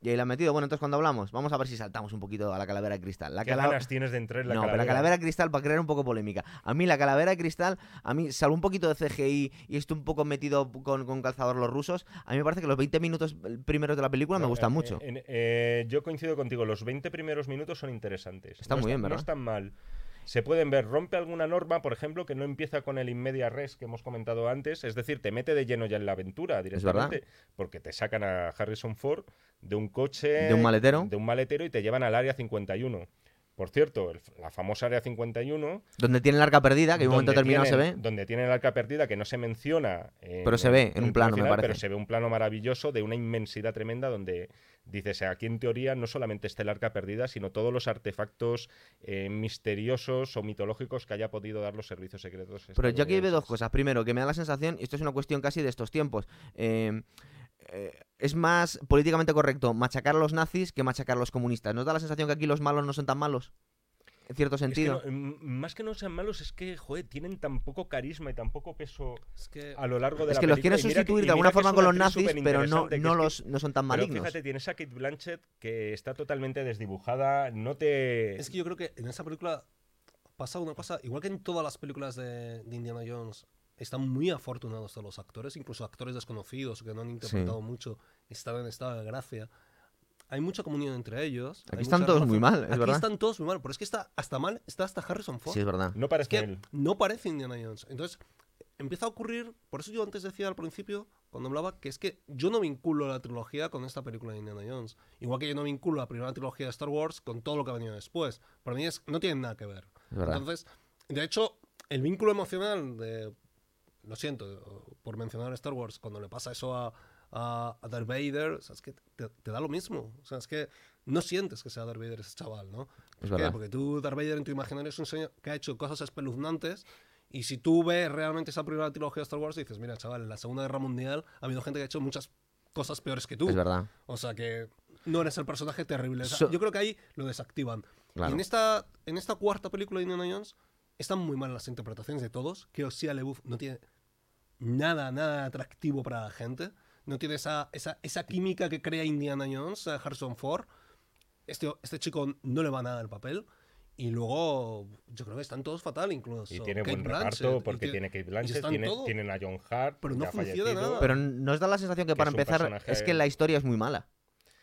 Y ahí la han metido. Bueno, entonces cuando hablamos, vamos a ver si saltamos un poquito a la calavera de cristal. La ¿Qué cala- ganas tienes de entrar en la no, calavera? pero la calavera de cristal, para crear un poco polémica. A mí la calavera de cristal, a mí, salvo un poquito de CGI y estoy un poco metido con, con calzador los rusos, a mí me parece que los 20 minutos primeros de la película me No, gustan eh, mucho. eh, eh, yo coincido contigo, los 20 primeros minutos son interesantes. Está No muy bien, No ¿verdad? están mal. Se pueden ver, rompe alguna norma, por ejemplo, que no empieza con el inmedia res que hemos comentado antes, es decir, te mete de lleno ya en la aventura directamente, porque te sacan a Harrison Ford de un coche, De un maletero. de un maletero y te llevan al área 51. Por cierto, el- la famosa área 51, Donde tiene el arca perdida, que en un momento determinado se ve. Donde tiene el arca perdida, que no se menciona. en Pero se ve en un plano, me Pero parece. se ve un plano maravilloso de una inmensidad tremenda donde dices, aquí en teoría no solamente está el arca perdida, sino todos los artefactos eh, misteriosos o mitológicos que haya podido dar los servicios secretos. Pero yo aquí veo dos cosas. Primero, que me da la sensación, y esto es una cuestión casi de estos tiempos, eh, eh, es más políticamente correcto machacar a los nazis que machacar a los comunistas. ¿Nos da la sensación que aquí los malos no son tan malos? En cierto Es que sentido. no, m- más que no sean malos, es que, joder, tienen tan poco carisma y tan poco peso Es que a lo largo de es la que los película. quieren Y mira que- sustituir de alguna que forma es con los nazis, pero no, que no, es que- los, no son tan Pero malignos. fíjate, tienes a Kate Blanchett que está totalmente desdibujada, no te... Es que yo creo que en esa película pasa una cosa, igual que en todas las películas de, de Indiana Jones, están muy afortunados todos los actores, incluso actores desconocidos que no han interpretado mucho, están en estado de gracia. Hay mucha comunión entre ellos. Aquí están todos muy relación. mal, es Aquí verdad. están todos muy mal, pero es que está hasta mal, está hasta Harrison Ford. Sí, es verdad. No parece Es que él. no parece Indiana Jones. Entonces, empieza a ocurrir, por eso yo antes decía al principio, cuando hablaba, que es que yo no vinculo la trilogía con esta película de Indiana Jones. Igual que yo no vinculo la primera trilogía de Star Wars con todo lo que ha venido después. Para mí es, no tienen nada que ver. Es verdad. Entonces, de hecho, el vínculo emocional de. Lo siento por mencionar Star Wars, cuando le pasa eso a, a, a Darth Vader, o sea, es que te, te da lo mismo. O sea, es que no sientes que sea Darth Vader ese chaval, ¿no? Es ¿Por qué? Porque tú, Darth Vader, en tu imaginario es un señor que ha hecho cosas espeluznantes. Y si tú ves realmente esa primera trilogía de Star Wars, dices, mira, chaval, en la Segunda Guerra Mundial ha habido gente que ha hecho muchas cosas peores que tú. Es verdad. O sea que no eres el personaje terrible. O sea, So- yo creo que ahí lo desactivan. Claro. Y en esta, en esta cuarta película de Indiana Jones están muy mal las interpretaciones de todos. Creo que Shia LaBeouf no tiene nada, nada atractivo para la gente. No tiene esa, esa, esa química que crea Indiana Jones, eh, Harrison Ford. Este, este chico no le va nada el papel. Y luego, yo creo que están todos fatal, incluso. Y tiene Kate buen Blanchett, reparto porque tiene- Kate Blanchett, tiene, tienen a John Hart, Pero no funciona fallecido. nada. Pero nos da la sensación que, Que para empezar es que la historia es muy mala.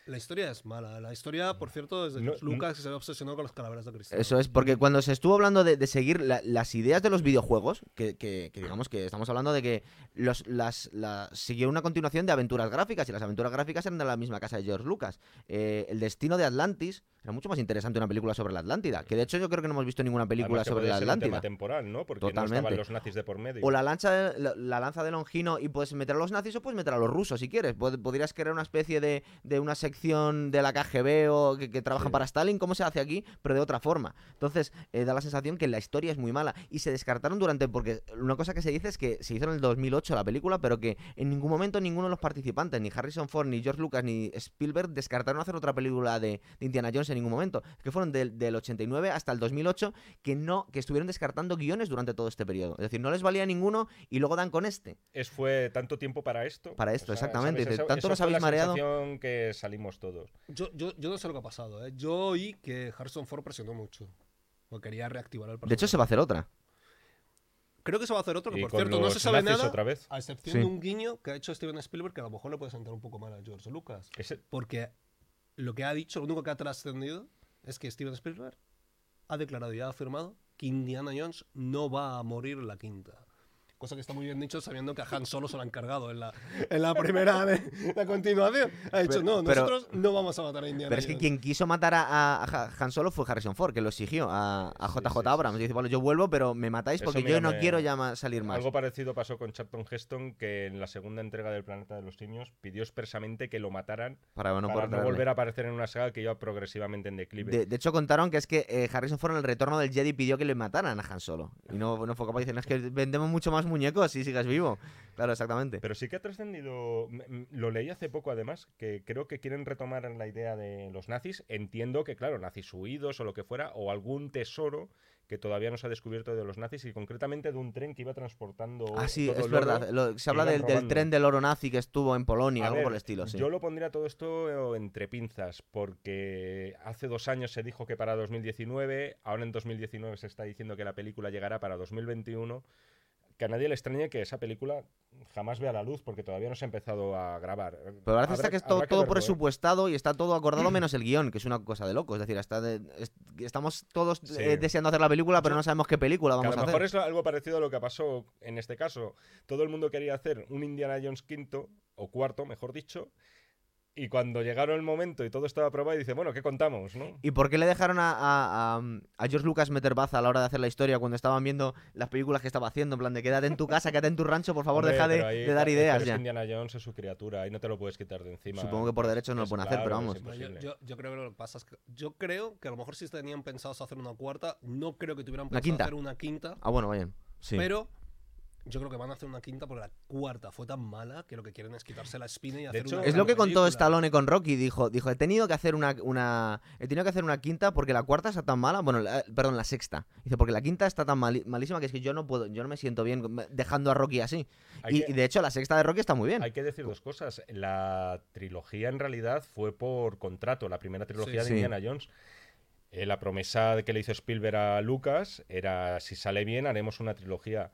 La historia es mala. La historia, por cierto, es de No- George Lucas, que se obsesionó con las calaveras de Cristo. Eso es, porque cuando se estuvo hablando de, de seguir la- las ideas de los videojuegos, que, que- que digamos que estamos hablando de que los, las, la- siguió una continuación de aventuras gráficas, y las aventuras gráficas eran de la misma casa de George Lucas. Eh, el destino de Atlantis era mucho más interesante una película sobre la Atlántida, que de hecho yo creo que no hemos visto ninguna película Además sobre la Atlántida. tema temporal, ¿no? Porque no Totalmente. estaban los nazis de por medio. O la lanza de, la, la lanza de Longino y puedes meter a los nazis o puedes meter a los rusos si quieres. Pod- Podrías crear una especie de, de una sección de la KGB o que, que trabajan Sí. para Stalin, como se hace aquí, pero de otra forma. Entonces, eh, da la sensación que la historia es muy mala. Y se descartaron durante. Porque una cosa que se dice es que se hizo en el 2008 la película, pero que en ningún momento ninguno de los participantes, ni Harrison Ford, ni George Lucas, ni Spielberg, descartaron hacer otra película de, de Indiana Jones en ningún momento. Que fueron del, del 89 hasta el 2008 que no que estuvieron descartando guiones durante todo este periodo. Es decir, no les valía ninguno y luego dan con este. Es fue tanto tiempo para esto. Para esto, exactamente. tanto nos habéis mareado. que salimos todos. Yo, yo, yo no sé lo que ha pasado, ¿eh? Yo oí que Harrison Ford presionó mucho. O quería reactivar el personaje. De hecho, se va a hacer otra. Creo que se va a hacer otro, que por cierto no se sabe nada, otra vez. a excepción Sí. de un guiño que ha hecho Steven Spielberg que a lo mejor le puede sentar un poco mal a George Lucas. Ese- Porque lo que ha dicho, lo único que ha trascendido es que Steven Spielberg ha declarado y ha afirmado que Indiana Jones no va a morir en la quinta. Cosa que está muy bien dicho sabiendo que a Han Solo se lo han cargado en la, en la primera de la continuación. Ha dicho, Pero- no, pero- nosotros no vamos a matar a Indiana Pero es que Jones". quien quiso matar a, a- Han Solo fue Harrison Ford, que lo exigió a, a JJ sí, sí, Abrams. sí. Dice, bueno, yo vuelvo, pero me matáis porque yo no me- quiero ya salir más. Algo parecido pasó con Charlton Heston, que en la segunda entrega del Planeta de los Simios pidió expresamente que lo mataran para no, para no volver a aparecer en una saga que iba progresivamente en declive. De, de hecho, contaron que es que eh, Harrison Ford en el retorno del Jedi pidió que le mataran a Han Solo. Y no, no fue capaz. Dicen, es que vendemos mucho más muñecos si sigas vivo. Claro, exactamente. Pero sí que ha trascendido, lo leí hace poco además, que creo que quieren retomar la idea de los nazis. Entiendo que, claro, nazis huidos o lo que fuera, o algún tesoro que todavía no se ha descubierto de los nazis y concretamente de un tren que iba transportando. Ah, sí, todo es el oro verdad. Lo- se habla del, tren del oro nazi que estuvo en Polonia, A algo ver, por el estilo, sí. Yo lo pondría todo esto entre pinzas, porque hace dos años se dijo que para 2019, ahora en 2019 se está diciendo que la película llegará para 2021. Que a nadie le extrañe que esa película jamás vea la luz, porque todavía no se ha empezado a grabar. Pero parece Habrá- está que es todo, ¿eh? presupuestado y está todo acordado menos el guion, que es una cosa de loco. Es decir, está de- es- estamos todos Sí. eh, deseando hacer la película, pero no sabemos qué película Que a vamos lo a mejor hacer. es algo parecido a lo que pasó en este caso. Todo el mundo quería hacer un Indiana Jones quinto, o cuarto, mejor dicho, y cuando llegaron el momento y todo estaba aprobado, dice, bueno, ¿qué contamos? ¿no? ¿Y por qué le dejaron a, a- a- a George Lucas meter baza a la hora de hacer la historia cuando estaban viendo las películas que estaba haciendo? En plan de quédate en tu casa, quédate en tu rancho, por favor, Hombre, deja de, ahí- de dar ideas es ya. Indiana Jones es su criatura, ahí no te lo puedes quitar de encima. Supongo que por derecho no lo pueden hacer, pero vamos. No, yo, yo- yo creo que lo que pasa es que yo creo que a lo mejor si tenían pensados hacer una cuarta, no creo que tuvieran pensado quinta. hacer una quinta, Ah, bueno, vayan. Sí. pero yo creo que van a hacer una quinta porque la cuarta fue tan mala que lo que quieren es quitarse la espina y hacer hecho, una Es lo que contó película. Stallone con Rocky, dijo, dijo, he tenido que hacer una, una he tenido que hacer una quinta porque la cuarta está tan mala, bueno, la- perdón, la sexta. Dice, porque la quinta está tan malísima que es que yo no puedo, yo no me siento bien dejando a Rocky así. Y, que- y de hecho la sexta de Rocky está muy bien. Hay que decir dos cosas. La trilogía en realidad fue por contrato, la primera trilogía Sí. de Sí. Indiana Jones. Eh, la promesa de que le hizo Spielberg a Lucas era, si sale bien, haremos una trilogía.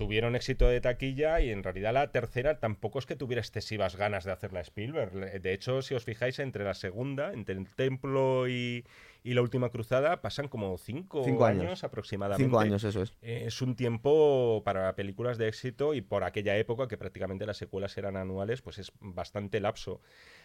Tuvieron éxito de taquilla y en realidad la tercera tampoco es que tuviera excesivas ganas de hacerla Spielberg. De hecho, si os fijáis, entre la segunda, entre el Templo y, y la Última Cruzada, pasan como cinco, Cinco años. años aproximadamente. Cinco años, eso es. Eh, Es un tiempo para películas de éxito y por aquella época que prácticamente las secuelas eran anuales, pues es bastante lapso.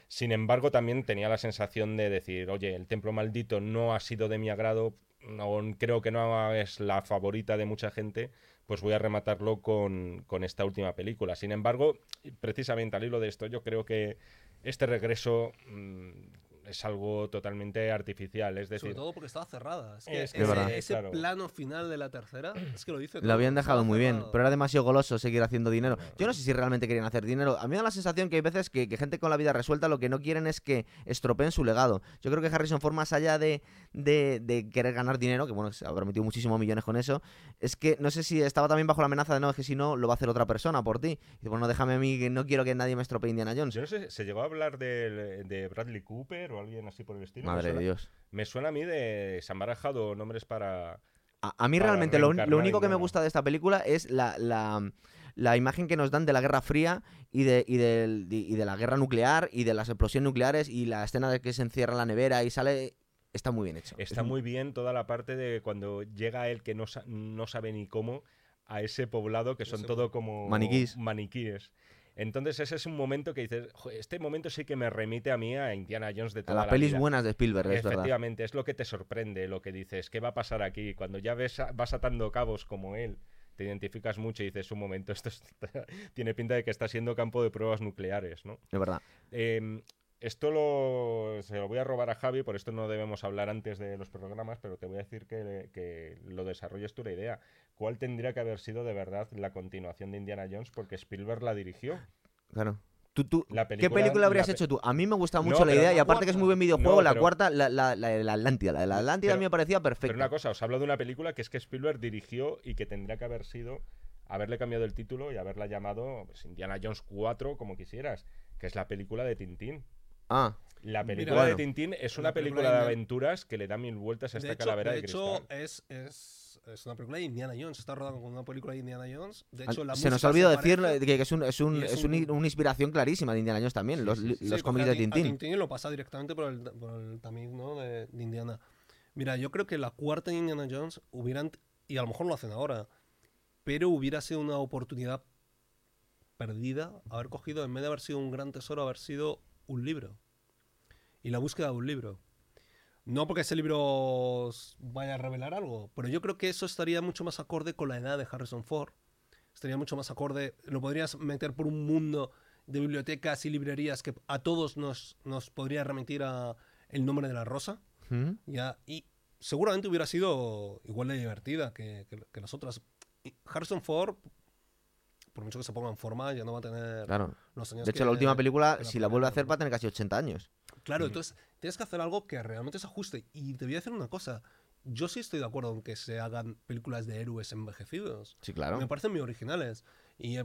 Sin embargo, también tenía la sensación de decir, oye, el Templo Maldito no ha sido de mi agrado, no, creo que no es la favorita de mucha gente, pues voy a rematarlo con, con esta última película. Sin embargo, precisamente al hilo de esto, yo creo que este regreso mm, es algo totalmente artificial. Es decir, Sobre todo porque estaba cerrada. Es que Es que ese, verdad. ese Claro. plano final de la tercera, es que lo dice Lo habían dejado muy bien, pero era demasiado goloso seguir haciendo dinero. Yo no sé si realmente querían hacer dinero. A mí me da la sensación que hay veces que, que gente con la vida resuelta lo que no quieren es que estropeen su legado. Yo creo que Harrison Ford, más allá de, de- de querer ganar dinero, que bueno, se habrá metido muchísimos millones con eso, es que no sé si estaba también bajo la amenaza de no, es que si no, lo va a hacer otra persona por ti. Y dice, bueno, déjame a mí, que no quiero que nadie me estropee Indiana Jones. yo no sé, ¿se llegó a hablar de, de Bradley Cooper o alguien así por el estilo? Me Madre de suena- Dios. Me suena a mí de. Se han barajado nombres para. A, a mí para realmente lo, único que me gusta de esta película es la, la- la imagen que nos dan de la Guerra Fría y de, y, del- y de la guerra nuclear y de las explosiones nucleares y la escena de que se encierra en la nevera y sale... Está muy bien hecho. Está Es- muy bien toda la parte de cuando llega él que no, sa- no sabe ni cómo a ese poblado que son Ese todo como maniquíes. Entonces ese es un momento que dices, "Jo, este momento sí que me remite a mí a Indiana Jones de A toda las la pelis vida". buenas de Spielberg, es verdad. Efectivamente, es lo que te sorprende, lo que dices, ¿qué va a pasar aquí? Cuando ya ves a- vas atando cabos como él, te identificas mucho y dices, un momento, esto está- tiene pinta de que está siendo campo de pruebas nucleares, ¿no? Es verdad. Eh, esto lo, se lo voy a robar a Javi, por esto no debemos hablar antes de los programas, pero te voy a decir que, que lo desarrolles tú la idea. ¿Cuál tendría que haber sido de verdad la continuación de Indiana Jones? Porque Spielberg la dirigió. Claro. ¿Tú, tú, La ¿Qué película- habrías pe- hecho tú? A mí me gusta No, mucho la idea y aparte que es muy buen videojuego, No, la pero- cuarta, la, la, la de la Atlántida. La de la Atlántida a mí me parecía perfecta. Pero una cosa, os hablo de una película que es que Spielberg dirigió y que tendría que haber sido haberle cambiado el título y haberla llamado pues, Indiana Jones 4, como quisieras, que es la película de Tintín. Ah, La Mira, película de bueno. Tintín es una película película de aventuras que le da mil vueltas a esta de hecho, calavera de, de hecho es, es, es una película de Indiana Jones. Está rodando con una película de Indiana Jones. De hecho, la se nos ha olvidado decir que, que es, un, es, un- es es un- un- una inspiración clarísima de Indiana Jones también, Sí, los, sí, los cómics de a Tin- a Tintín. Tintín lo pasa directamente por el, por el tamiz ¿no? de, de Indiana. Mira, yo creo que la cuarta de Indiana Jones hubieran, y a lo mejor lo hacen ahora, pero hubiera sido una oportunidad perdida haber cogido, en vez de haber sido un gran tesoro, haber sido un libro. Y la búsqueda de un libro. No porque ese libro vaya a revelar algo, pero yo creo que eso estaría mucho más acorde con la edad de Harrison Ford. Estaría mucho más acorde, lo podrías meter por un mundo de bibliotecas y librerías que a todos nos, nos podría remitir a El nombre de la rosa. ¿Mm? Ya, y seguramente hubiera sido igual de divertida que, que- que las otras. Y Harrison Ford, por mucho que se ponga en forma, ya no va a tener Claro. los años De hecho, que- la última película, la si la vuelve a hacer, va a tener casi 80 años. Claro, entonces tienes que hacer algo que realmente se ajuste. Y te voy a decir una cosa. Yo sí estoy de acuerdo en que se hagan películas de héroes envejecidos. Sí, claro. Me parecen muy originales. Y,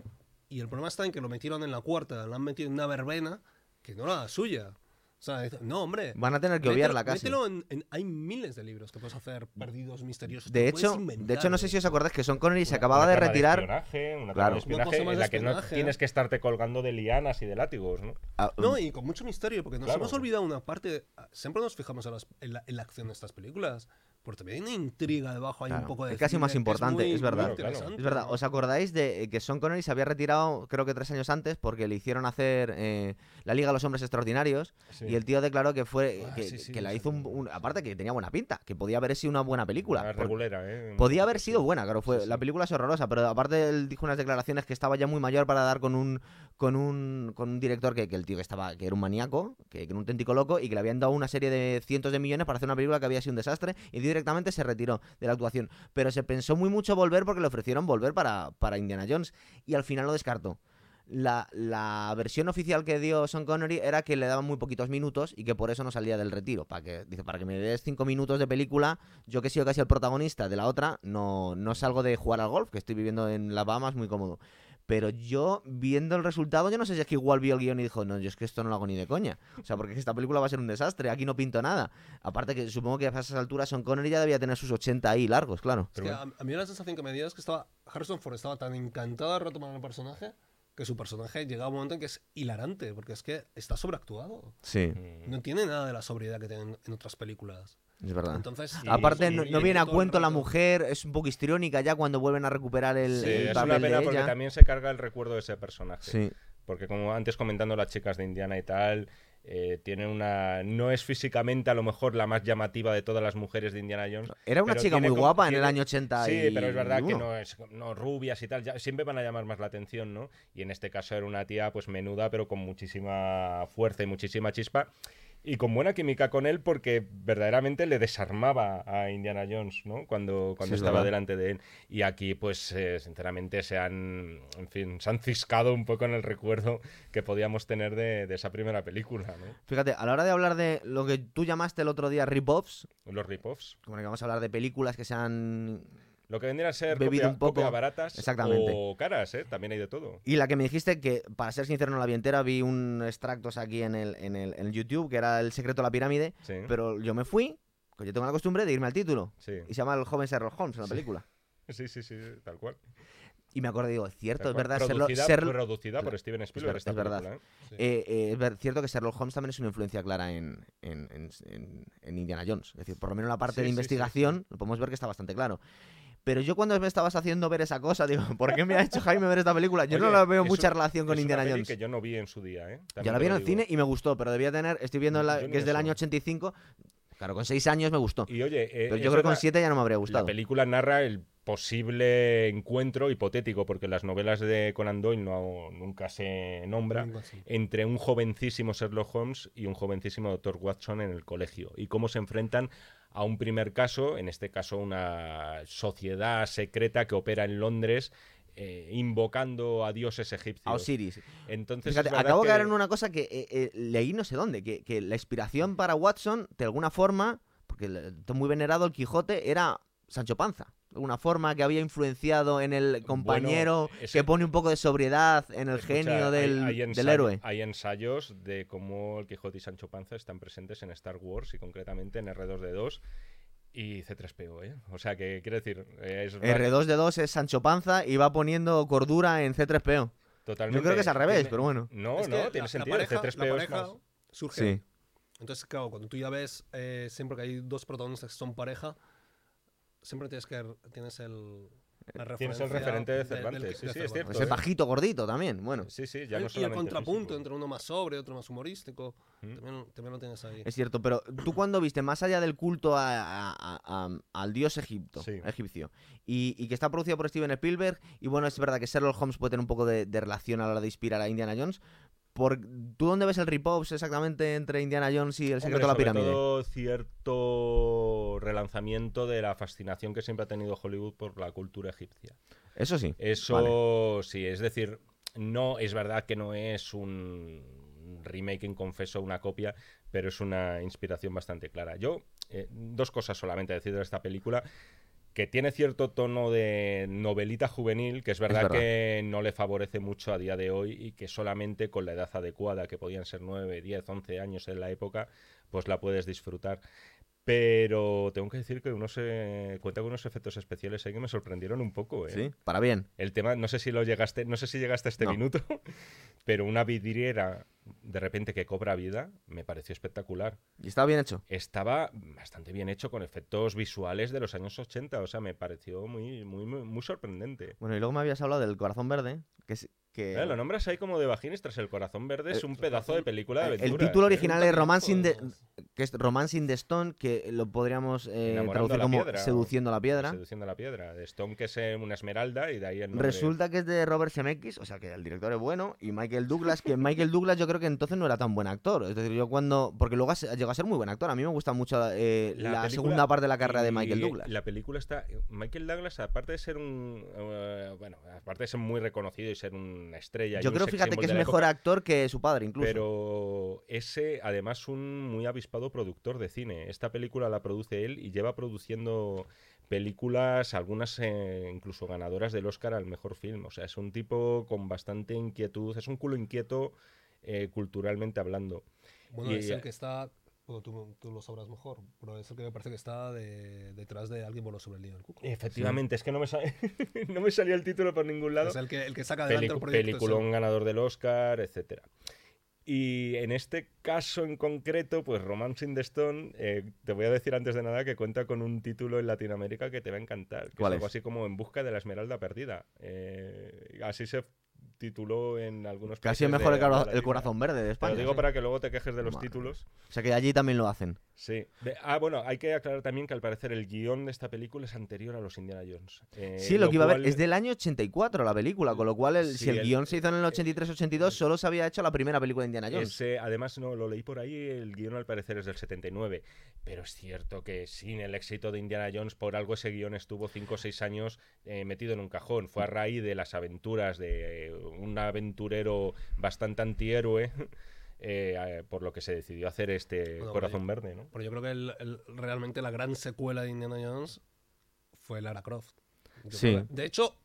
y el problema está en que lo metieron en la cuarta, la han metido en una verbena que no era la suya. O sea, dice, no, hombre. Van a tener que obviarla casi. mételo en- en- hay miles de libros que puedes hacer perdidos, misteriosos. De hecho, de hecho, no sé si os acordáis que Son Connery se Una- acababa una de retirar. espionaje, una Claro. de Una espionaje cosa más en de la que no espionaje. tienes que estarte colgando de lianas y de látigos, ¿no? Ah, No, y con mucho misterio, porque nos Claro. hemos olvidado una parte. Siempre nos fijamos en, las- en la, en la acción de estas películas. Porque también hay una intriga debajo, hay Claro, un poco de. es casi más importante, muy- es verdad. Claro, Es verdad. ¿os acordáis de que Sean Connery se había retirado, creo que tres años antes, porque le hicieron hacer eh, la Liga de los Hombres Extraordinarios? Sí. Y el tío declaró que fue Ah, que, sí, sí, que la sí, hizo un, sí. un- Aparte que tenía buena pinta, que podía haber sido una buena película. Una regulera, ¿eh? Podía haber sido buena, claro, fue, Sí, la película es horrorosa, pero aparte él dijo unas declaraciones que estaba ya muy mayor para dar con un con un, con un director que, que el tío que estaba que era un maníaco, que, era un auténtico loco y que le habían dado una serie de cientos de millones para hacer una película que había sido un desastre y directamente se retiró de la actuación. Pero se pensó muy mucho volver porque le ofrecieron volver para, para Indiana Jones y al final lo descartó. La, la versión oficial que dio Sean Connery era que le daban muy poquitos minutos y que por eso no salía del retiro. Para que, dice, para que me des cinco minutos de película, yo que he sido casi el protagonista de la otra, no, no salgo de jugar al golf, que estoy viviendo en las Bahamas muy cómodo. Pero yo, viendo el resultado, yo no sé si es que igual vio el guion y dijo, no, yo es que esto no lo hago ni de coña. O sea, porque esta película va a ser un desastre, aquí no pinto nada. Aparte que supongo que a esas alturas Sean Connery ya debía tener sus 80 ahí largos, claro. Es que a, a mí la sensación que me dio es que estaba Harrison Ford estaba tan encantado de retomar el personaje que su personaje llega a un momento en que es hilarante, porque es que está sobreactuado. Sí, Mm. No tiene nada de la sobriedad que tienen en otras películas. Es verdad. Entonces, Y- Aparte, y- no, y- no y viene a cuento la mujer, es un poco histriónica ya cuando vuelven a recuperar el, Sí, el es una papel pena de porque ella. también se carga el recuerdo de ese personaje. Sí, Porque como antes comentando las chicas de Indiana y tal, Eh, tiene una. No es físicamente a lo mejor la más llamativa de todas las mujeres de Indiana Jones. Era una chica muy como- guapa en el año 80 Sí, y pero es verdad que no es no, rubias y tal. ya- siempre van a llamar más la atención, ¿no? Y en este caso era una tía, pues menuda, pero con muchísima fuerza y muchísima chispa. Y con buena química con él porque verdaderamente le desarmaba a Indiana Jones, ¿no? Cuando, cuando Sí, estaba delante de él. Y aquí, pues, eh, sinceramente, se han, en fin, se han ciscado un poco en el recuerdo que podíamos tener de, de esa primera película, ¿no? Fíjate, a la hora de hablar de lo que tú llamaste el otro día rip-offs, Los rip-offs. como que vamos a hablar de películas que se han... Lo que vendrían a ser Bebido copia, un poco. copia baratas Exactamente. o caras, ¿eh? También hay de todo. Y la que me dijiste que, para ser sincero, no la vi entera, vi un extractos aquí en el, en el, en el YouTube, que era El secreto de la pirámide, Sí, pero yo me fui, pues yo tengo la costumbre de irme al título. sí. Y se llama El joven Sherlock Holmes, la Sí. película. Sí, sí, sí, tal cual. Y me acordé, digo, cierto, es verdad, Sherlock, Producida, Sherlock- producida por Steven Spielberg ver- esta es verdad. película, ¿eh? Sí. eh, eh, es ver- cierto que Sherlock Holmes también es una influencia clara en, en, en- en- en Indiana Jones. Es decir, por lo menos la parte Sí, de sí, investigación lo podemos ver que está bastante claro. Pero yo cuando me estabas haciendo ver esa cosa, digo, ¿por qué me ha hecho Jaime ver esta película? Yo no la veo mucha un- relación con es una Indiana peli Jones. que yo no vi en su día, ¿eh? Yo También la te vi en el digo. cine y me gustó, pero debía tener, estoy viendo la, Yo que es del eso. año 85, claro, con 6 años me gustó. Y oye, eh, Pero yo creo que con 7 ya no me habría La gustado. película narra el posible encuentro hipotético, porque las novelas de Conan Doyle no, nunca se nombra, entre un jovencísimo Sherlock Holmes y un jovencísimo Dr. Watson en el colegio. Y cómo se enfrentan a un primer caso, en este caso una sociedad secreta que opera en Londres, eh, invocando a dioses egipcios. A Osiris. Entonces, Fíjate, acabo de caer que- en una cosa que eh, eh, leí no sé dónde, que, que la inspiración para Watson, de alguna forma, porque está muy venerado el Quijote, era Sancho Panza. Alguna forma que había influenciado en el compañero ese- que pone un poco de sobriedad en el Escucha, genio hay- del, hay del ensayo- héroe. Hay ensayos de cómo el Quijote y Sancho Panza están presentes en Star Wars y concretamente en R2D2 y C3PO, ¿eh? O sea que, quiero decir, eh, es verdad- R2D2 es Sancho Panza y va poniendo cordura en C3PO. totalmente. Yo creo que es al revés, tiene- pero bueno. No, Es que no, la- tiene la sentido. pareja- la C3PO es pareja más- surge. Sí. Entonces, claro, cuando tú ya ves eh, siempre que hay dos protagonistas que son pareja, siempre tienes que tienes el la Tienes el referente de Cervantes, del- sí, de sí, es cierto. Ese bajito gordito también, bueno. Sí, sí, ya y no el solamente contrapunto físico. entre uno más sobre, otro más humorístico, ¿Mm? también, también lo tienes ahí. Es cierto, pero tú cuando viste, más allá del culto a- a- a- a- al dios Egipto, Sí. egipcio, y, y que está producido por Steven Spielberg, y bueno, es verdad que Sherlock Holmes puede tener un poco de, de relación a la hora de inspirar a Indiana Jones, por, ¿tú dónde ves el rip-offs exactamente entre Indiana Jones y el Hombre, secreto de la pirámide? todo cierto relanzamiento de la fascinación que siempre ha tenido Hollywood por la cultura egipcia. Eso sí. Eso sí, es decir, no es verdad que no es un remake inconfeso, una copia, pero es una inspiración bastante clara. Yo, eh, dos cosas solamente a decir de esta película. Que tiene cierto tono de novelita juvenil, que es verdad, verdad. que no le favorece mucho a día de hoy y que solamente con la edad adecuada, que podían ser 9, 10, 11 años en la época, pues la puedes disfrutar. Pero tengo que decir que uno se cuenta con unos efectos especiales ahí que me sorprendieron un poco. ¿eh? Sí, para bien. El tema, no sé si lo llegaste, no sé si llegaste a este No. minuto, pero una vidriera de repente que cobra vida me pareció espectacular. Y estaba bien hecho. Estaba bastante bien hecho con efectos visuales de los años 80, o sea, me pareció muy, muy, muy, muy sorprendente. Bueno, y luego me habías hablado del Corazón Verde, que es... Que... Eh, lo nombras ahí como de Bajines tras el corazón verde, es Eh, un pedazo de película de el aventura. título ¿eh? original es Romance in the, que es Romance in the Stone, que lo podríamos eh, traducir como piedra, Seduciendo la piedra. Seduciendo la piedra. De Stone, que es eh, una esmeralda, y de ahí el nombre. Resulta que es de Robert Zemeckis, o sea que el director es bueno, y Michael Douglas, que Michael Douglas yo creo que entonces no era tan buen actor. Es decir, yo cuando. Porque luego llegó a ser muy buen actor. A mí me gusta mucho eh, la, película- segunda parte de la carrera de Michael Douglas. La película está. Michael Douglas, aparte de ser un. bueno, aparte de ser muy reconocido y ser una estrella. y Yo un creo, sex fíjate, que es mejor época, actor que su padre, incluso. Pero ese, además, un muy avispado productor de cine. Esta película la produce él y lleva produciendo películas, algunas eh, incluso ganadoras del Oscar al mejor film. O sea, es un tipo con bastante inquietud, es un culo inquieto eh, culturalmente hablando. Bueno, Y- es el que está, bueno, tú, tú lo sabrás mejor, pero es el que me parece que está de- detrás de alguien voló sobre el nido del cuco. Efectivamente, es que no me, sa- no me salía el título por ningún lado. Es el que, el que saca adelante Pelicu- el proyecto. peliculón ganador del Oscar, etcétera. Y en este caso en concreto, pues Romance in the Stone, eh, te voy a decir antes de nada que cuenta con un título en Latinoamérica que te va a encantar. Que ¿Cuál es algo es? así como En busca de la esmeralda perdida. Eh, así se tituló en algunos Casi es mejor de el, corazón verde de Te España. lo digo sí. para que luego te quejes de los Madre títulos. O sea que allí también lo hacen. Sí. De- ah, bueno, hay que aclarar también que al parecer el guion de esta película es anterior a los Indiana Jones. Eh, Sí, lo que iba a ver es del año 84 la película, con lo cual el- Sí, si el, el- guion se hizo en el 83-82, solo se había hecho la primera película de Indiana Jones. Ese, además, no, lo leí por ahí, el guion al parecer es del 79. Pero es cierto que sin el éxito de Indiana Jones, por algo ese guion estuvo 5 o 6 años eh, metido en un cajón. Fue a raíz de las aventuras de eh, un aventurero bastante antihéroe, eh, por lo que se decidió hacer este Bueno, Corazón Verde, ¿no? Pero yo creo que el- el- realmente la gran secuela de Indiana Jones fue Lara Croft. Yo Sí. que- de hecho,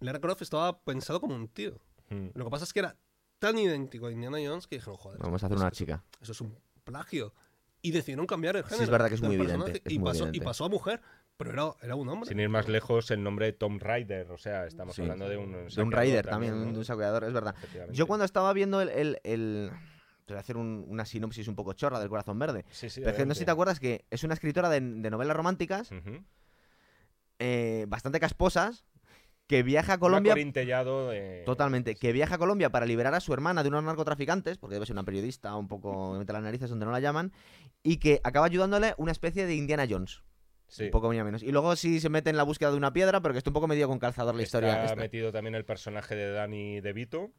Lara Croft estaba pensado como un tío. Mm. Lo que pasa es que era tan idéntico a Indiana Jones que dijeron, joder, Vamos a hacer eso- una chica. Eso es un plagio. Y decidieron cambiar el Sí, género. es verdad que es muy evidente, es y, muy pasó, y evidente. pasó a mujer, pero era, era un hombre. Sin ir más lejos, el nombre de Tom Raider, o sea, estamos Sí. hablando de un... De un Raider también, ¿no? de un saqueador, es verdad. Yo cuando estaba viendo el... el- el- Te voy a hacer un- una sinopsis un poco chorra del Corazón Verde. Sí, sí, Pero no sé si te acuerdas que es una escritora de, de novelas románticas eh, bastante casposas que viaja a Colombia de- Totalmente. Que viaja a Colombia para liberar a su hermana de unos narcotraficantes, porque debe ser una periodista un poco mete las narices donde no la llaman, y que acaba ayudándole una especie de Indiana Jones. Sí. Un poco menos. Y luego sí se mete en la búsqueda de una piedra, pero que está un poco medio con calzador la historia. Esta. metido también el personaje de Danny DeVito,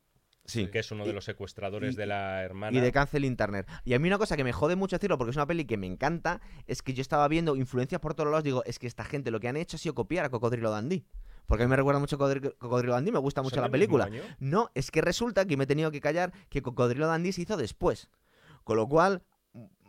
Sí. que es uno de los secuestradores y- de la hermana. Y de Cancel Internet. Y a mí una cosa que me jode mucho decirlo, porque es una peli que me encanta, es que yo estaba viendo influencias por todos lados, digo, es que esta gente lo que han hecho ha sido copiar a Cocodrilo Dandy. Porque a mí me recuerda mucho a Cocodri- Cocodrilo Dandy, me gusta ¿Son mucho la película. No, es que resulta que me he tenido que callar que Cocodrilo Dandy se hizo después. Con lo cual,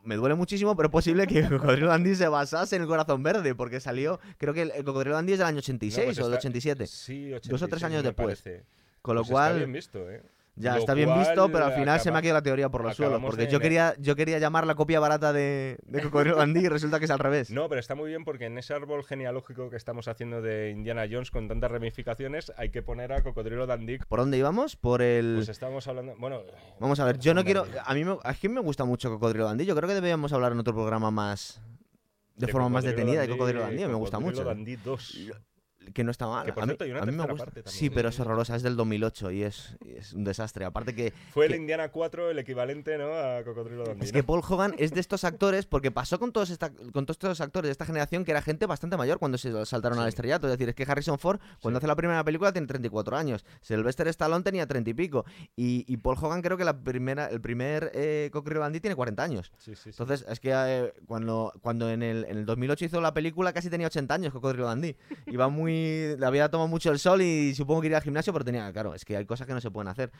me duele muchísimo, pero es posible que Cocodrilo Dandy se basase en el corazón verde, porque salió, creo que el, el Cocodrilo Dandy es del año 86 No, pues o del está- 87. Sí, Dos o tres 86 años después. parece. Con lo Pues cual, Está bien visto, ¿eh? Ya Lo está bien visto, pero al final se me ha quedado la teoría por los suelos, porque yo quería, yo quería llamar la copia barata de, de Cocodrilo Dandy y resulta que es al revés. No, pero está muy bien porque en ese árbol genealógico que estamos haciendo de Indiana Jones con tantas ramificaciones hay que poner a Cocodrilo Dandy. ¿Por dónde íbamos? Por el... Pues estamos hablando... Bueno... Vamos a ver, yo no quiero... A mí me, a mí me gusta mucho Cocodrilo Dandy, yo creo que deberíamos hablar en otro programa más... De, forma más Cocodrilo detenida de Cocodrilo Dandy, me gusta Cocodrilo mucho. Dandy 2. Que no está mal. Que, por cierto, hay una me tercera gusta. parte también. Sí, pero es horrorosa, es del 2008 y es, y es un desastre. Aparte que Fue el que- Indiana 4 el equivalente, ¿no? A Cocodrilo Dandy. es ¿no? que Paul Hogan es de estos actores, porque pasó con todos, esta, con todos estos actores de esta generación que era gente bastante mayor cuando se saltaron al Sí. estrellato. Es decir, es que Harrison Ford, cuando Sí. hace la primera película, tiene 34 años. Sylvester Stallone tenía 30 y pico. Y, y Paul Hogan creo que la primera, el primer eh, Cocodrilo Dandy tiene 40 años. Sí, sí, sí. Entonces, es que eh, cuando, cuando en, el, en el 2008 hizo la película, casi tenía 80 años Cocodrilo Dandy. Iba muy. Le había tomado mucho el sol y supongo que iría al gimnasio, pero tenía. Claro, es que hay cosas que no se pueden hacer.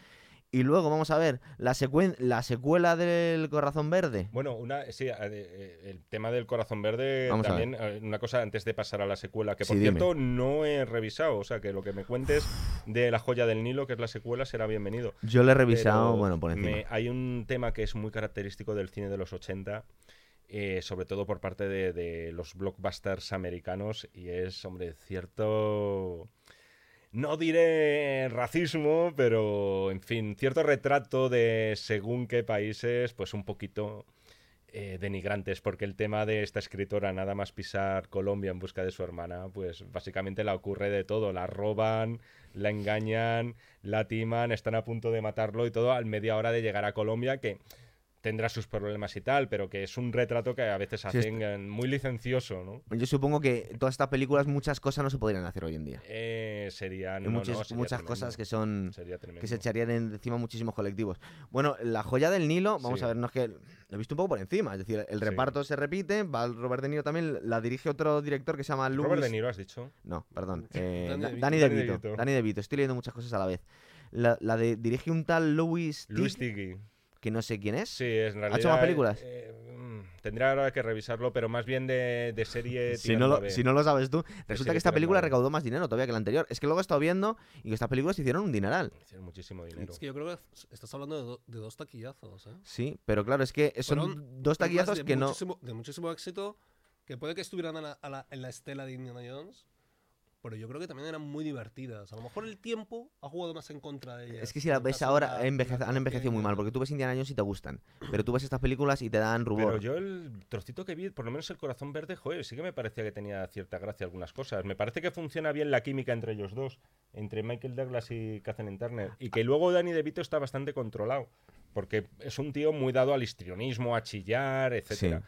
Y luego, vamos a ver, la, secuen- la secuela del Corazón Verde. Bueno, una, sí, eh, el tema del corazón verde Vamos a también, eh, una cosa antes de pasar a la secuela, que por Sí, dime. cierto no he revisado, o sea que lo que me cuentes de La joya del Nilo, que es la secuela, será bienvenido. Yo le he revisado, Pero bueno, por encima. me- hay un tema que es muy característico del cine de los 80, eh, sobre todo por parte de, los blockbusters americanos, y es, hombre, cierto... No diré racismo, pero en fin, cierto retrato de según qué países, pues un poquito eh, denigrantes, porque el tema de esta escritora, nada más pisar Colombia en busca de su hermana, pues básicamente la ocurre de todo. La roban, la engañan, la timan, están a punto de matarlo y todo al media hora de llegar a Colombia, que tendrá sus problemas y tal, pero que es un retrato que a veces Sí, hacen muy licencioso, ¿no? Yo supongo que todas estas películas, muchas cosas no se podrían hacer hoy en día. Eh, sería... Hay no, no, muchas, sería muchas tremendo. cosas que son. Que se echarían en- encima muchísimos colectivos. Bueno, La joya del Nilo, vamos Sí. a ver, no es que lo he visto un poco por encima, es decir, el Sí. reparto se repite, va el Robert De Niro también, la dirige otro director que se llama Louis... Robert De Niro, has dicho. No, perdón, eh, Danny. Danny DeVito, DeVito. Danny DeVito, estoy leyendo muchas cosas a la vez. La, la de dirige un tal Louis Luis Tig, Tiggy. Que no sé quién es. Sí, es en realidad. hecho más películas? eh, mm, tendría ahora que revisarlo, pero más bien de, de serie. Si no, lo, si no lo sabes tú, resulta que esta película recaudó más dinero todavía que la anterior. Es que luego he estado viendo y que estas películas hicieron un dineral. Hicieron muchísimo dinero. Es que yo creo que estás hablando de, do- de dos taquillazos, ¿eh? Sí, pero claro, es que son Fueron dos taquillazos de que no... De muchísimo éxito, que puede que estuvieran a la- a la- en la estela de Indiana Jones, pero yo creo que también eran muy divertidas. A lo mejor el tiempo ha jugado más en contra de ellas. Es que si en la el ves ahora, la- envejece- la han envejecido muy mal, porque tú ves Indiana Jones y te gustan, pero tú ves estas películas y te dan rubor. Pero yo el trocito que vi, por lo menos el corazón verde, joder, sí que me parecía que tenía cierta gracia algunas cosas. Me parece que funciona bien la química entre ellos dos, entre Michael Douglas y Kathleen Turner. Y que luego Danny DeVito está bastante controlado, porque es un tío muy dado al histrionismo, a chillar, etcétera.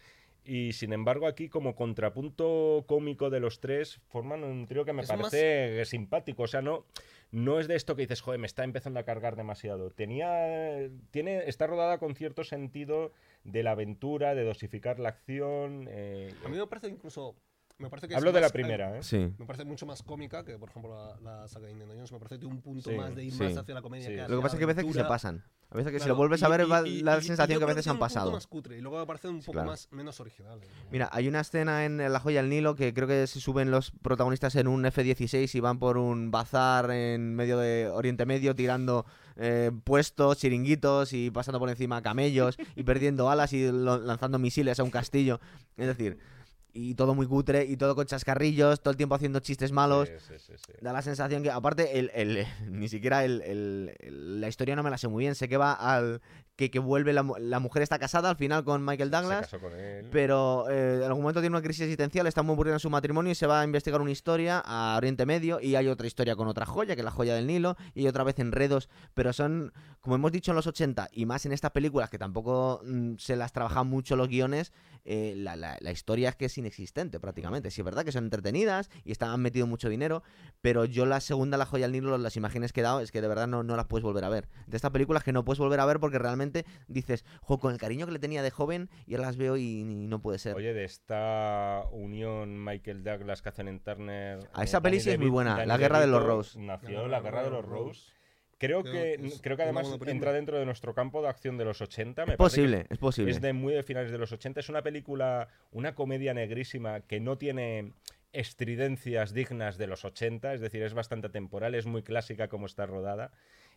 Y sin embargo, aquí, como contrapunto cómico de los tres, forman un trío que me Es más- parece simpático. O sea, no, no es de esto que dices, joder, me está empezando a cargar demasiado. Tenía, tiene, está rodada con cierto sentido de la aventura, de dosificar la acción. eh, A mí me parece incluso. Me parece que es Hablo de la más- primera, ¿eh? Sí. Me parece mucho más cómica que, por ejemplo, la, la saga de Indiana Jones. Me parece que tiene un punto Sí, más de ir sí. más hacia la comedia. Sí. que hacia Lo que pasa es que a la veces que se aventura. pasan. A veces que si Claro, lo vuelves y- a ver y- va y- la y- sensación yo que a creo veces tiene han un punto pasado. más cutre, y luego me parece un poco claro. más, menos originales. Mira, hay una escena en La Joya del Nilo que creo que se suben los protagonistas en un F-16 y van por un bazar en medio de Oriente Medio tirando eh, puestos, chiringuitos y pasando por encima camellos y perdiendo alas y lo- lanzando misiles a un castillo. Es decir, y todo muy cutre y todo con chascarrillos, todo el tiempo haciendo chistes malos. Sí, sí, sí, sí. Da la sensación que, aparte, el, el- ni siquiera el- el- la historia no me la sé muy bien. Sé que va al. Que, que vuelve la, la mujer está casada al final con Michael Se Douglas. casó con él. Pero eh, en algún momento tiene una crisis existencial, está muy aburrido en su matrimonio y se va a investigar una historia a Oriente Medio y hay otra historia con otra joya, que es la joya del Nilo, y otra vez enredos, pero son, como hemos dicho en los 80, y más en estas películas que tampoco mm, se las trabajan mucho los guiones, eh, la, la- la historia es que es inexistente prácticamente. Sí, es verdad que son entretenidas y están, han metido mucho dinero, pero yo la segunda, la joya del Nilo, las imágenes que he dado, es que de verdad no, no las puedes volver a ver. De estas películas que no puedes volver a ver porque realmente dices, jo, con el cariño que le tenía de joven, y ahora las veo y, y no puede ser. Oye, de esta unión Michael Douglas, Kathleen Turner. A eh, esa peli sí es muy buena, Danny La Guerra de los Rose. Nació La Guerra de los Rose. Creo, Creo que, es creo que además entra dentro de nuestro campo de acción de los 80. Me Es posible, es posible. Es de muy de finales de los 80. Es una película, una comedia negrísima que no tiene estridencias dignas de los 80. Es decir, es bastante temporal, es muy clásica como está rodada.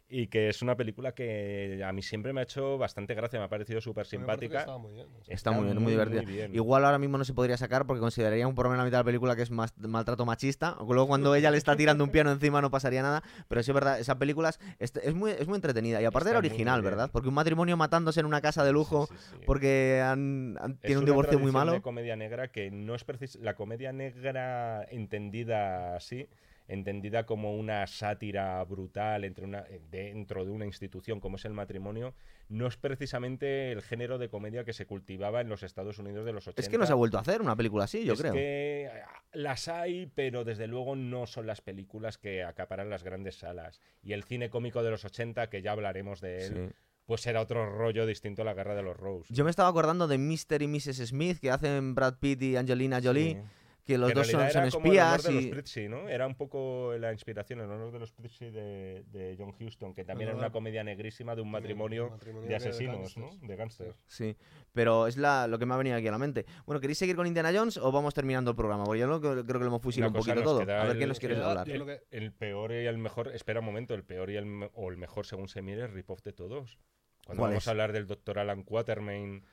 Y que es una película que a mí siempre me ha hecho bastante gracia, me ha parecido súper simpática. estaba muy bien. Está muy bien, muy divertida. bien. Igual ahora mismo no se podría sacar porque consideraría un por lo menos la mitad de la película que es más maltrato machista. Luego cuando ella le está tirando un piano encima no pasaría nada. Pero sí es verdad, esa película es, es- es muy, es muy entretenida. Y aparte Está era original. ¿verdad? Porque un matrimonio matándose en una casa de lujo Sí, sí, sí. porque han, han- Es tiene un una divorcio muy malo. de comedia negra que no es precis- la comedia negra entendida así, entendida como una sátira brutal entre una, eh, dentro de una institución como es el matrimonio, no es precisamente el género de comedia que se cultivaba en los Estados Unidos de los 80. Es que no se ha vuelto a hacer una película así, yo Es creo. que ah, las hay, pero desde luego no son las películas que acaparan las grandes salas. Y el cine cómico de los 80, que ya hablaremos de él, Sí. pues era otro rollo distinto a la Guerra de los Rose. Yo me estaba acordando de Mr. y Mrs. Smith que hacen Brad Pitt y Angelina Jolie, Sí. Que los en dos son, era como el honor espías de los y... ¿no? Era un poco la inspiración, el honor de los Prizzi de, de John Huston, que también era Verdad. una comedia negrísima de un matrimonio, matrimonio de de asesinos, ¿no? gángsters. De gángsters. Sí, pero es la, lo que me ha venido aquí a la mente. Bueno, ¿queréis seguir con Indiana Jones o vamos terminando el programa? Porque yo lo- creo que lo hemos fusilado un poquito todo. A ver el- quién nos quieres hablar. El, peor y el mejor, espera un momento, el peor y el, o el mejor según se mire, rip-off de todos. Cuando ¿Cuál vamos es? a hablar del doctor Alan Quatermain,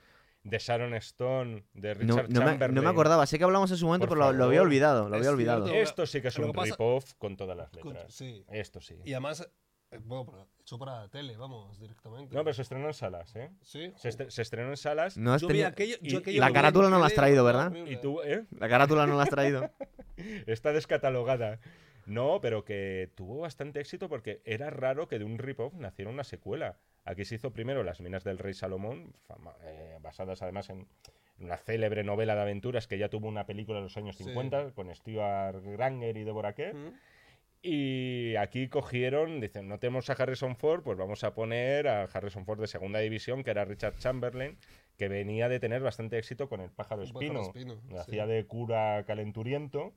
de Sharon Stone, de No, Richard no me, Chamberlain. no me acordaba, sé que hablamos en su momento, Por pero lo, lo había olvidado, lo había olvidado. cierto. Esto sí que es un rip-off con todas las Con- letras. Sí. Esto sí. Y además, eh, bueno, hecho para la tele, vamos, directamente. No, pero se estrenó en salas, ¿eh? Sí. Se, estre- se estrenó en salas No has Yo vi tenido- aquello, yo y aquello la lo vi carátula no la has traído, ¿verdad? y tú, ¿eh? La carátula no la has traído. Está descatalogada. No, pero que tuvo bastante éxito porque era raro que de un rip-off naciera una secuela. Aquí se hizo primero Las Minas del Rey Salomón, fama- eh, basadas además en una célebre novela de aventuras que ya tuvo una película en los años Sí. 50 con Stuart Granger y Deborah Kerr. Mm. Y aquí cogieron, dicen, no tenemos a Harrison Ford, pues vamos a poner a Harrison Ford de segunda división, que era Richard Chamberlain, que venía de tener bastante éxito con el pájaro El espino. pájaro espino, sí. Hacía de cura calenturiento.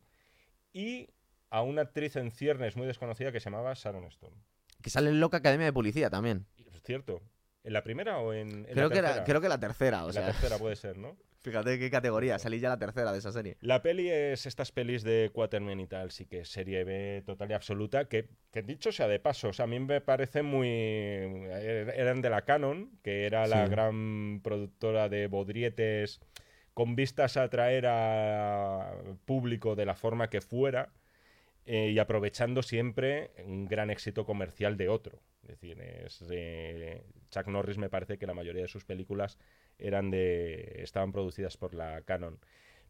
Y a una actriz en ciernes muy desconocida que se llamaba Sharon Stone. Que sale en Loca Academia de Policía también. Es cierto. ¿En la primera o en, en Creo la que, tercera? era, creo que la tercera, o En sea, la tercera puede ser, ¿no? fíjate qué categoría, salí ya la tercera de esa serie. La peli es estas pelis de Quatermain y tal, sí que es serie B total y absoluta, que, que dicho sea de paso, o sea, a mí me parece muy... er- Eran de la Canon, que era la Sí. gran productora de bodrietes con vistas a atraer a público de la forma que fuera. Eh, y aprovechando siempre un gran éxito comercial de otro. Es decir, eh, Chuck Norris me parece que la mayoría de sus películas eran de estaban producidas por la Canon.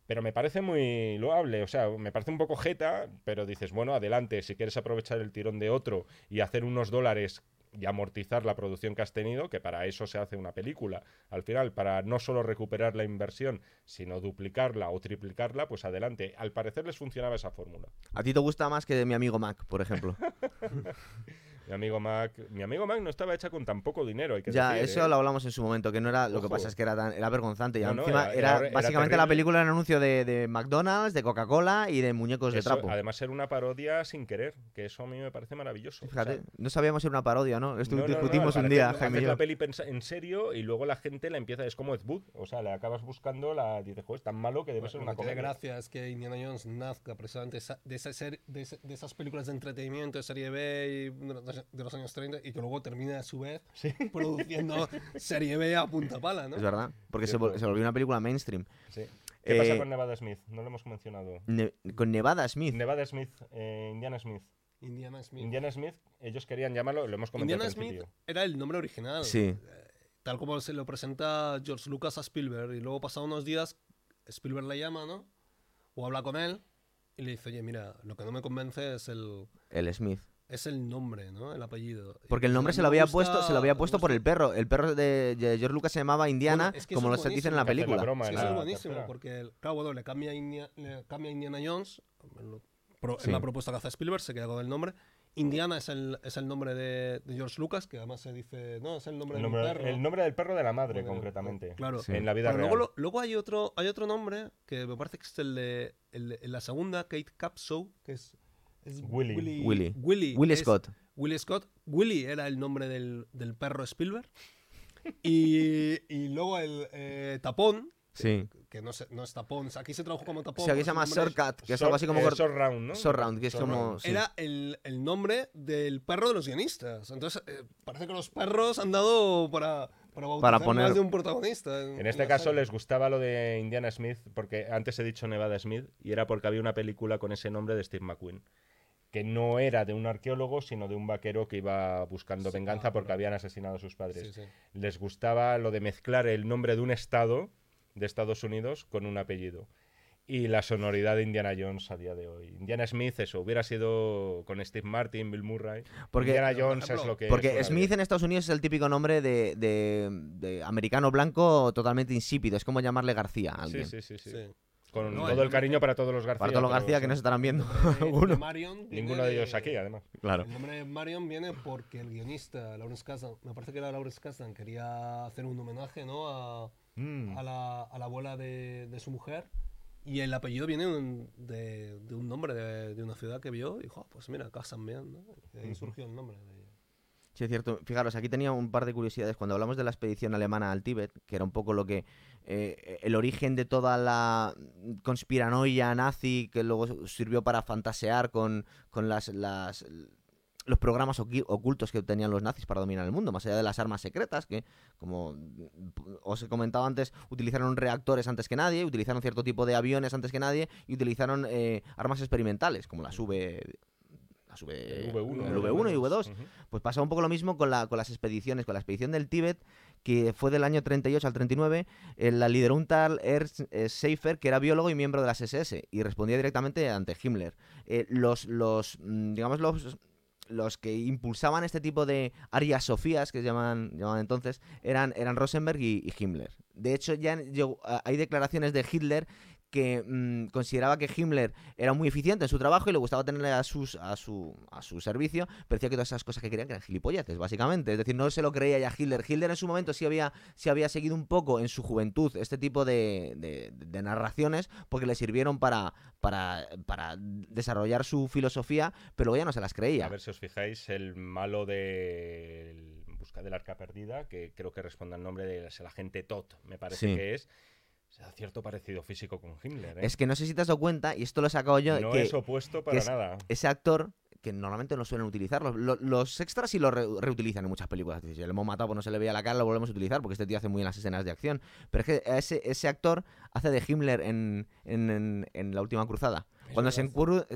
Pero me parece muy loable, o sea, me parece un poco jeta, pero dices, bueno, adelante, si quieres aprovechar el tirón de otro y hacer unos dólares y amortizar la producción que has tenido, que para eso se hace una película. Al final, para no solo recuperar la inversión, sino duplicarla o triplicarla, pues adelante. Al parecer les funcionaba esa fórmula. ¿A ti te gusta más que de mi amigo Mac, por ejemplo? Mi amigo Mac, mi amigo Mac no estaba hecha con tan poco dinero, hay que ya, decir, eso ¿eh? lo hablamos en su momento, que no era. Lo que Ojo. pasa es que era, tan- era vergonzante. Y No, no, encima era- era, era- era básicamente la película era un anuncio de, de McDonald's, de Coca-Cola y de muñecos de Eso, trapo. además era una parodia sin querer, que eso a mí me parece maravilloso. O Fíjate, sea, no sabíamos si era una parodia, ¿no? Esto no, no, no, discutimos un día, Jaime y yo. la peli en serio y luego la gente la empieza, es como Ed Wood, o sea, le acabas buscando la, dices, joder, es tan malo que debe ser Lo una que comedia. gracia es que Indiana Jones nazca precisamente esa- de, esa ser- de, de esas películas de entretenimiento de serie B y de los, años 30 y que luego termine a su vez produciendo serie B a punta pala, ¿no? Es verdad, porque se, vol- Cierto. se volvió una película mainstream. Sí. ¿Qué pasa Eh, con Nevada Smith? No lo hemos mencionado. Ne- con Nevada Smith. Nevada Smith, eh, Indiana Smith. Indiana Smith. Indiana Smith, ellos querían llamarlo, lo hemos comentado Indiana Smith principio. era el nombre original. Sí. Tal como se lo presenta George Lucas a Spielberg. Y luego, pasados unos días, Spielberg le llama, ¿no? O habla con él y le dice, oye, mira, lo que no me convence es el, El Smith. Es el nombre, ¿no? El apellido. Porque el dice, nombre "A se lo había gusta- puesto, se lo había puesto por gusta". el perro. El perro de, de George Lucas se llamaba Indiana, Bueno, es que como lo es se dice en la película. broma eso la es buenísimo, tercera. porque, claro, bueno, le cambia, a Inia- le cambia a Indiana Jones. en lo- pro- Sí. En la propuesta que hace Spielberg se queda con el nombre. Indiana es el, es el nombre de, de George Lucas, que además se dice, no, es el nombre El del perro. el nombre del perro de la madre, Bueno, concretamente. Claro. Sí. En la vida Bueno, real. luego hay otro hay otro nombre que me parece que es el de, el de- en la segunda, Kate Capshaw, que es, es Willy. Willy. Willy, Willy es- Scott. Willy Scott. Willy era el nombre del, del perro Spielberg. Y, y luego el eh, tapón, Sí. que no, se- no es tapón, aquí se tradujo como tapón. Sí, aquí se llama Shortcut, que es algo así como... eh, Sword Round, ¿no? Sword Round, que es como... Sí. Era el, el nombre del perro de los guionistas. Entonces, eh, parece que los perros han dado para, para, poner- más de un protagonista. En, En este caso les gustaba lo de Indiana Smith, porque antes he dicho Nevada Smith, y era porque había una película con ese nombre de Steve McQueen, que no era de un arqueólogo, sino de un vaquero que iba buscando Sí, venganza ah, porque habían asesinado a sus padres. Sí, sí. Les gustaba lo de mezclar el nombre de un estado de Estados Unidos con un apellido. Y la sonoridad de Indiana Jones a día de hoy. Indiana Smith, eso, hubiera sido con Steve Martin, Bill Murray. Porque- Indiana Pero, Jones es ejemplo, lo que Porque es. Smith en Estados Unidos es el típico nombre de, de- de americano blanco totalmente insípido. Es como llamarle García a Sí, alguien. sí, sí, sí. Sí. Con No, todo el el cariño para todos los García. Para todos los pero García que sí. nos estarán viendo. De- de alguno. Marion Ninguno de ellos aquí, además. Claro. El nombre de Marion viene porque el guionista, Lawrence Kasdan, me parece que era Lawrence Kasdan, quería hacer un homenaje ¿no? a, Mm. a, la, a la abuela de, de su mujer. Y el apellido viene un- de, de un nombre de, de una ciudad que vio y dijo, "Ah, pues mira, Casanbean, ¿no? Y ahí surgió el nombre. de- Sí, es cierto. Fijaros, aquí tenía un par de curiosidades. Cuando hablamos de la expedición alemana al Tíbet, que era un poco lo que. eh, el origen de toda la conspiranoia nazi que luego sirvió para fantasear con, con las, las- los programas ocultos que tenían los nazis para dominar el mundo, más allá de las armas secretas, que, como mm, os he comentado antes, utilizaron reactores antes que nadie, utilizaron cierto tipo de aviones antes que nadie y utilizaron eh, armas experimentales, como las V. Las v, El V1. el V1 y V2. Ujú. Pues pasaba un poco lo mismo con, la, con las expediciones, con la expedición del Tíbet, que fue del año 38 al 39, eh, la lideró un tal Ernst eh, Seifer, que era biólogo y miembro de las SS, y respondía directamente ante Himmler. Eh, los, los, mm, digamos, los, los que impulsaban este tipo de Arias Sofías, que se llamaban, entonces, eran, eran Rosenberg y, Himmler. De hecho, ya hay declaraciones de Hitler que mm, consideraba que Himmler era muy eficiente en su trabajo y le gustaba tenerle a, sus, a, su, a su servicio, pero decía que todas esas cosas que querían que eran gilipolleces, básicamente. Es decir, no se lo creía ya Hitler. Hitler en su momento sí había, sí había seguido un poco en su juventud este tipo de, de- de narraciones porque le sirvieron para, para, para desarrollar su filosofía, pero luego ya no se las creía. A ver si os fijáis, el malo de el Busca del Arca Perdida, que creo que responde al nombre del el agente Todd, me parece Sí. que es. Se da cierto parecido físico con Himmler. ¿eh? Es que no sé si te has dado cuenta, y esto lo he sacado yo, no que es opuesto para es- nada. ese actor que normalmente no suelen utilizar. Los, lo- los extras sí lo re- reutilizan en muchas películas. Si le hemos matado, pues no se le veía la cara, lo volvemos a utilizar porque este tío hace muy bien las escenas de acción. Pero es que ese, ese actor hace de Himmler en, en, en- en La Última Cruzada. Cuando se,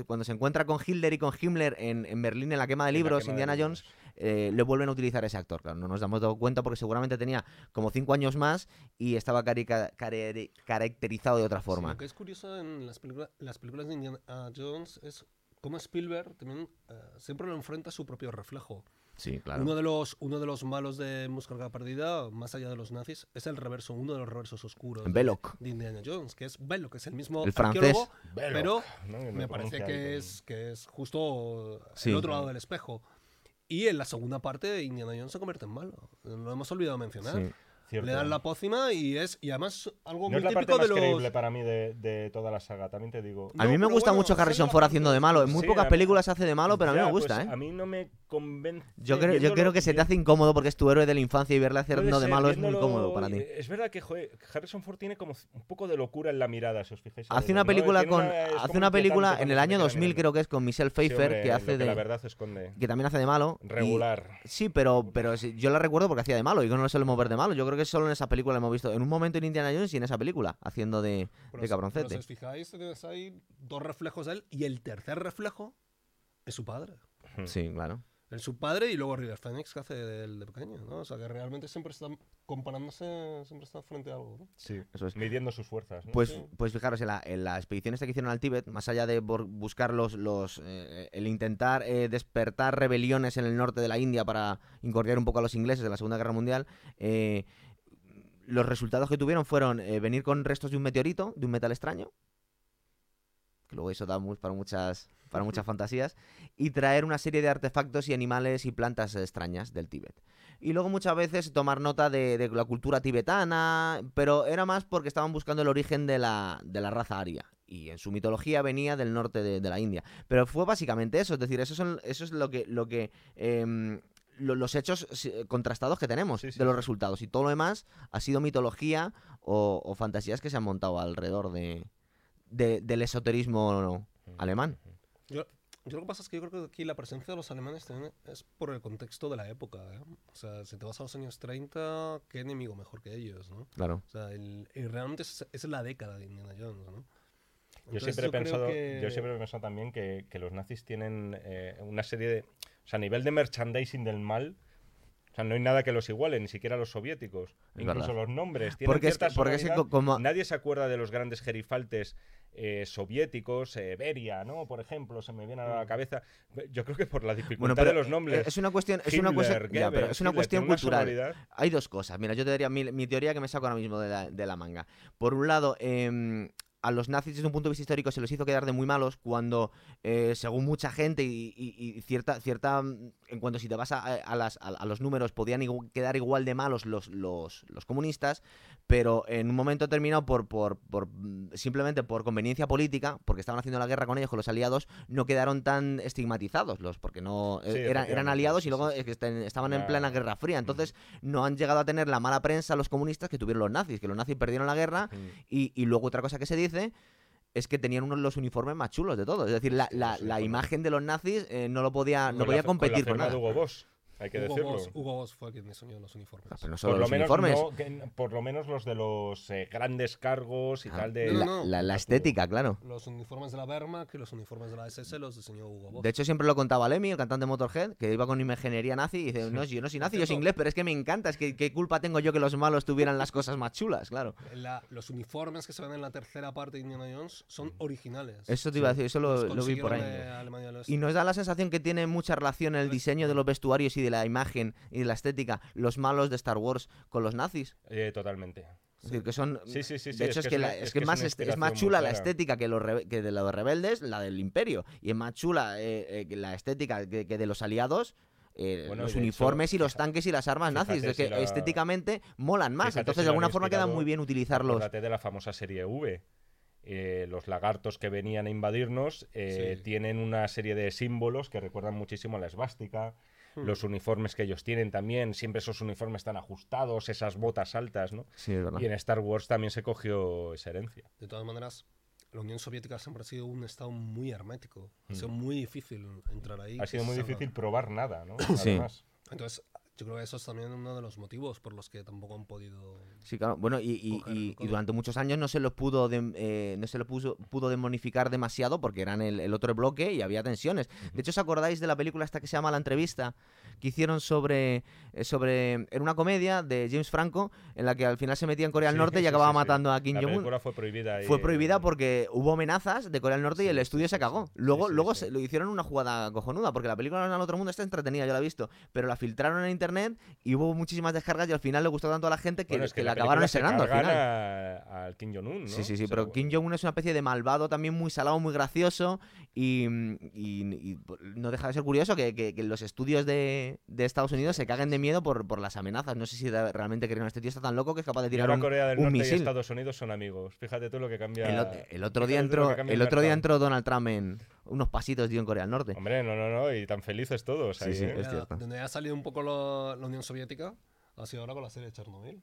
cuando se encuentra con Hitler y con Himmler en, en Berlín en la quema de libros, quema de Indiana libros. Jones eh, le vuelven a utilizar ese actor. Claro, no nos hemos dado cuenta porque seguramente tenía como cinco años más y estaba carica- care- caracterizado de otra Sí, forma. lo que es curioso en las, películas las películas de Indiana Jones es cómo Spielberg también eh, siempre lo enfrenta a su propio reflejo. Sí, claro. Uno, de los, uno de los malos de Música Perdida, más allá de los nazis, es el reverso, uno de los reversos oscuros de- Belloc. de Indiana Jones, que es Belloc, que es el mismo El francés. arqueólogo, Belloc, pero ¿no? Me lo parece que es, que es justo Sí. el otro lado del espejo. Y en la segunda parte, Indiana Jones se convierte en malo. Lo hemos olvidado mencionar. Sí. Cierto. Le dan la pócima y es y además algo No muy es la parte típico más de los... creíble para mí de, de toda la saga, también te digo. A mí No, me gusta bueno, mucho Harrison Ford parte- haciendo de malo. En muy Sí, pocas películas hace de malo, pero a mí me gusta, pues, ¿eh? A mí no me convence. Yo creo, yo creo que se te hace incómodo porque es tu héroe de la infancia y verle Puede haciendo de malo es muy incómodo para ti. Es verdad que joder, Harrison Ford tiene como un poco de locura en la mirada, si os fijáis. Hace una ¿no? película con hace una película en el año queda 2000 mirando. creo que es con Michelle Sí, Pfeiffer hombre, que hace de la verdad esconde. que también hace de malo. y- Regular. Sí, pero, pero yo la recuerdo porque hacía de malo y que no lo solemos ver de malo. Yo creo que solo en esa película la hemos visto. En un momento en Indiana Jones y en esa película, haciendo de, Pero de cabroncete. pero si os fijáis, ahí dos reflejos de él y el tercer reflejo es su padre. Sí, claro. Es su padre y luego River Phoenix que hace del de pequeño, ¿no? O sea, que realmente siempre están comparándose, siempre están frente a algo, ¿no? Sí, Eso es. midiendo sus fuerzas. ¿no? Pues, Sí. pues fijaros, en la, en la expedición esta que hicieron al Tíbet, más allá de buscar los, los eh, el intentar eh, despertar rebeliones en el norte de la India para incordiar un poco a los ingleses de la Segunda Guerra Mundial, eh, los resultados que tuvieron fueron eh, venir con restos de un meteorito, de un metal extraño, que luego eso da para muchas, para muchas fantasías, y traer una serie de artefactos y animales y plantas extrañas del Tíbet. Y luego muchas veces tomar nota de, de la cultura tibetana, pero era más porque estaban buscando el origen de la, de la raza aria. Y en su mitología venía del norte de, de la India. Pero fue básicamente eso, es decir, eso, son, eso es lo que, lo que em, lo- los hechos contrastados que tenemos Sí, sí, de los resultados. Y todo lo demás ha sido mitología o, o fantasías que se han montado alrededor de, de- del esoterismo alemán. Yo, yo lo que pasa es que yo creo que aquí la presencia de los alemanes también es por el contexto de la época, ¿eh? O sea, si te vas a los años 30, ¿qué enemigo mejor que ellos, no? Claro. O sea, el, y realmente es, es la década de Indiana Jones, ¿no? Yo Entonces, siempre, he creo pensado, que- yo siempre he pensado también que, que los nazis tienen eh, una serie de... O sea, a nivel de merchandising del mal, o sea, no hay nada que los iguale, ni siquiera los soviéticos. Es Incluso verdad. los nombres. Tienen Porque es que, porque es que como... Nadie se acuerda de los grandes gerifaltes eh, soviéticos, eh, Beria, ¿no? Por ejemplo, se me viene a la cabeza. Yo creo que por la dificultad Bueno, pero de los nombres. es una cuestión, es una cuestión, ya, pero es una Hitler, cuestión una cultural. sonoridad. Hay dos cosas. Mira, yo te daría mi, mi teoría que me saco ahora mismo de la, de la manga. Por un lado, em, a los nazis desde un punto de vista histórico se los hizo quedar de muy malos cuando, eh, según mucha gente y, y- y cierta, cierta, en cuanto si te vas a, a las- a- a los números, podían igu- quedar igual de malos los, los, los comunistas, pero en un momento determinado, por, por, por, simplemente por conveniencia política, porque estaban haciendo la guerra con ellos, con los aliados, no quedaron tan estigmatizados, los, porque no Sí, eh, eran, eran efectivamente, aliados sí, y luego sí, sí. estaban en plena Guerra Fría. Entonces, no han llegado a tener la mala prensa los comunistas que tuvieron los nazis, que los nazis perdieron la guerra y, y luego otra cosa que se dice es que tenían unos de los uniformes más chulos de todos. Es decir, la, la- la imagen de los nazis eh, no lo podía, no podía competir con, nada. firma de Hugo Boss, hay que Hugo decirlo. Boss, Hugo Boss fue quien diseñó los uniformes. Ah, pero no solo Por lo, los menos uniformes. no- que- por lo menos los de los eh, grandes cargos y Ah, tal de... No, la, no, la- la Estuvo. estética, claro. Los uniformes de la Wehrmacht y los uniformes de la SS los diseñó Hugo Boss. De hecho, siempre lo contaba Lemmy, el cantante de Motorhead, que iba con imaginería nazi y dice, no, yo no soy nazi, yo soy inglés, pero es que me encanta, es que qué culpa tengo yo que los malos tuvieran las cosas más chulas, claro. La- los uniformes que se ven en la tercera parte de Indiana Jones son originales. Eso te iba a decir, eso Los lo, lo vi por ahí. Y nos da la sensación que tiene mucha relación el diseño de los vestuarios y de la imagen y de la estética, los malos de Star Wars con los nazis. Eh, totalmente. Es decir, que son. Sí, sí, sí, de hecho, es que es la- una- es es que que es más, una est- es más inspiración muy chula la estética que, los rebe- que de los rebeldes, la del Imperio. Y es más chula eh, eh, la estética que, que de los aliados. eh, Bueno, los uniformes hecho, y los tanques y las armas nazis, fíjate de que si la- estéticamente molan más. fíjate Entonces, si de alguna forma queda muy bien utilizarlos. Acuérdate de la famosa serie V. Eh, los lagartos que venían a invadirnos eh, Sí. tienen una serie de símbolos que recuerdan muchísimo a la esvástica. Hmm. Los uniformes que ellos tienen también, siempre esos uniformes están ajustados, esas botas altas, ¿no? Sí, es verdad. Y en Star Wars también se cogió esa herencia. De todas maneras, la Unión Soviética siempre ha sido un estado muy hermético. Ha sido Mm. muy difícil entrar ahí. Ha sido muy difícil probar nada, ¿no? Sí. Además. Entonces, Yo creo que eso es también uno de los motivos por los que tampoco han podido... Sí, claro. Bueno, y, y- Coger- y- y coger. durante muchos años no se los pudo dem- eh, no se los puso- pudo demonificar demasiado porque eran el, el otro bloque y había tensiones. De hecho, ¿os acordáis de la película esta que se llama La entrevista? Que hicieron sobre, eh, sobre... Era una comedia de James Franco en la que al final se metía en Corea del Sí, Norte y acababa sí, matando a Kim Jong-un. fue prohibida. ahí Fue prohibida porque hubo amenazas de Corea del Norte y el estudio se cagó. Luego, luego se- lo hicieron una jugada cojonuda porque la película en el otro mundo está entretenida, yo la he visto, pero la filtraron en internet y hubo muchísimas descargas y al final le gustó tanto a la gente que, Bueno, es que la la acabaron estrenando al final. al Kim Jong-un, ¿no? Sí, sí, sí, pero Kim Jong-un es una especie de malvado también muy salado, muy gracioso y, y- y no deja de ser curioso que, que- que los estudios de, de Estados Unidos se caguen de miedo por, por las amenazas. No sé si de- realmente creen este tío está tan loco que es capaz de Y tirar ahora un, Corea del un Norte y misil. Estados Unidos son amigos. Fíjate tú lo que cambia. El, ot- el otro día entró, que cambia el otro día entró Donald Trump en unos pasitos dio en Corea del Norte. Hombre, no, no, no, y tan felices todos Sí, ahí, sí, ¿eh? es cierto. Donde ha salido un poco lo- la Unión Soviética ha sido ahora con la serie de Chernobyl.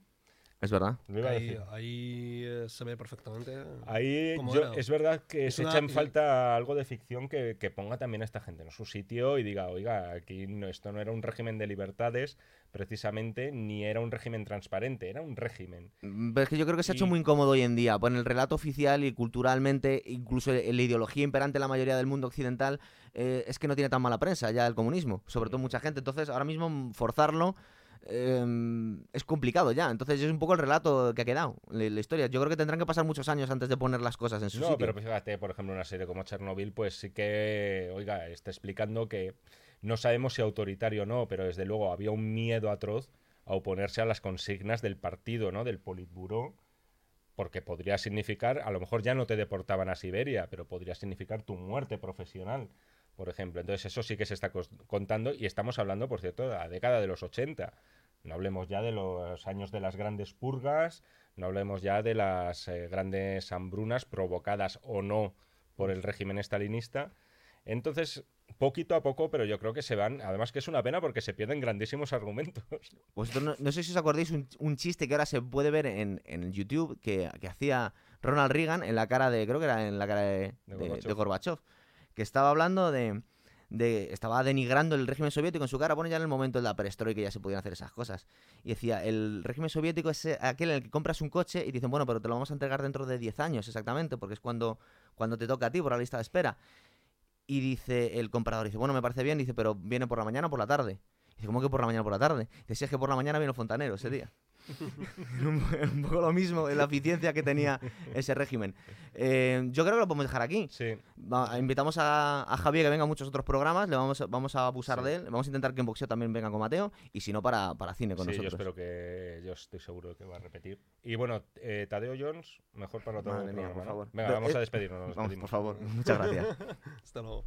Es verdad. Lo iba a Ahí, decir. ahí, eh, se ve perfectamente. Ahí es verdad que Es se una- echa en falta algo de ficción que, que ponga también a esta gente en su sitio y diga, oiga, aquí no, esto no era un régimen de libertades precisamente, ni era un régimen transparente, era un régimen. Mm, Pero es que yo creo que se ha hecho Y- muy incómodo hoy en día. Por el relato oficial y culturalmente, incluso en la ideología imperante en la mayoría del mundo occidental, eh, es que no tiene tan mala prensa ya el comunismo, sobre todo mucha gente. Entonces, ahora mismo mm, forzarlo eh, es complicado ya. Entonces, es un poco el relato que ha quedado, la, la historia. Yo creo que tendrán que pasar muchos años antes de poner las cosas en su No, sitio. pero fíjate, por ejemplo, una serie como Chernobyl, pues sí que, oiga, está explicando que no sabemos si autoritario o no, pero desde luego había un miedo atroz a oponerse a las consignas del partido, ¿no? Del Politburó, porque podría significar, a lo mejor ya no te deportaban a Siberia, pero podría significar tu muerte profesional, por ejemplo. Entonces eso sí que se está contando y estamos hablando, por cierto, de la década de los 80. No hablemos ya de los años de las grandes purgas, no hablemos ya de las eh, grandes hambrunas provocadas o no por el régimen estalinista. Entonces, poquito a poco, pero yo creo que se van. Además, que es una pena porque se pierden grandísimos argumentos. Vosotros no, no sé si os acordáis un, un chiste que ahora se puede ver en, en YouTube que, que hacía Ronald Reagan en la cara de, creo que era en la cara de, De de- Gorbachev. de Gorbachev, que estaba hablando de, de- estaba denigrando el régimen soviético en su cara, bueno, ya en el momento de la perestroika ya se podían hacer esas cosas. Y decía, el régimen soviético es eh, aquel en el que compras un coche y dicen, bueno, pero te lo vamos a entregar dentro de 10 años exactamente, porque es cuando, cuando te toca a ti por la lista de espera. Y dice el comprador, dice, bueno, me parece bien, dice, pero viene por la mañana o por la tarde. Dice, ¿cómo que por la mañana o por la tarde? Dice, si es que por la mañana vino el fontanero ese día. Un, po- un poco lo mismo, la eficiencia que tenía ese régimen. Eh, yo creo que lo podemos dejar aquí. Sí. Va- invitamos a, a Javier que venga a muchos otros programas, le vamos, a- vamos a abusar Sí. de él, vamos a intentar que en boxeo también venga con Mateo, y si no, para, para cine con Sí, yo nosotros. espero que. Yo estoy seguro de que va a repetir. Y bueno, eh, Tadeo Jones, mejor para otro Madre mía, programa, por ¿no? favor. Venga, vamos a despedirnos. nos Vamos, por favor, muchas gracias. Hasta luego.